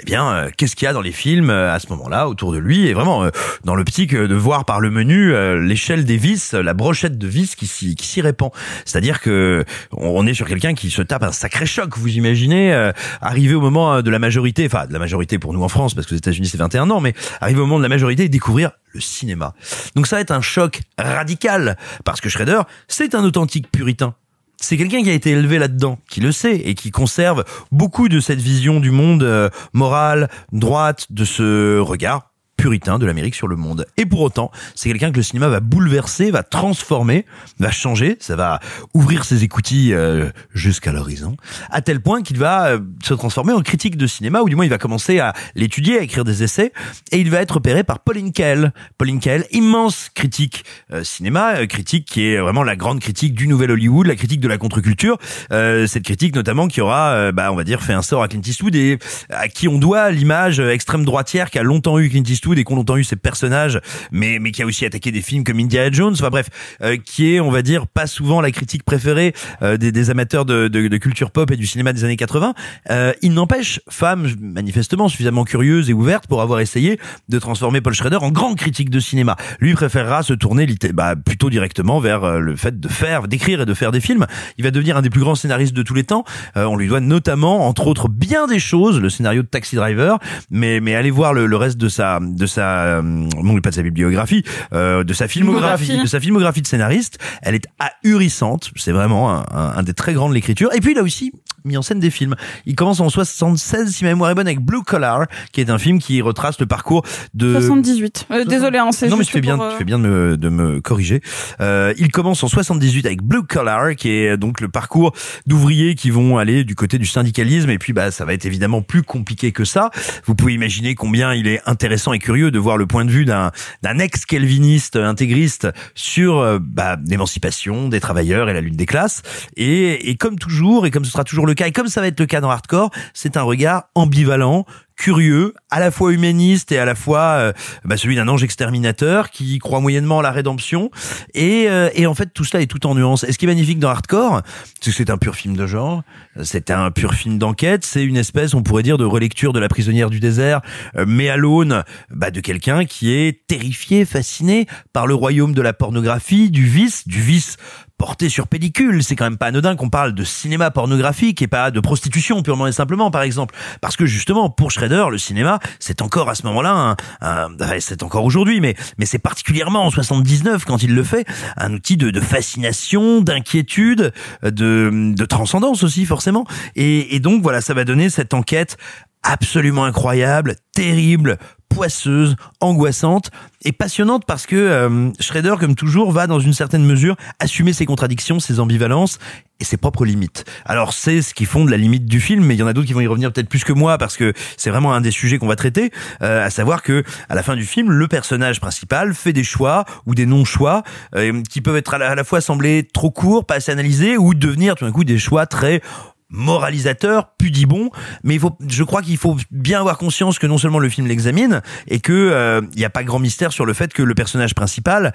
eh bien, euh, qu'est-ce qu'il y a dans les films euh, à ce moment-là autour de lui et vraiment euh, dans l'optique de voir par le menu l'échelle des vis, la brochette de vis qui s'y qui s'y répand. C'est-à-dire que on est sur quelqu'un qui se tape un sacré choc. Vous imaginez euh, arriver au moment de la majorité, enfin de la majorité pour nous en France parce que aux États-Unis c'est 21 ans, mais arriver au moment de la majorité et découvrir le cinéma. Donc ça va être un choc radical parce que Schrader c'est un authentique puritain c'est quelqu'un qui a été élevé là-dedans, qui le sait et qui conserve beaucoup de cette vision du monde euh, moral, droite, de ce regard puritain de l'Amérique sur le monde. Et pour autant, c'est quelqu'un que le cinéma va bouleverser, va transformer, va changer, ça va ouvrir ses écoutilles euh, jusqu'à l'horizon, à tel point qu'il va euh, se transformer en critique de cinéma, ou du moins il va commencer à l'étudier, à écrire des essais, et il va être repéré par Pauline Kael. Pauline Kael, immense critique euh, cinéma, critique qui est vraiment la grande critique du nouvel Hollywood, la critique de la contre-culture, cette critique notamment qui aura, bah, on va dire, fait un sort à Clint Eastwood et à qui on doit l'image extrême droitière qu'a longtemps eu Clint Eastwood et qu'ont longtemps eu ses personnages, mais mais qui a aussi attaqué des films comme Indiana Jones. Enfin bref, euh, qui est, on va dire, pas souvent la critique préférée euh, des, des amateurs de, de, de culture pop et du cinéma des années 80. Euh, il n'empêche, femme manifestement suffisamment curieuse et ouverte pour avoir essayé de transformer Paul Schrader en grand critique de cinéma. Lui préférera se tourner bah, plutôt directement vers euh, le fait de faire, d'écrire et de faire des films. Il va devenir un des plus grands scénaristes de tous les temps. Euh, on lui doit notamment, entre autres, bien des choses, le scénario de Taxi Driver. Mais mais allez voir le, le reste de sa de sa euh, non pas de sa bibliographie, euh, de sa filmographie, de sa filmographie de scénariste. Elle est ahurissante. C'est vraiment un, un- un des très grands de l'écriture. Et puis a aussi mis en scène des films. Il commence en 76, si ma mémoire est bonne, avec Blue Collar, qui est un film qui retrace le parcours de 78. Euh, désolé, hein, c'est non mais tu fais bien, pour, euh, tu fais bien de me, de me corriger. Euh, il commence en 78 avec Blue Collar, qui est donc le parcours d'ouvriers qui vont aller du côté du syndicalisme. Et puis bah ça va être évidemment plus compliqué que ça. Vous pouvez imaginer combien il est intéressant et curieux de voir le point de vue d'un d'un ex-calviniste intégriste sur euh, bah, l'émancipation des travailleurs et la lutte des classes. Et, et comme toujours, et comme ce sera toujours le cas, et comme ça va être le cas dans Hardcore, c'est un regard ambivalent curieux, à la fois humaniste et à la fois euh, bah, celui d'un ange exterminateur qui croit moyennement à la rédemption. Et, euh, et en fait, tout cela est tout en nuances. Et ce qui est magnifique dans Hardcore, c'est que c'est un pur film de genre, c'est un pur film d'enquête, c'est une espèce, on pourrait dire, de relecture de La prisonnière du désert, euh, mais à l'aune bah, de quelqu'un qui est terrifié, fasciné par le royaume de la pornographie, du vice, du vice porté sur pellicule. C'est quand même pas anodin qu'on parle de cinéma pornographique et pas de prostitution purement et simplement, par exemple. Parce que justement, pour Schrader, le cinéma, c'est encore à ce moment-là, c'est encore aujourd'hui, mais, mais c'est particulièrement en 79 quand il le fait, un outil de, de fascination, d'inquiétude, de, de transcendance aussi, forcément. Et, et donc, voilà, ça va donner cette enquête absolument incroyable, terrible, poisseuse, angoissante et passionnante parce que euh, Schrader, comme toujours, va dans une certaine mesure assumer ses contradictions, ses ambivalences et ses propres limites. Alors c'est ce qui fonde la limite du film, mais il y en a d'autres qui vont y revenir peut-être plus que moi parce que c'est vraiment un des sujets qu'on va traiter, euh, à savoir que à la fin du film, le personnage principal fait des choix ou des non-choix euh, qui peuvent être à la, à la fois sembler trop courts, pas assez analysés, ou devenir tout d'un coup des choix très moralisateur, pudibon, mais il faut, je crois qu'il faut bien avoir conscience que non seulement le film l'examine et que euh, il n'y a pas grand mystère sur le fait que le personnage principal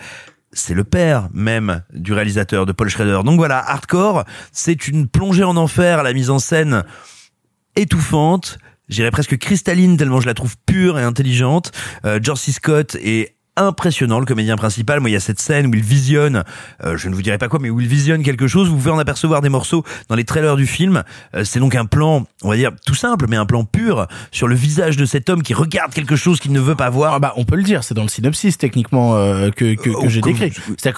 c'est le père même du réalisateur de Paul Schrader. Donc voilà, Hardcore, c'est une plongée en enfer à la mise en scène étouffante, j'irais presque cristalline tellement je la trouve pure et intelligente. Euh, George C. Scott est impressionnant le comédien principal moi il y a cette scène où il visionne euh, je ne vous dirai pas quoi mais où il visionne quelque chose vous pouvez en apercevoir des morceaux dans les trailers du film Euh, c'est donc un plan on va dire tout simple mais un plan pur sur le visage de cet homme qui regarde quelque chose qu'il ne veut pas voir Ah bah on peut le dire, c'est dans le synopsis techniquement euh, que, que, que j'ai comme- décrit. C'est-à-dire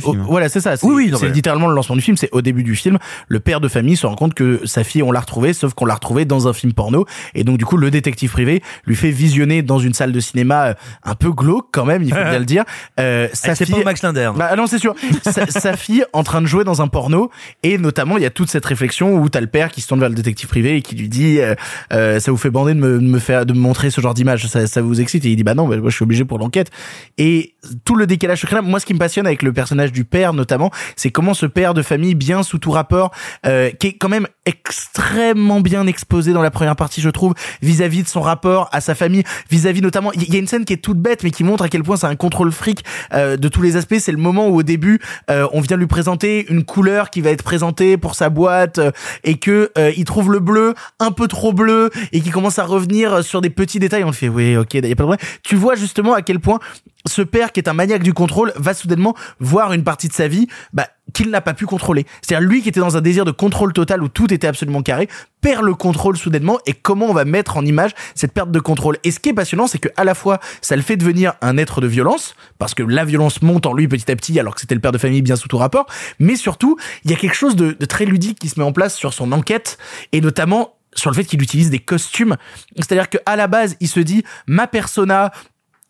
film. voilà, c'est ça. C'est Oui, oui, c'est littéralement le lancement du film. C'est au début du film, le père de famille se rend compte que sa fille on l'a retrouvée, sauf qu'on l'a retrouvée dans un film porno. Et donc du coup le détective privé lui fait visionner dans une salle de cinéma euh, un peu glauque quand même, il faut bien le dire. [laughs] Euh, sa fille, pauvres Max Linder. bah non, c'est sûr. [laughs] sa, sa fille en train de jouer dans un porno et notamment il y a toute cette réflexion où t'as le père qui se tourne vers le détective privé et qui lui dit euh, euh, ça vous fait bander de me, de me faire de me montrer ce genre d'image, ça, ça vous excite? Et il dit bah non, bah, moi je suis obligé pour l'enquête. Et tout le décalage secret moi ce qui me passionne avec le personnage du père notamment, c'est comment ce père de famille bien sous tout rapport euh, qui est quand même extrêmement bien exposé dans la première partie je trouve vis-à-vis de son rapport à sa famille, vis-à-vis notamment il y a une scène qui est toute bête mais qui montre à quel point c'est un contrôle fric euh, de tous les aspects. C'est le moment où au début euh, on vient lui présenter une couleur qui va être présentée pour sa boîte euh, et que il trouve le bleu un peu trop bleu et qui commence à revenir sur des petits détails. On le fait oui ok a pas de problème. Tu vois justement à quel point ce père qui est un maniaque du contrôle va soudainement voir une partie de sa vie bah, qu'il n'a pas pu contrôler. C'est-à-dire lui qui était dans un désir de contrôle total où tout était absolument carré, perd le contrôle soudainement et comment on va mettre en image cette perte de contrôle. Et ce qui est passionnant, c'est que à la fois ça le fait devenir un être de violence parce que la violence monte en lui petit à petit alors que c'était le père de famille bien sous tout rapport, mais surtout il y a quelque chose de, de très ludique qui se met en place sur son enquête et notamment sur le fait qu'il utilise des costumes. C'est-à-dire que à la base, il se dit ma persona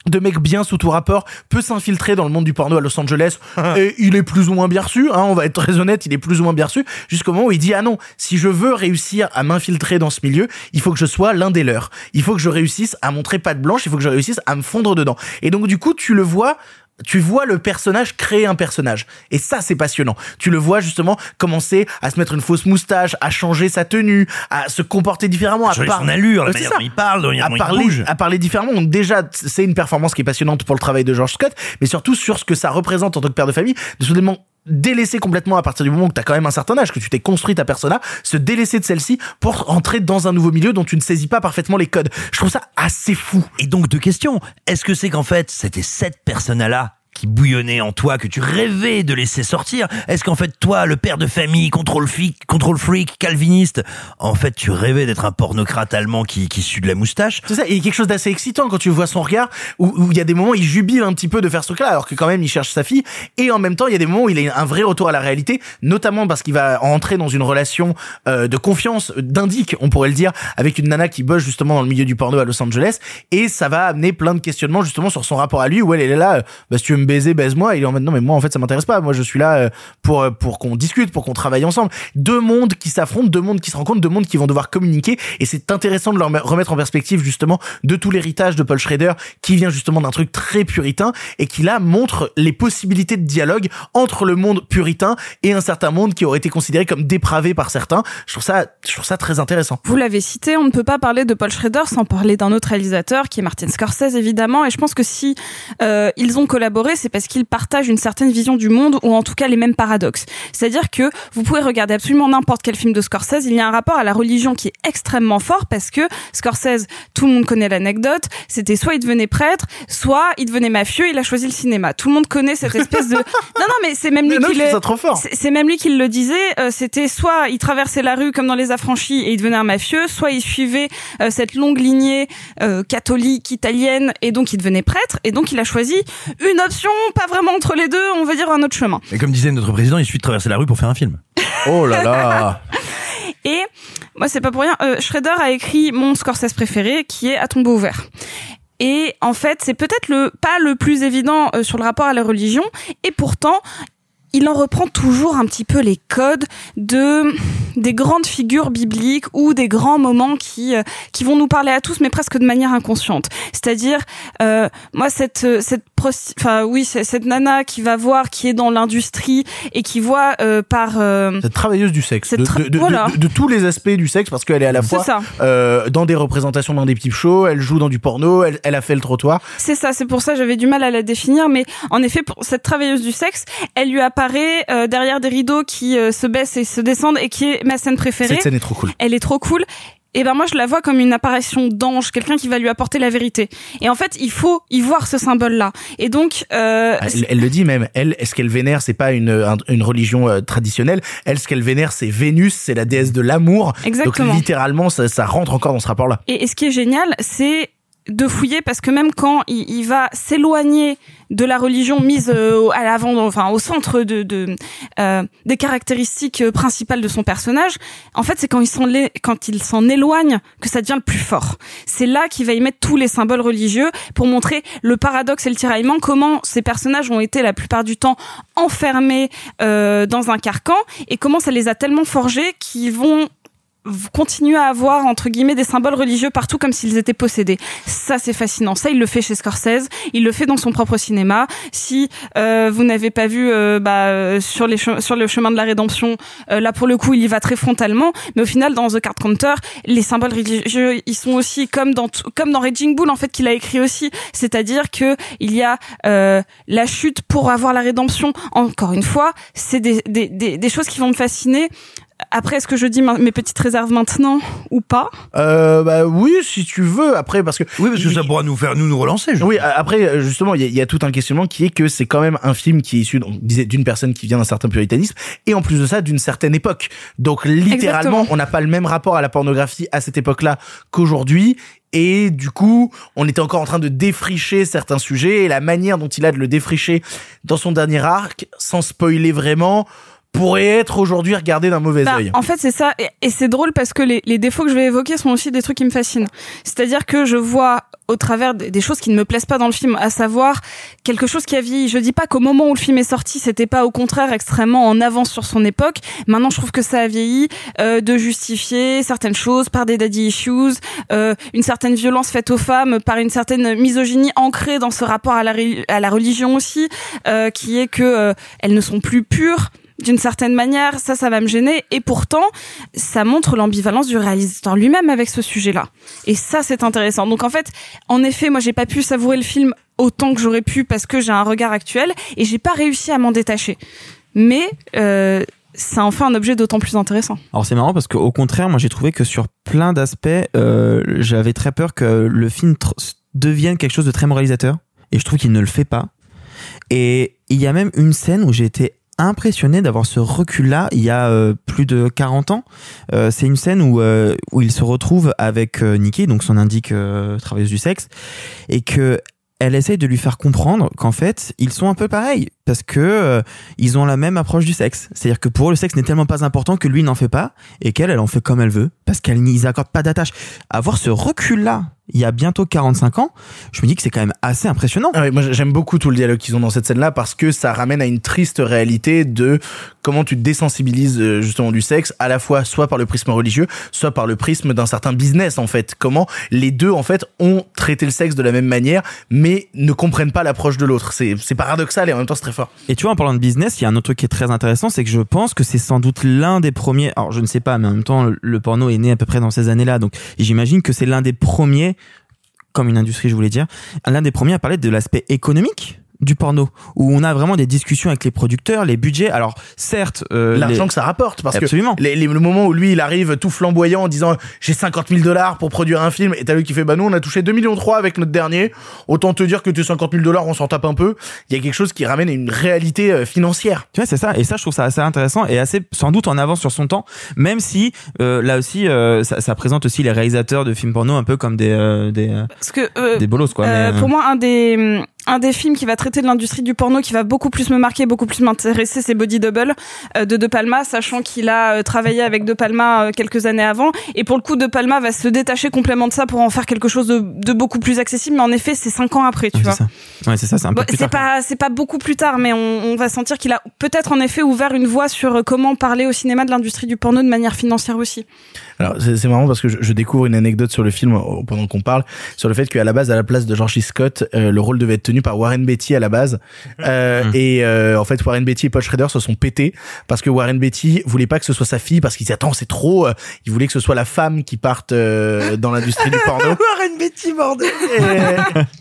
de mec bien sous tout rapport peut s'infiltrer dans le monde du porno à Los Angeles [laughs] et il est plus ou moins bien reçu hein, on va être très honnête il est plus ou moins bien reçu jusqu'au moment où il dit ah non si je veux réussir à m'infiltrer dans ce milieu il faut que je sois l'un des leurs. Il faut que je réussisse à montrer patte blanche il faut que je réussisse à me fondre dedans. Et donc du coup tu le vois tu vois le personnage créer un personnage. Et ça, c'est passionnant. Tu le vois justement commencer à se mettre une fausse moustache, à changer sa tenue, à se comporter différemment, à Changer par- son allure, la Ouais, c'est manière ça. dont il parle, à dont parler, à parler différemment. Donc déjà, c'est une performance qui est passionnante pour le travail de George Scott, mais surtout sur ce que ça représente en tant que père de famille, de soudainement délaisser complètement à partir du moment où tu as quand même un certain âge, que tu t'es construit ta persona, se délaisser de celle-ci pour entrer dans un nouveau milieu dont tu ne saisis pas parfaitement les codes. Je trouve ça assez fou. Et donc, deux questions. Est-ce que c'est qu'en fait, c'était cette persona-là qui bouillonnait en toi, que tu rêvais de laisser sortir Est-ce qu'en fait, toi, le père de famille, contrôle freak, contrôle freak, calviniste, en fait, tu rêvais d'être un pornocrate allemand qui, qui sue de la moustache C'est ça, et il y a quelque chose d'assez excitant quand tu vois son regard, où, il y a des moments où il jubile un petit peu de faire ce truc-là, alors que quand même il cherche sa fille, et en même temps il y a des moments où il a un vrai retour à la réalité, notamment parce qu'il va entrer dans une relation euh, de confiance, d'indique, on pourrait le dire, avec une nana qui bosse justement dans le milieu du porno à Los Angeles, et ça va amener plein de questionnements justement sur son rapport à lui, où elle, elle est là, euh, bah, si tu veux me baiser, baise-moi, il est en mode non mais moi en fait ça m'intéresse pas, moi je suis là euh, pour euh, pour qu'on discute, pour qu'on travaille ensemble. Deux mondes qui s'affrontent, deux mondes qui se rencontrent, deux mondes qui vont devoir communiquer, et c'est intéressant de leur me- remettre en perspective justement de tout l'héritage de Paul Schrader qui vient justement d'un truc très puritain et qui là montre les possibilités de dialogue entre le monde puritain et un certain monde qui aurait été considéré comme dépravé par certains. Je trouve ça, je trouve ça très intéressant. Vous l'avez cité, on ne peut pas parler de Paul Schrader sans parler d'un autre réalisateur qui est Martin Scorsese évidemment. Et je pense que si euh, ils ont collaboré, c'est parce qu'ils partagent une certaine vision du monde ou en tout cas les mêmes paradoxes. C'est-à-dire que vous pouvez regarder absolument n'importe quel film de Scorsese, il y a un rapport à la religion qui est extrêmement fort parce que Scorsese, tout le monde connaît l'anecdote, c'était soit il devenait prêtre, soit il devenait mafieux, il a choisi le cinéma. Tout le monde connaît cette espèce de [laughs] non non mais c'est même lui qui le c'est même lui qui le disait, euh, c'était soit il traversait la rue comme dans Les Affranchis et il devenait un mafieux, soit il suivait euh, cette longue lignée euh, catholique italienne et donc il devenait prêtre et donc il a choisi une option, pas vraiment entre les deux, on va dire un autre chemin. Et comme disait notre président, il suffit de traverser la rue pour faire un film. [laughs] Oh là là [laughs] Et moi c'est pas pour rien, euh, Schrader a écrit mon Scorsese préféré qui est À tombeau ouvert. Et en fait, c'est peut-être le pas le plus évident euh, sur le rapport à la religion, et pourtant, il en reprend toujours un petit peu les codes de des grandes figures bibliques ou des grands moments qui euh, qui vont nous parler à tous, mais presque de manière inconsciente. C'est-à-dire, euh, moi cette euh, cette enfin oui, cette nana qui va voir, qui est dans l'industrie et qui voit euh, par euh, Cette travailleuse du sexe, de, tra- de- de- voilà. de- de tous les aspects du sexe, parce qu'elle est à la fois dans des représentations dans des petits shows, elle joue dans du porno, elle, elle a fait le trottoir. C'est ça, c'est pour ça j'avais du mal à la définir, mais en effet, pour cette travailleuse du sexe, elle lui apparaît euh, derrière des rideaux qui euh, se baissent et se descendent et qui est ma scène préférée. Cette scène est trop cool. Elle est trop cool. Et ben moi je la vois comme une apparition d'ange, quelqu'un qui va lui apporter la vérité. Et en fait, il faut y voir ce symbole-là. Et donc, euh, Ah, Elle, elle le dit même. Elle, est-ce qu'elle vénère C'est pas une, un- une religion euh, traditionnelle. Elle, ce qu'elle vénère, c'est Vénus, c'est la déesse de l'amour. Exactement. Donc littéralement, ça, ça rentre encore dans ce rapport-là. Et, et ce qui est génial, c'est de fouiller parce que même quand il, il va s'éloigner de la religion mise euh, à l'avant, enfin au centre de, de euh, des caractéristiques euh, principales de son personnage, en fait c'est quand il s'en quand il s'en éloigne que ça devient le plus fort. C'est là qu'il va y mettre tous les symboles religieux pour montrer le paradoxe et le tiraillement, comment ces personnages ont été la plupart du temps enfermés euh, dans un carcan et comment ça les a tellement forgés qu'ils vont continuer à avoir entre guillemets des symboles religieux partout comme s'ils étaient possédés. Ça c'est fascinant. Ça il le fait chez Scorsese, il le fait dans son propre cinéma. Si euh, vous n'avez pas vu euh, bah, euh, sur les sur le chemin de la rédemption, euh, là pour le coup il y va très frontalement. Mais au final dans The Card Counter, les symboles religieux ils sont aussi comme dans comme dans Raging Bull en fait qu'il a écrit aussi. C'est-à-dire que il y a euh, la chute pour avoir la rédemption. Encore une fois, c'est des, des, des choses qui vont me fasciner. Après, est-ce que je dis mes petites réserves maintenant ou pas? Euh, bah oui, si tu veux. Après, parce que oui, parce que ça pourra nous faire nous nous relancer. Oui, a- après justement, il y, a- il y a tout un questionnement qui est que c'est quand même un film qui est issu, on disait, d'une personne qui vient d'un certain puritanisme et en plus de ça d'une certaine époque. Donc littéralement, Exactement. on n'a pas le même rapport à la pornographie à cette époque-là qu'aujourd'hui. Et du coup, on était encore en train de défricher certains sujets et la manière dont il a de le défricher dans son dernier arc, sans spoiler vraiment, pourrait être aujourd'hui regardé d'un mauvais Bah, œil. en fait, c'est ça. Et, et c'est drôle parce que les, les défauts que je vais évoquer sont aussi des trucs qui me fascinent. C'est-à-dire que je vois au travers des, des choses qui ne me plaisent pas dans le film, à savoir quelque chose qui a vieilli. Je dis pas qu'au moment où le film est sorti, c'était pas au contraire extrêmement en avance sur son époque. Maintenant, je trouve que ça a vieilli euh, de justifier certaines choses par des daddy issues, euh, une certaine violence faite aux femmes, par une certaine misogynie ancrée dans ce rapport à la, à la religion aussi, euh, qui est que euh, elles ne sont plus pures d'une certaine manière, ça, ça va me gêner. Et pourtant, ça montre l'ambivalence du réalisateur lui-même avec ce sujet-là. Et ça, c'est intéressant. Donc en fait, en effet, moi, j'ai pas pu savourer le film autant que j'aurais pu parce que j'ai un regard actuel et j'ai pas réussi à m'en détacher. Mais euh, ça en fait un objet d'autant plus intéressant. Alors c'est marrant parce qu'au contraire, moi j'ai trouvé que sur plein d'aspects, euh, j'avais très peur que le film devienne quelque chose de très moralisateur. Et je trouve qu'il ne le fait pas. Et il y a même une scène où j'ai été impressionné d'avoir ce recul-là il y a euh, plus de 40 ans. Euh, c'est une scène où, euh, où il se retrouve avec euh, Nikki, donc son indique euh, travailleuse du sexe, et que elle essaye de lui faire comprendre qu'en fait, ils sont un peu pareils parce que euh, ils ont la même approche du sexe. C'est-à-dire que pour eux, le sexe n'est tellement pas important que lui n'en fait pas et qu'elle, elle en fait comme elle veut parce qu'elle n'y accorde pas d'attache. Avoir ce recul-là, il y a bientôt 45 ans, je me dis que c'est quand même assez impressionnant. Ah moi j'aime beaucoup tout le dialogue qu'ils ont dans cette scène-là parce que ça ramène à une triste réalité de comment tu désensibilises euh, justement du sexe, à la fois soit par le prisme religieux, soit par le prisme d'un certain business en fait. Comment les deux en fait ont traité le sexe de la même manière, mais ne comprennent pas l'approche de l'autre. C'est paradoxal et en même temps c'est très Et tu vois, en parlant de business, il y a un autre truc qui est très intéressant, c'est que je pense que c'est sans doute l'un des premiers. Alors, je ne sais pas, mais en même temps, le porno est né à peu près dans ces années-là, donc j'imagine que c'est l'un des premiers, comme une industrie, je voulais dire, l'un des premiers à parler de l'aspect économique du porno, où on a vraiment des discussions avec les producteurs, les budgets. Alors, certes, euh, L'argent les- que ça rapporte parce Absolument. que les, les- le moment où lui il arrive tout flamboyant en disant j'ai 50 000 dollars pour produire un film et t'as lui qui fait bah nous on a touché 2 millions 3 avec notre dernier autant te dire que tes 50 000 dollars on s'en tape un peu il y a quelque chose qui ramène une réalité euh, financière Tu vois, c'est ça. Et ça, je trouve ça assez intéressant et assez, sans doute, en avance sur son temps. Même si, euh, là aussi, euh, ça, ça présente aussi les réalisateurs de films porno un peu comme des, euh, des, euh, Parce que euh, des bolos, quoi. Euh, mais, euh, Pour moi, un des un des films qui va traiter de l'industrie du porno, qui va beaucoup plus me marquer, beaucoup plus m'intéresser, c'est Body Double euh, de De Palma, sachant qu'il a euh, travaillé avec De Palma euh, quelques années avant. Et pour le coup, De Palma va se détacher complètement de ça pour en faire quelque chose de, de beaucoup plus accessible. Mais en effet, c'est cinq ans après, tu c'est vois. ça. Ouais, c'est ça, c'est un peu Bon, plus c'est tard. pas c'est pas beaucoup plus tard, mais on, on va sentir qu'il a peut-être en effet ouvert une voie sur euh, comment parler au cinéma de l'industrie du porno de manière financière aussi. Alors c'est c'est marrant parce que je, je découvre une anecdote sur le film euh, pendant qu'on parle sur le fait qu'à la base à la place de George. Scott euh, le rôle devait être tenu par Warren Beatty à la base Euh, et euh, en fait Warren Beatty et Paul Schrader se sont pétés parce que Warren Beatty voulait pas que ce soit sa fille parce qu'il disait attends c'est trop euh, il voulait que ce soit la femme qui parte euh, dans l'industrie du porno [laughs] Warren Beatty, bordel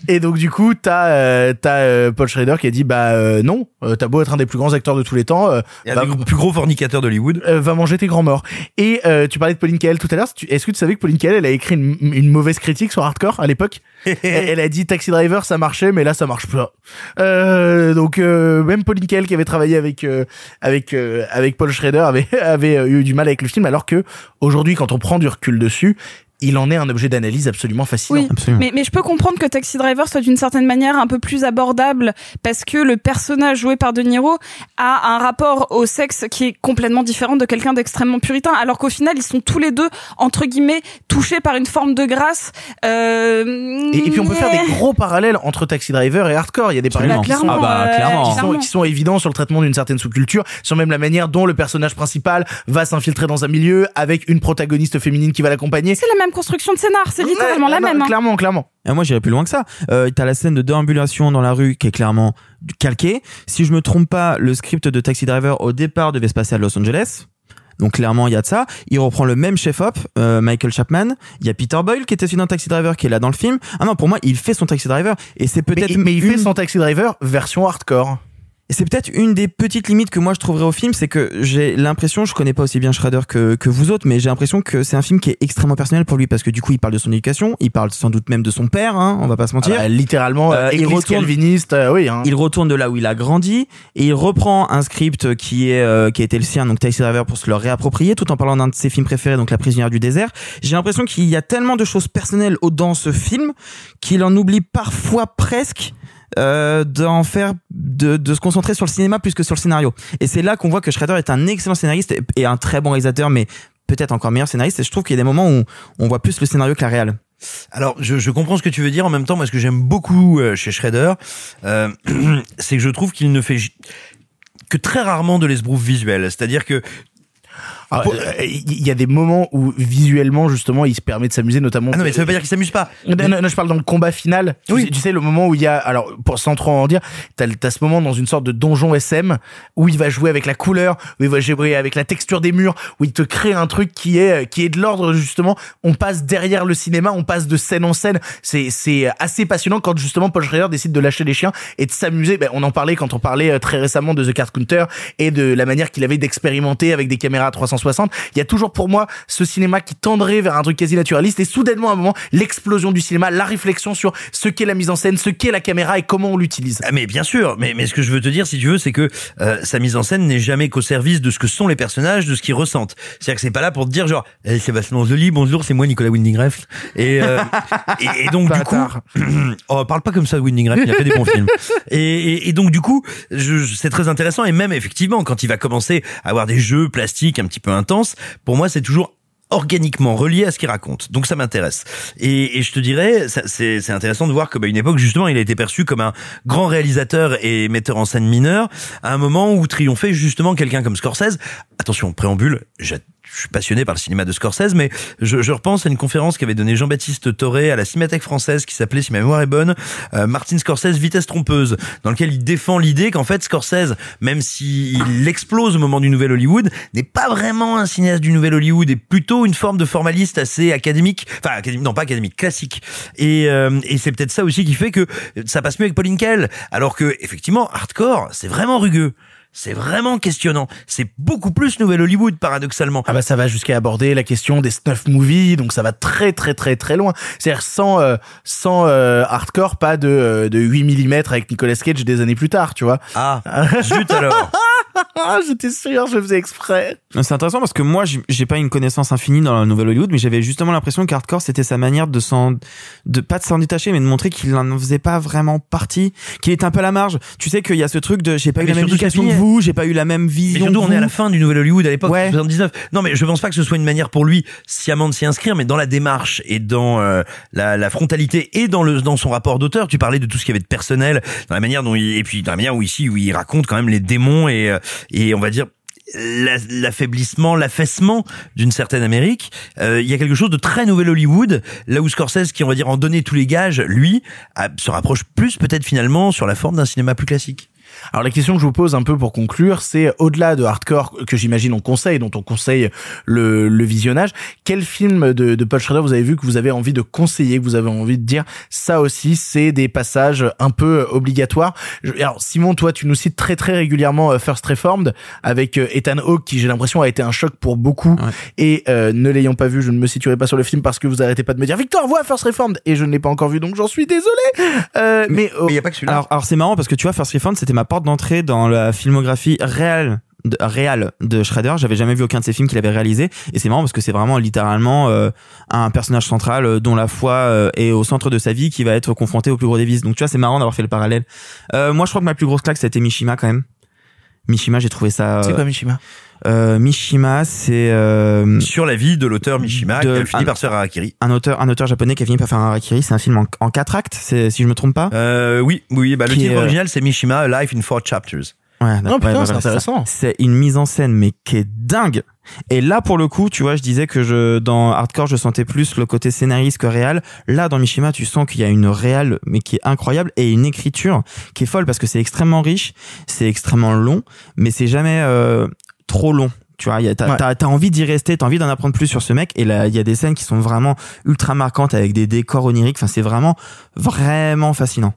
et, et donc du coup t'as euh, t'as euh, Paul Schrader qui a dit bah euh, non euh, t'as beau être un des plus grands acteurs de tous les temps euh, des plus gros fornicateurs d'Hollywood. euh, va manger tes grands morts et euh, tu parlais de Pauline Kael tout à l'heure est-ce que tu savais que Pauline Kael elle a écrit une, une mauvaise critique sur Hardcore à l'époque [laughs] elle, elle a dit Taxi Driver ça marchait mais là ça marche pas. Euh, donc euh, même Pauline Kael qui avait travaillé avec euh, avec avec Paul Schrader avait [laughs] avait eu du mal avec le film alors que aujourd'hui quand on prend du recul dessus il en est un objet d'analyse absolument fascinant Oui, mais, mais je peux comprendre que Taxi Driver soit d'une certaine manière un peu plus abordable parce que le personnage joué par De Niro a un rapport au sexe qui est complètement différent de quelqu'un d'extrêmement puritain, alors qu'au final ils sont tous les deux entre guillemets touchés par une forme de grâce. Euh, Et, et puis on peut faire des gros parallèles entre Taxi Driver et Hardcore. Il y a des parallèles qui, sont, Ah bah, euh, clairement. qui sont- qui sont évidents sur le traitement d'une certaine sous-culture, sur même la manière dont le personnage principal va s'infiltrer dans un milieu avec une protagoniste féminine qui va l'accompagner. C'est la même construction de scénar, c'est littéralement la même. hein. Clairement, clairement. Et moi, j'irais plus loin que ça. Euh, T'as la scène de déambulation dans la rue qui est clairement calquée. Si je me trompe pas, le script de Taxi Driver au départ devait se passer à Los Angeles. Donc clairement, il y a de ça. Il reprend le même chef-op, euh, Michael Chapman. Il y a Peter Boyle qui était aussi dans Taxi Driver, qui est là dans le film. Ah non, pour moi, il fait son Taxi Driver. Et c'est Mais, peut-être. mais il fait son Taxi Driver version hardcore. Et c'est peut-être une des petites limites que moi je trouverais au film, c'est que j'ai l'impression, je connais pas aussi bien Schrader que, que vous autres, mais j'ai l'impression que c'est un film qui est extrêmement personnel pour lui parce que du coup il parle de son éducation, il parle sans doute même de son père, hein, on va pas se mentir. Ah bah, littéralement, Euh, il église retourne- calviniste, euh, oui. Hein. Il retourne de là où il a grandi et il reprend un script qui est euh, qui a été le sien, donc Taxi Driver, pour se le réapproprier, tout en parlant d'un de ses films préférés, donc La prisonnière du désert. J'ai l'impression qu'il y a tellement de choses personnelles au- dans ce film qu'il en oublie parfois presque euh, d'en faire de, de se concentrer sur le cinéma plus que sur le scénario. Et c'est là qu'on voit que Schrader est un excellent scénariste et- un très bon réalisateur, mais peut-être encore meilleur scénariste. Et je trouve qu'il y a des moments où on voit plus le scénario que la réal. Alors, je, comprends ce que tu veux dire. En même temps, moi, ce que j'aime beaucoup euh, chez Shredder, euh, [clears throat] c'est que je trouve qu'il ne fait que très rarement de l'esbrouf visuel. C'est-à-dire que Il y a des moments où visuellement justement il se permet de s'amuser notamment. Ah non, mais ça veut pas dire qu'il s'amuse pas. Non, non, non, je parle dans le combat final. Tu, sais, tu sais, le moment où il y a, alors, pour, sans trop en dire, t'as, t'as ce moment dans une sorte de donjon SM où il va jouer avec la couleur, où il va jouer avec la texture des murs, où il te crée un truc qui est, qui est de l'ordre, justement. On passe derrière le cinéma, on passe de scène en scène. C'est, c'est assez passionnant quand justement Paul Schrader décide de lâcher les chiens et de s'amuser. Ben, on en parlait quand on parlait euh, très récemment de The Card Counter et de la manière qu'il avait d'expérimenter avec des caméras à 360. Il y a toujours pour moi ce cinéma qui tendrait vers un truc quasi naturaliste et soudainement à un moment l'explosion du cinéma, la réflexion sur ce qu'est la mise en scène, ce qu'est la caméra et comment on l'utilise. Ah, mais bien sûr, mais, mais ce que je veux te dire, si tu veux, c'est que euh, sa mise en scène n'est jamais qu'au service de ce que sont les personnages, de ce qu'ils ressentent. C'est-à-dire que c'est pas là pour te dire genre, eh, Sébastien Anzoli, bonjour, c'est moi Nicolas Winding Refn. Et, euh, [laughs] [clears throat] [laughs] et, et donc du coup, oh, parle pas comme ça de Winding Refn, il a fait des bons films. Et, donc du coup, c'est très intéressant et même effectivement, quand il va commencer à avoir des jeux plastiques un petit peu intenses, pour moi, c'est toujours organiquement relié à ce qu'il raconte. Donc ça m'intéresse. Et, je te dirais, c'est intéressant de voir qu'à une époque, justement, il a été perçu comme un grand réalisateur et metteur en scène mineur, à un moment où triomphait justement quelqu'un comme Scorsese. Attention, préambule, j'a- je suis passionné par le cinéma de Scorsese, mais je, je repense à une conférence qu'avait donnée Jean-Baptiste Toré à la Cinémathèque française qui s'appelait, si ma mémoire est bonne, euh, Martin Scorsese Vitesse trompeuse, dans lequel il défend l'idée qu'en fait Scorsese, même s'il explose au moment du Nouvel Hollywood, n'est pas vraiment un cinéaste du Nouvel Hollywood, et plutôt une forme de formaliste assez académique, enfin non pas académique, classique. Et, euh, et c'est peut-être ça aussi qui fait que ça passe mieux avec Pauline Kael, alors que effectivement hardcore, c'est vraiment rugueux. C'est vraiment questionnant. C'est beaucoup plus Nouvel Hollywood, paradoxalement. Ah bah ça va jusqu'à aborder la question des snuff movies, donc ça va très très très très loin. C'est-à-dire sans euh, sans euh, hardcore, pas de euh, de 8 mm avec Nicolas Cage des années plus tard, tu vois. Ah, [laughs] zut alors. [laughs] Ah, J'étais sûr, je faisais exprès. C'est intéressant parce que moi, j'ai- pas une connaissance infinie dans la nouvelle Hollywood, mais j'avais justement l'impression qu'Hardcore c'était sa manière de s'en, de pas de s'en détacher, mais de montrer qu'il n'en faisait pas vraiment partie, qu'il était un peu à la marge. Tu sais qu'il y a ce truc de j'ai pas eu Mais la même éducation que vous, j'ai pas eu la même Mais vision. surtout, que on est à la fin du Nouvel Hollywood à l'époque, 79. Non, mais je pense pas que ce soit une manière pour lui sciemment de s'y inscrire, mais dans la démarche et dans euh, la, la frontalité et dans le dans son rapport d'auteur. Tu parlais de tout ce qu'il y avait de personnel, dans la manière dont il, et puis dans la manière où ici où il raconte quand même les démons et euh, et on va dire la- l'affaiblissement, l'affaissement d'une certaine Amérique. Euh, il y a quelque chose de très nouvel Hollywood, là où Scorsese, qui on va dire en donner tous les gages, lui, se rapproche plus peut-être finalement sur la forme d'un cinéma plus classique. Alors la question que je vous pose un peu pour conclure, c'est au-delà de hardcore que j'imagine on conseille, dont on conseille le, le visionnage, quel film de, de Paul Schrader vous avez vu que vous avez envie de conseiller, que vous avez envie de dire ça aussi c'est des passages un peu obligatoires? Je- alors Simon, toi tu nous cites très très régulièrement euh, First Reformed avec euh, Ethan Hawke qui j'ai l'impression a été un choc pour beaucoup et euh, ne l'ayant pas vu, je ne me situerai pas sur le film parce que vous arrêtez pas de me dire Victor vois First Reformed et je ne l'ai pas encore vu donc j'en suis désolé. Euh, mais il y a pas que celui-là. Alors, alors c'est marrant parce que tu vois, First Refund, c'était ma porte d'entrée dans la filmographie réelle de, réelle de Schrader. J'avais jamais vu aucun de ses films qu'il avait réalisé. Et c'est marrant parce que c'est vraiment littéralement euh, un personnage central euh, dont la foi euh, est au centre de sa vie qui va être confronté au plus gros des vices. Donc tu vois, c'est marrant d'avoir fait le parallèle. Euh, moi, je crois que ma plus grosse claque, c'était Mishima quand même. Mishima, j'ai trouvé ça. C'est quoi Mishima? Euh, Mishima, c'est euh, sur la vie de l'auteur Mishima qui a fini par se faire harakiri. Un auteur, un auteur japonais qui a fini par faire un harakiri. C'est un film en, en quatre actes, si je me trompe pas. Euh, oui, oui, bah, le titre est, euh, original c'est Mishima Life in Four Chapters. Ouais, Oh, putain, ouais, c'est intéressant. C'est une mise en scène, mais qui est dingue. Et là, pour le coup, tu vois, je disais que je, dans Hardcore, je sentais plus le côté scénariste que réel. Là, dans Mishima, tu sens qu'il y a une réelle, mais qui est incroyable, et une écriture qui est folle parce que c'est extrêmement riche, c'est extrêmement long, mais c'est jamais euh, trop long. Tu vois, il y a- t'as Ouais. t'as envie d'y rester, t'as envie d'en apprendre plus sur ce mec. Et là, il y a des scènes qui sont vraiment ultra marquantes avec des décors oniriques. Enfin, c'est vraiment, vraiment fascinant.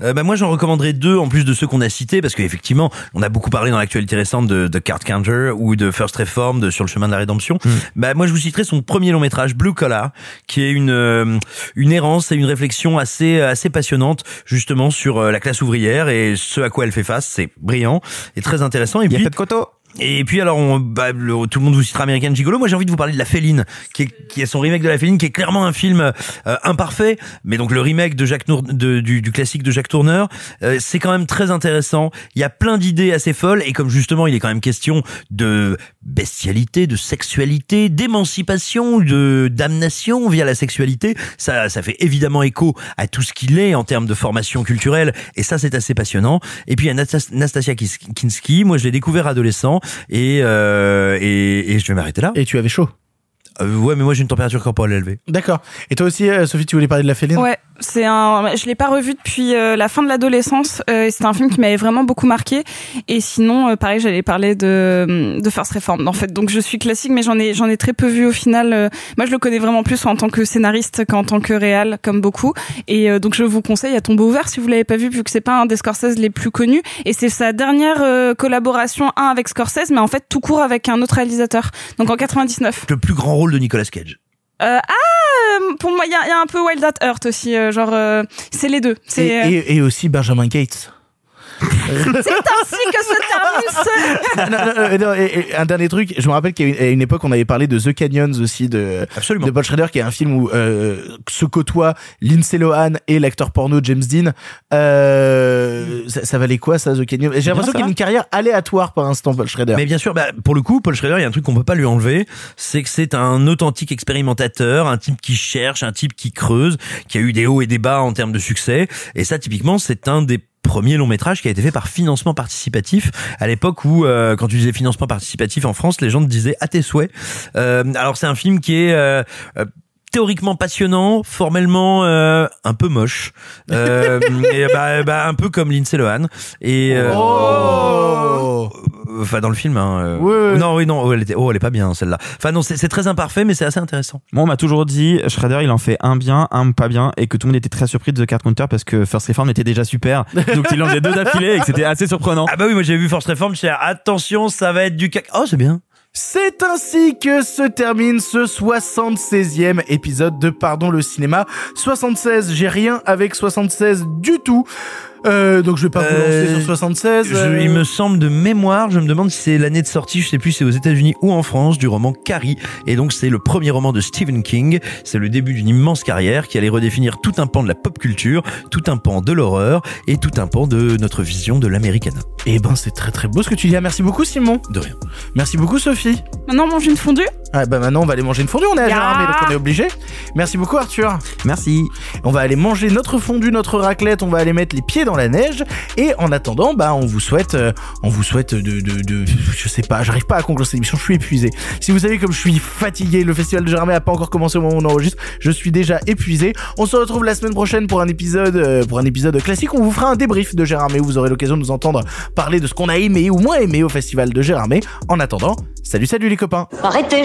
Euh, bah moi j'en recommanderais deux en plus de ceux qu'on a cités parce qu'effectivement on a beaucoup parlé dans l'actualité récente de, de Card Counter ou de First Reformed de sur le chemin de la rédemption. Bah moi je vous citerai son premier long métrage Blue Collar qui est une euh, une errance et une réflexion assez assez passionnante justement sur euh, la classe ouvrière et ce à quoi elle fait face. C'est brillant et très intéressant. Et Il y a puis fait de. Et puis alors, on, bah, le- tout le monde vous citera American Gigolo. Moi, j'ai envie de vous parler de La Féline, qui est, qui est son remake de La Féline, qui est clairement un film euh, imparfait, mais donc le remake de Jacques de- du, du classique de Jacques Tourneur, euh, c'est quand même très intéressant. Il y a plein d'idées assez folles, et comme justement, il est quand même question de bestialité, de sexualité, d'émancipation, de damnation via la sexualité, ça, ça fait évidemment écho à tout ce qu'il est en termes de formation culturelle, et ça, c'est assez passionnant. Et puis il y a Nastas- Nastasia Kinski, moi je l'ai découvert adolescent, et, euh, et, et je vais m'arrêter là. Et tu avais chaud? Euh, ouais, mais moi j'ai une température corporelle élevée. D'accord. Et toi aussi, euh, Sophie, tu voulais parler de la féline? Ouais, c'est un. Je l'ai pas revu depuis euh, la fin de l'adolescence. Euh, c'est un film qui m'avait vraiment beaucoup marqué. Et sinon, euh, pareil, j'allais parler de de First Reformed en fait. Donc je suis classique, mais j'en ai j'en ai très peu vu au final. Euh, moi, je le connais vraiment plus en tant que scénariste qu'en tant que réal, comme beaucoup. Et euh, donc je vous conseille à tomber ouvert si vous l'avez pas vu, vu que c'est pas un des Scorsese les plus connus. Et c'est sa dernière euh, collaboration, un avec Scorsese, mais en fait tout court avec un autre réalisateur. Donc en 99. Le plus grand rôle de Nicolas Cage. Euh, ah, euh, pour moi, il y a, un peu Wild at Heart aussi. euh, genre, euh, c'est les deux. et, aussi Benjamin Cates. C'est ainsi que se termine ce. [laughs] non, non, non, non, et- et un dernier truc, je me rappelle qu'à une, à une époque, on avait parlé de The Canyons aussi de, de Paul Schrader, qui est un film où euh, se côtoient Lindsay Lohan et l'acteur porno James Dean. Euh, ça, ça valait quoi ça, The Canyons? J'ai l'impression qu'il y a une carrière aléatoire pour l'instant, Paul Schrader. Mais bien sûr, bah, pour le coup, Paul Schrader, il y a un truc qu'on peut pas lui enlever, c'est que c'est un authentique expérimentateur, un type qui cherche, un type qui creuse, qui a eu des hauts et des bas en termes de succès. Et ça, typiquement, c'est un des premiers longs métrages qui a été fait par financement participatif. À l'époque où euh, quand tu disais financement participatif en France les gens te disaient à tes souhaits Euh, alors c'est un film qui est euh, euh, théoriquement passionnant, formellement euh, un peu moche, [laughs] euh, et bah, bah, un peu comme Lindsay Lohan. Et euh, Oh enfin dans le film, hein, euh, Ouais. non oui non, oh, elle était, oh elle est pas bien celle-là. Enfin non c'est très imparfait mais c'est assez intéressant. Moi, on m'a toujours dit, Shredder, il en fait un bien, un pas bien, et que tout le monde était très surpris de The Card Counter parce que First Reform était déjà super. Donc, il en faisait deux d'affilée et que c'était assez surprenant. Ah bah oui moi j'ai vu Force Reform, je attention ça va être du cac. Oh c'est bien. C'est ainsi que se termine ce 76e épisode de Pardon le cinéma. 76, j'ai rien avec 76 du tout. Euh, donc je vais pas vous lancer Euh, sur 76. Je- euh, il me semble de mémoire, je me demande si c'est l'année de sortie, je sais plus si c'est aux États-Unis ou en France, du roman Carrie. Et donc c'est le premier roman de Stephen King. C'est le début d'une immense carrière qui allait redéfinir tout un pan de la pop culture, tout un pan de l'horreur et tout un pan de notre vision de l'américana. Eh ben c'est très très beau ce que tu dis. Ah, Merci beaucoup Simon. De rien. Merci beaucoup Sophie. Maintenant, mange une fondue? Ah bah maintenant on va aller manger une fondue, on est à. Gérardmer donc on est obligé. Merci beaucoup Arthur. Merci. On va aller manger notre fondue, notre raclette, on va aller mettre les pieds dans la neige et en attendant bah on vous souhaite euh, on vous souhaite de, de, de je sais pas, j'arrive pas à conclure cette émission, je suis épuisé. Si vous savez comme je suis fatigué, le festival de Gérardmer a pas encore commencé au moment où on enregistre, je suis déjà épuisé. On se retrouve la semaine prochaine pour un épisode euh, pour un épisode classique, on vous fera un débrief de Gérardmer où vous aurez l'occasion de nous entendre parler de ce qu'on a aimé ou moins aimé au festival de Gérardmer. En attendant, salut salut les copains. Arrêtez,